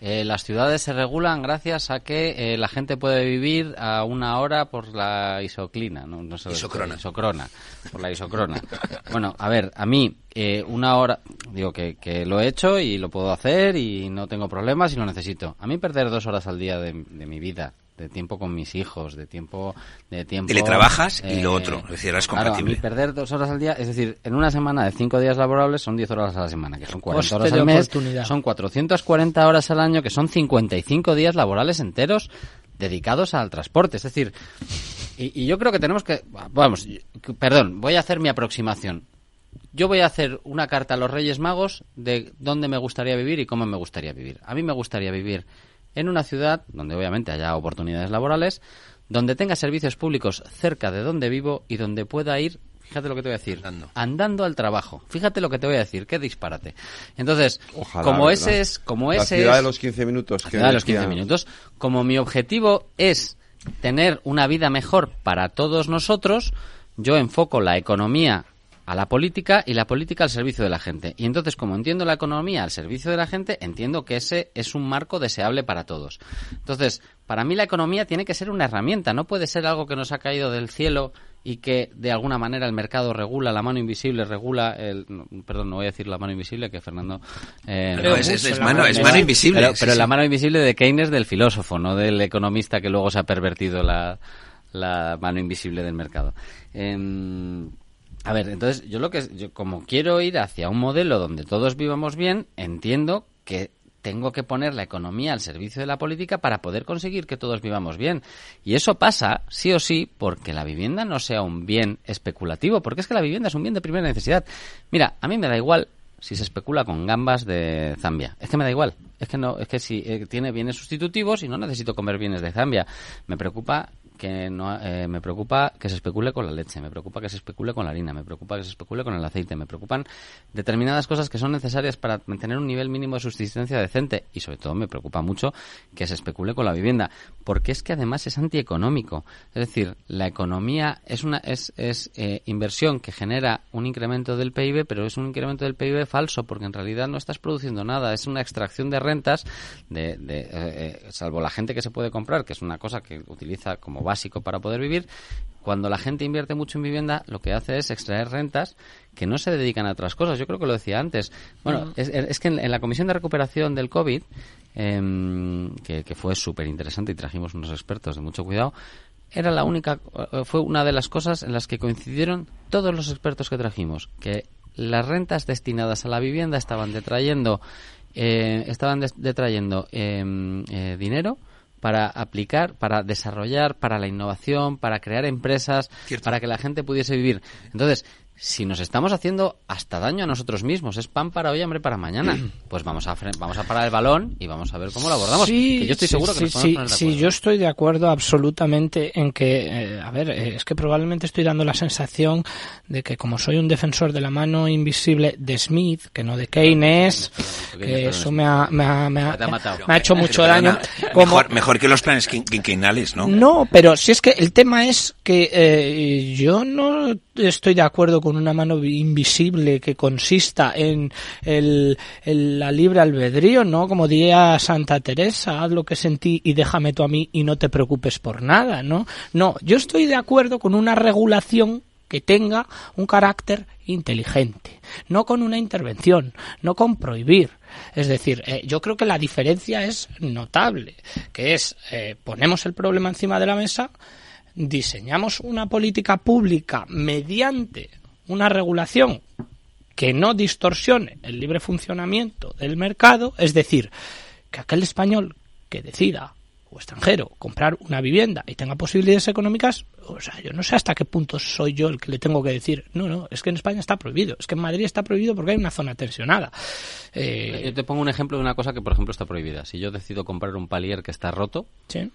eh, las ciudades se regulan gracias a que eh, la gente puede vivir a una hora por la isoclina, no, no sé, Isocrona. isocrona, por la isocrona. bueno, a ver, a mí eh, una hora, digo que, que lo he hecho y lo puedo hacer y no tengo problemas y lo necesito. A mí perder dos horas al día de, de mi vida de tiempo con mis hijos, de tiempo, de tiempo. Teletrabajas y lo otro, es decir, es claro, a mí compatible. perder dos horas al día, es decir, en una semana de cinco días laborables son 10 horas a la semana, que son 40 Coste horas de al mes, oportunidad. son 440 horas al año, que son 55 días laborales enteros dedicados al transporte. Es decir, y, y yo creo que tenemos que, vamos, perdón, voy a hacer mi aproximación. Yo voy a hacer una carta a los Reyes Magos de dónde me gustaría vivir y cómo me gustaría vivir. A mí me gustaría vivir en una ciudad donde obviamente haya oportunidades laborales, donde tenga servicios públicos cerca de donde vivo y donde pueda ir, fíjate lo que te voy a decir, andando, al trabajo. Fíjate lo que te voy a decir, qué disparate. Entonces, Ojalá, como ¿verdad? ese es, como La ese ciudad es- de los 15 minutos. la que ciudad de los decía- 15 minutos. Como mi objetivo es tener una vida mejor para todos nosotros, yo enfoco la economía a la política y la política al servicio de la gente. Y entonces, como entiendo la economía al servicio de la gente, entiendo que ese es un marco deseable para todos. Entonces, para mí la economía tiene que ser una herramienta, no puede ser algo que nos ha caído del cielo y que de alguna manera el mercado regula, la mano invisible regula, el, no, perdón, no voy a decir la mano invisible, que Fernando... eh, No, es- es- es mano- es mano invisible, Pero, sí, pero sí. la mano invisible de Keynes del filósofo, no del economista que luego se ha pervertido la, la mano invisible del mercado. Em, a ver, entonces yo lo que yo como quiero ir hacia un modelo donde todos vivamos bien, entiendo que tengo que poner la economía al servicio de la política para poder conseguir que todos vivamos bien. Y eso pasa, sí o sí, porque la vivienda no sea un bien especulativo, porque es que la vivienda es un bien de primera necesidad. Mira, a mí me da igual si se especula con gambas de Zambia. Es que me da igual. Es que no, es que si eh, tiene bienes sustitutivos y no necesito comer bienes de Zambia. Me preocupa que no, eh, me preocupa que se especule con la leche, me preocupa que se especule con la harina, me preocupa que se especule con el aceite, me preocupan determinadas cosas que son necesarias para mantener un nivel mínimo de subsistencia decente y sobre todo me preocupa mucho que se especule con la vivienda, porque es que además es antieconómico. Es decir, la economía es una es, es eh, inversión que genera un incremento del PIB, pero es un incremento del PIB falso, porque en realidad no estás produciendo nada, es una extracción de rentas, de, de, eh, salvo la gente que se puede comprar, que es una cosa que utiliza como básico para poder vivir. Cuando la gente invierte mucho en vivienda, lo que hace es extraer rentas que no se dedican a otras cosas. Yo creo que lo decía antes. Bueno, es, que en, la Comisión de Recuperación del COVID, em, que, que fue súper interesante y trajimos unos expertos de mucho cuidado, era la única, eh, fue una de las cosas en las que coincidieron todos los expertos que trajimos, que las rentas destinadas a la vivienda estaban detrayendo, eh, estaban detrayendo em, eh, dinero para aplicar, para desarrollar, para la innovación, para crear empresas, para que la gente pudiese vivir. Entonces, si nos estamos haciendo hasta daño a nosotros mismos, es pan para hoy, hambre para mañana, pues vamos a vamos a parar el balón y vamos a ver cómo lo abordamos. Sí, yo estoy seguro que sí, sí, yo estoy de acuerdo absolutamente en que, eh, a ver, eh, es que probablemente estoy dando la sensación de que como soy un defensor de la mano invisible de Smith, que no de Keynes, que eso me ha, me ha, me ha, hecho mucho daño. Mejor, que los planes quinquenales, ¿no? No, pero si es que el tema es que eh, yo no estoy de acuerdo con una mano invisible que consista en el, la libre albedrío, ¿no? Como diría Santa Teresa, haz lo que sentí y déjame tú a mí y no te preocupes por nada, ¿no? No, yo estoy de acuerdo con una regulación que tenga un carácter inteligente, no con una intervención, no con prohibir. Es decir, eh, yo creo que la diferencia es notable, que es eh, ponemos el problema encima de la mesa, diseñamos una política pública mediante una regulación que no distorsione el libre funcionamiento del mercado, es decir, que aquel español que decida o extranjero comprar una vivienda y tenga posibilidades económicas, o sea, yo no sé hasta qué punto soy yo el que le tengo que decir, no, no, es que en España está prohibido, es que en Madrid está prohibido porque hay una zona tensionada. Eh, yo te pongo un ejemplo de una cosa que, por ejemplo, está prohibida. Si yo decido comprar un palier que está roto, ¿Sí?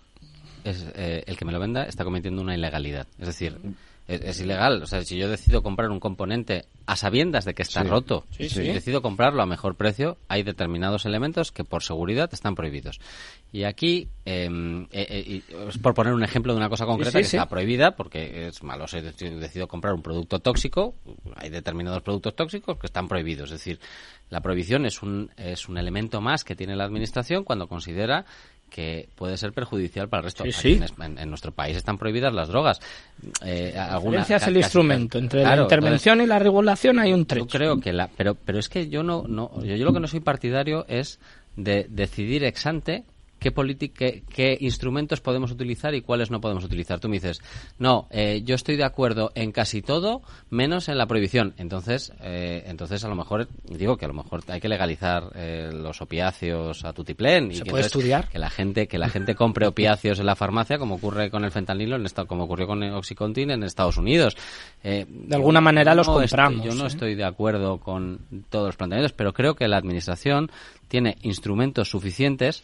es, eh, el que me lo venda está cometiendo una ilegalidad. Es decir, es, ilegal. O sea, si yo decido comprar un componente a sabiendas de que está roto y decido comprarlo a mejor precio, hay determinados elementos que por seguridad están prohibidos. Y aquí, em, eh, eh, por poner un ejemplo de una cosa concreta que está prohibida, porque es malo, si decido comprar un producto tóxico, hay determinados productos tóxicos que están prohibidos. Es decir, la prohibición es un, es un elemento más que tiene la Administración cuando considera que puede ser perjudicial para el resto. Sí, En, nuestro país están prohibidas las drogas. Eh, alguna, es el instrumento. Entre la intervención y la regulación hay un trecho. Yo creo que la... Pero, pero es que yo no... no yo, yo lo que no soy partidario es de decidir ex ante qué, qué, qué, instrumentos podemos utilizar y cuáles no podemos utilizar. Tú me dices, no, eh, yo estoy de acuerdo en casi todo, menos en la prohibición. Entonces, eh, entonces a lo mejor, digo que a lo mejor hay que legalizar eh, los opiáceos a tutiplén. y que puede estudiar? Que la gente, que la gente compre opiáceos en la farmacia, como ocurre con el fentanilo, en esta, como ocurrió con el Oxycontin en Estados Unidos. de alguna manera los compramos. yo no estoy de acuerdo con todos los planteamientos, pero creo que la Administración tiene instrumentos suficientes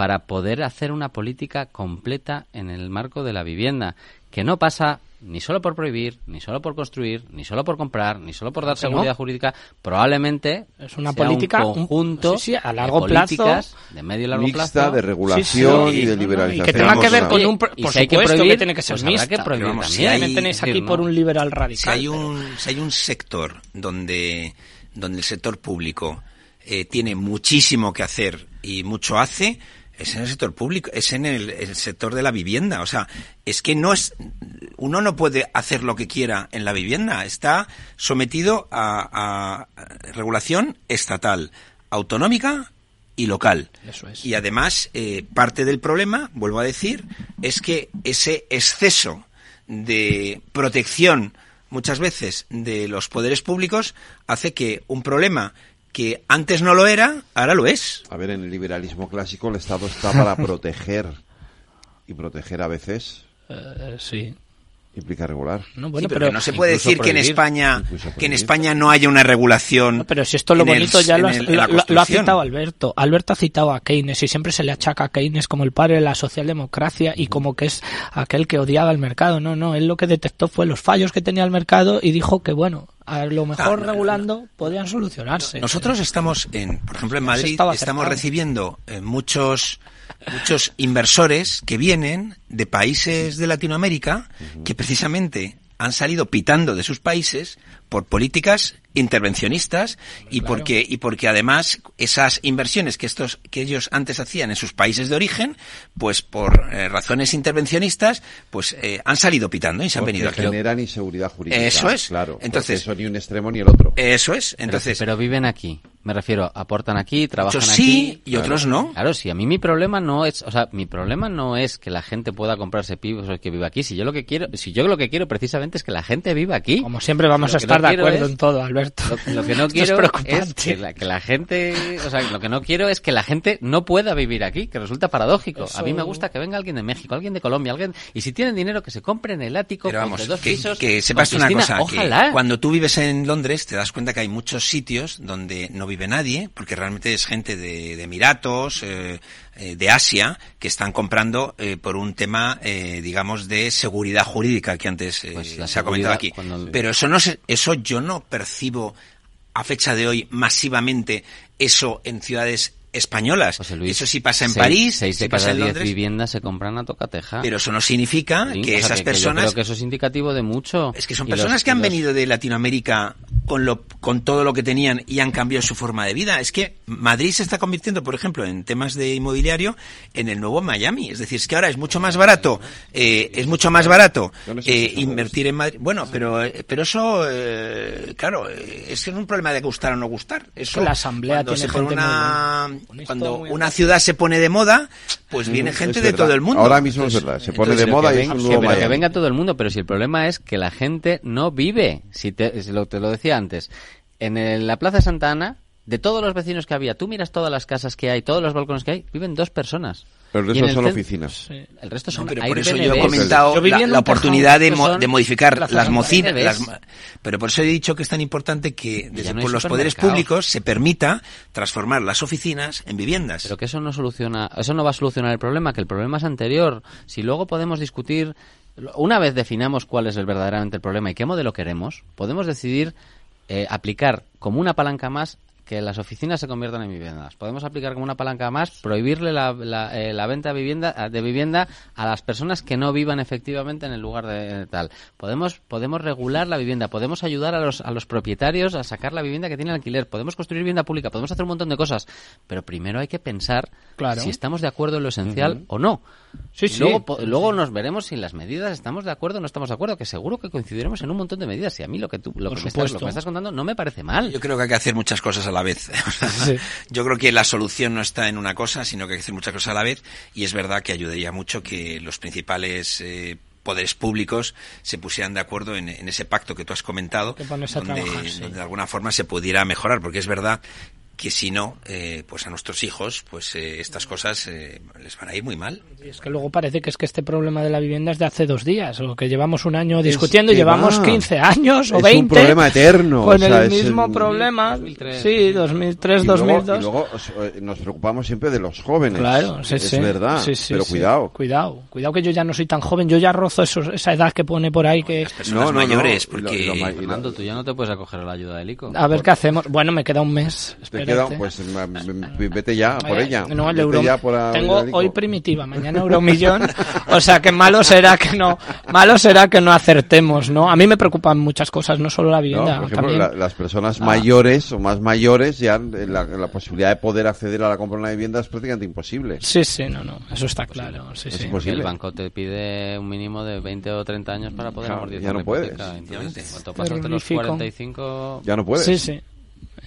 para poder hacer una política completa en el marco de la vivienda, que no pasa ni solo por prohibir, ni solo por construir, ni solo por comprar, ni solo por dar seguridad jurídica, probablemente es una política un conjunto a largo de políticas de medio y largo plazo de regulación y de liberalización. Y que tenga que ver con un por si hay que prohibir, tiene que ser pues mixta. Que prohibir también. Si hay, tenéis aquí por un liberal radical. Si hay un si hay un sector donde donde el sector público eh, tiene muchísimo que hacer y mucho hace es en el sector público, es en el, sector de la vivienda. O sea, es que no es, uno no puede hacer lo que quiera en la vivienda. Está sometido a, regulación estatal, autonómica y local. Eso es. Y además, eh, parte del problema, vuelvo a decir, es que ese exceso de protección muchas veces de los poderes públicos hace que un problema que antes no lo era, ahora lo es. A ver, en el liberalismo clásico el Estado está para proteger y proteger a veces. Eh, sí. Implica regular. No, bueno, pero, no se puede decir que en España que en España no haya una regulación. pero si esto lo bonito ya lo, ha citado Alberto. Alberto ha citado a Keynes y siempre se le achaca a Keynes como el padre de la socialdemocracia y como que es aquel que odiaba el mercado. No, no, él lo que detectó fue los fallos que tenía el mercado y dijo que bueno, a lo mejor regulando podrían solucionarse. Nosotros estamos en, por ejemplo, en Madrid estamos recibiendo eh, muchos muchos inversores que vienen de países de Latinoamérica que precisamente han salido pitando de sus países por políticas intervencionistas y porque y porque además esas inversiones que estos que ellos antes hacían en sus países de origen pues por eh, razones intervencionistas pues eh, han salido pitando y se han venido aquí. generan inseguridad jurídica. Eso es. Claro entonces eso ni un extremo ni el otro. eso es. Entonces pero, viven aquí. Me refiero aportan aquí trabajan Muchos aquí. sí y otros no. Claro sí a mí mi problema no es o sea mi problema no es que la gente pueda comprarse pisos que viva aquí. Si yo lo que quiero si yo lo que quiero precisamente es que la gente viva aquí. Como siempre vamos a estar de acuerdo en todo Alberto lo, que no quiero es, que, la, que, la, gente, o sea, lo que no quiero es que la gente no pueda vivir aquí, que resulta paradójico. A mí me gusta que venga alguien de México, alguien de Colombia, alguien y si tienen dinero que se compren el ático Pero vamos, dos que, pisos. Que sepas una cosa, ojalá. cuando tú vives en Londres te das cuenta que hay muchos sitios donde no vive nadie, porque realmente es gente de, de Emiratos, eh, de Asia que están comprando eh, por un tema, eh, digamos, de seguridad jurídica que antes eh, pues se ha comentado aquí. Pero eso no se, eso yo no percibo a fecha de hoy masivamente eso en ciudades españolas. eso sí pasa en París, seis sí pasa en Londres. viviendas se compran a tocateja. Pero eso no significa que esas personas. yo creo que eso es indicativo de mucho. Es que son personas que han venido de Latinoamérica con lo con todo lo que tenían y han cambiado su forma de vida. Es que Madrid se está convirtiendo, por ejemplo, en temas de inmobiliario en el nuevo Miami. Es decir, es que ahora es mucho más barato, eh, es mucho más barato eh, invertir en Madrid. Bueno, pero eh, pero eso, eh, claro, es que es un problema de gustar o no gustar. Eso la asamblea tiene se una cuando una ciudad se pone de moda, pues viene gente de todo el mundo. Ahora mismo es verdad, se pone de moda y es un nuevo Que venga todo el mundo, pero si el problema es que la gente no vive, si te, lo, te lo decía antes, en la Plaza Santa Ana, de todos los vecinos que había, tú miras todas las casas que hay, todos los balcones que hay, viven dos personas. Pero el resto son oficinas. El resto son pero por eso yo he comentado la, oportunidad de, de, modificar las mocinas. pero por eso he dicho que es tan importante que desde por los poderes públicos se permita transformar las oficinas en viviendas. Pero que eso no soluciona, eso no va a solucionar el problema, que el problema es anterior. Si luego podemos discutir, una vez definamos cuál es el verdaderamente el problema y qué modelo queremos, podemos decidir eh, aplicar como una palanca más que las oficinas se conviertan en viviendas. Podemos aplicar como una palanca más prohibirle la, la, eh, la venta de vivienda, de vivienda a las personas que no vivan efectivamente en el lugar de, tal. Podemos podemos regular la vivienda, podemos ayudar a los a los propietarios a sacar la vivienda que tienen alquiler, podemos construir vivienda pública, podemos hacer un montón de cosas, pero primero hay que pensar si estamos de acuerdo en lo esencial o no. Sí, sí. Luego, luego nos veremos si en las medidas estamos de acuerdo o no estamos de acuerdo, que seguro que coincidiremos en un montón de medidas. Y a mí lo que tú lo, que me, estás, lo que me estás contando no me parece mal. Yo creo que hay que hacer muchas cosas a la vez. Yo creo que la solución no está en una cosa, sino que hay que hacer muchas cosas a la vez. Y es verdad que ayudaría mucho que los principales eh, poderes públicos se pusieran de acuerdo en, ese pacto que tú has comentado, donde, donde, de alguna forma se pudiera mejorar, porque es verdad que si no, eh, pues a nuestros hijos, pues eh, estas cosas eh, les van a ir muy mal. Y es que luego parece que es que este problema de la vivienda es de hace dos días, o que llevamos un año discutiendo y llevamos 15 años o es 20. Es un problema eterno. Con el mismo problema. 2003. Sí, 2003, y 2002. Luego, y luego nos preocupamos siempre de los jóvenes. Claro, sí, es sí. verdad. Sí, sí, pero cuidado. Cuidado, cuidado que yo ya no soy tan joven, yo ya rozo eso, esa edad que pone por ahí que... No, no, mayores, no. porque... Lo, lo, Fernando, tú ya no te puedes acoger a la ayuda del ICO. A ver qué hacemos. Bueno, me queda un mes. Te pues vete ya por ella. No, el vete euro. Ya por a, Tengo hoy primitiva, mañana euromillón. o sea que malo será que no, malo será que no acertemos, ¿no? A mí me preocupan muchas cosas, no solo la vivienda. No, por ejemplo, la, las personas ah. mayores o más mayores ya la, la, posibilidad de poder acceder a la compra de una vivienda es prácticamente imposible. Sí, sí, no, no, eso está claro. Sí, es sí. imposible. El banco te pide un mínimo de 20 o 30 años para poder claro, amortizar ya no puedes. Entonces, cuando pasas de los 45 ya no puedes. Sí, sí.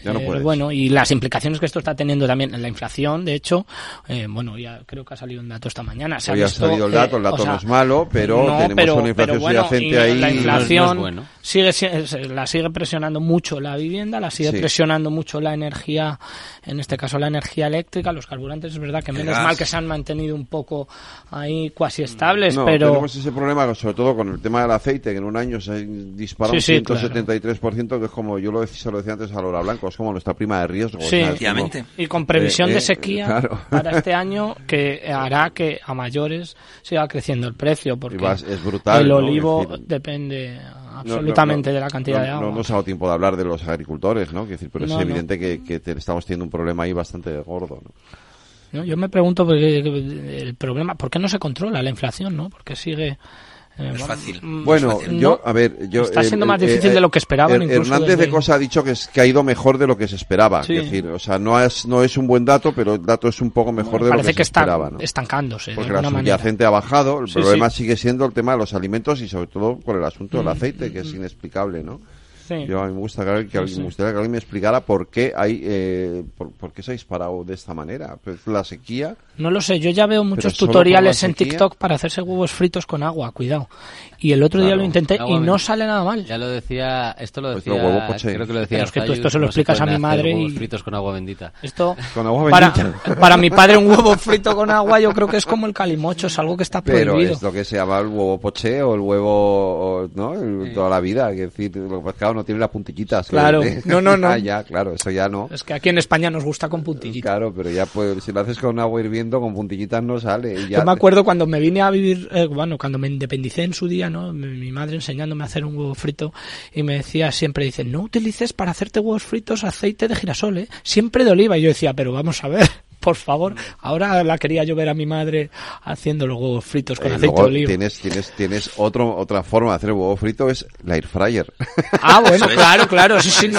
Ya no eh, bueno, y las implicaciones que esto está teniendo también en la inflación, de hecho, eh, bueno, ya creo que ha salido un dato esta mañana. Se Hoy ha, visto, salido el dato, el dato o sea, no es malo, pero no, tenemos pero, una inflación pero bueno, subyacente ahí. La inflación no es bueno. sigue, la sigue presionando mucho la vivienda, la sigue Sí. presionando mucho la energía, en este caso la energía eléctrica, los carburantes, es verdad que El menos gas. mal que se han mantenido un poco ahí cuasi estables, No, pero... tenemos ese problema, sobre todo con el tema del aceite, que en un año se disparó Sí, sí, un 173%, que es como, yo lo decía, se lo decía antes a Laura Blanco, es como nuestra prima de riesgo. Sí, o sea, es como- Efectivamente. Y con previsión Eh, de eh, sequía claro. para este año que hará que a mayores siga creciendo el precio, porque Y vas- es brutal, el ¿no? olivo Es decir, depende absolutamente no, no, de la cantidad no, de agua. No nos ha dado tiempo de hablar de los agricultores, ¿no? Quiero decir, pero No, es no. evidente que, que te- estamos teniendo un problema ahí bastante gordo, ¿no? ¿no? Yo me pregunto por qué- el problema, ¿por qué no se controla la inflación, no? Porque sigue no es fácil. Bueno, yo, a ver, yo... Está siendo más difícil de lo que esperaban. Hernández de Cosa ha dicho que, es, que ha ido mejor de lo que se esperaba. Es decir, o sea, no es, no es un buen dato, pero el dato es un poco mejor de lo que, se esperaba. Parece que está estancándose. Porque la subyacente ha bajado. El problema sigue siendo el tema de los alimentos y sobre todo por el asunto del mm, aceite, que es mm. inexplicable, ¿no? Yo a mí me, gusta que, alguien, me gustaría que alguien me explicara por qué hay, eh, por, qué se ha disparado de esta manera. Pues la sequía. No lo sé, yo ya veo muchos tutoriales en TikTok para hacerse huevos fritos con agua, cuidado. Y el otro día lo intenté y no sale nada mal. Ya lo decía, esto lo pues decía, creo que lo decía. es que tú esto se lo explicas a mi madre y fritos con agua bendita. Esto para, para mi padre un huevo frito con agua yo creo que es como el calimocho, es algo que está prohibido. Pero es lo que se llama el huevo poché o el huevo, ¿no? toda la vida, es decir, lo que no tiene las puntillitas. Claro, no, no, no. Ah, ya, claro, eso ya no. Es que aquí en España nos gusta con puntillitas. Claro, pero ya pues si lo haces con agua hirviendo con puntillitas no sale. Y ya yo me acuerdo cuando me vine a vivir, eh, bueno, cuando me independicé en su día, ¿no? Mi, madre enseñándome a hacer un huevo frito y me decía siempre, dice, no utilices para hacerte huevos fritos aceite de girasol, ¿eh? Siempre de oliva. Y yo decía, pero vamos a ver por favor. Ahora la quería yo ver a mi madre haciendo los huevos fritos con eh, aceite de oliva. Tienes, tienes, tienes otro, otra forma de hacer huevo frito, es la air fryer. Ah, bueno, claro, claro. Sí, sí.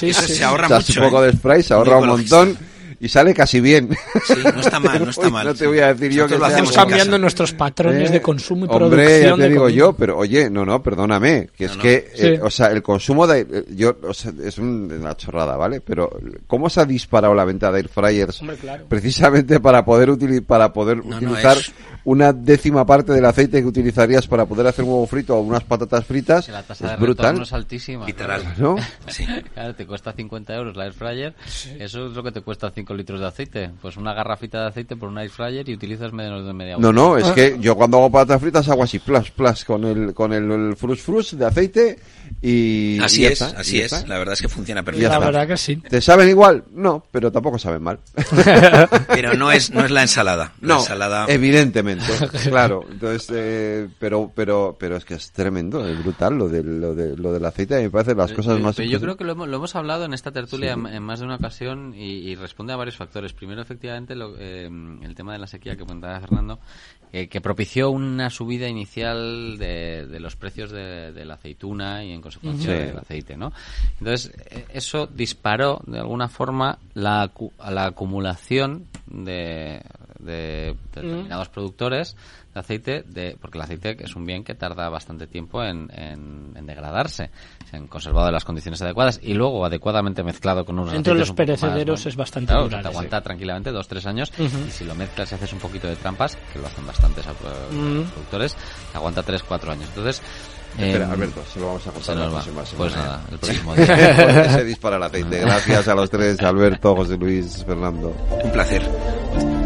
Sí, sí. Se ahorra mucho. un poco ¿eh? de spray, se ahorra un montón y sale casi bien. Sí, no está mal, no está mal. no te voy a decir yo que lo hacemos cambiando nuestros patrones de ¿Eh? consumo y Hombre, producción. ya te digo yo, pero oye, no, no, perdóname, que es que, eh, o sea, el consumo de, eh, yo, o sea, es una chorrada, ¿vale? Pero ¿cómo se ha disparado la venta de air fryers? Precisamente para poder utilizar, para poder utilizar una décima parte del aceite que utilizarías para poder hacer un huevo frito o unas patatas fritas. la tasa es de brutal. es altísima. Literal. ¿No? Sí. Claro, te cuesta 50 euros la air fryer, eso es lo que te cuesta 5 litros de aceite. Pues una garrafita de aceite por un air fryer y utilizas menos de media hora. No, no, es que yo cuando hago patatas fritas hago así, plus, plus, con el, con el, frus frus de aceite y... Así es, así es. La verdad es que funciona perfectamente. La verdad que sí. ¿Te saben igual? No, pero tampoco saben mal. pero no es, no es la ensalada. La no, ensalada... evidentemente, claro. Entonces, eh, pero, pero, pero es que es tremendo, es brutal lo, de, lo, de, lo del aceite. Me parece las cosas más... yo creo que lo hemos, lo hemos hablado en esta tertulia en, más de una ocasión y, y responde a varios factores. Primero, efectivamente, lo, eh, el tema de la sequía que comentaba Fernando, eh, que propició una subida inicial de, de los precios de, de, la aceituna y en consecuencia del aceite, ¿no? Entonces, eh, eso disparó de alguna forma la, la acumulación de, de determinados productores de aceite, de, porque el aceite es un bien que tarda bastante tiempo en, en, degradarse, en conservado en las condiciones adecuadas y luego adecuadamente mezclado con unos Entre los perecederos es bastante claro, te aguanta tranquilamente dos tres años y si lo mezclas y haces un poquito de trampas, que lo hacen bastantes productores, te aguanta tres cuatro años. Entonces, Espera, em, Alberto, se lo vamos a contar la próxima semana. Pues nada, el próximo día. se dispara el aceite. Gracias a los tres, Alberto, José Luis, Fernando. Un placer.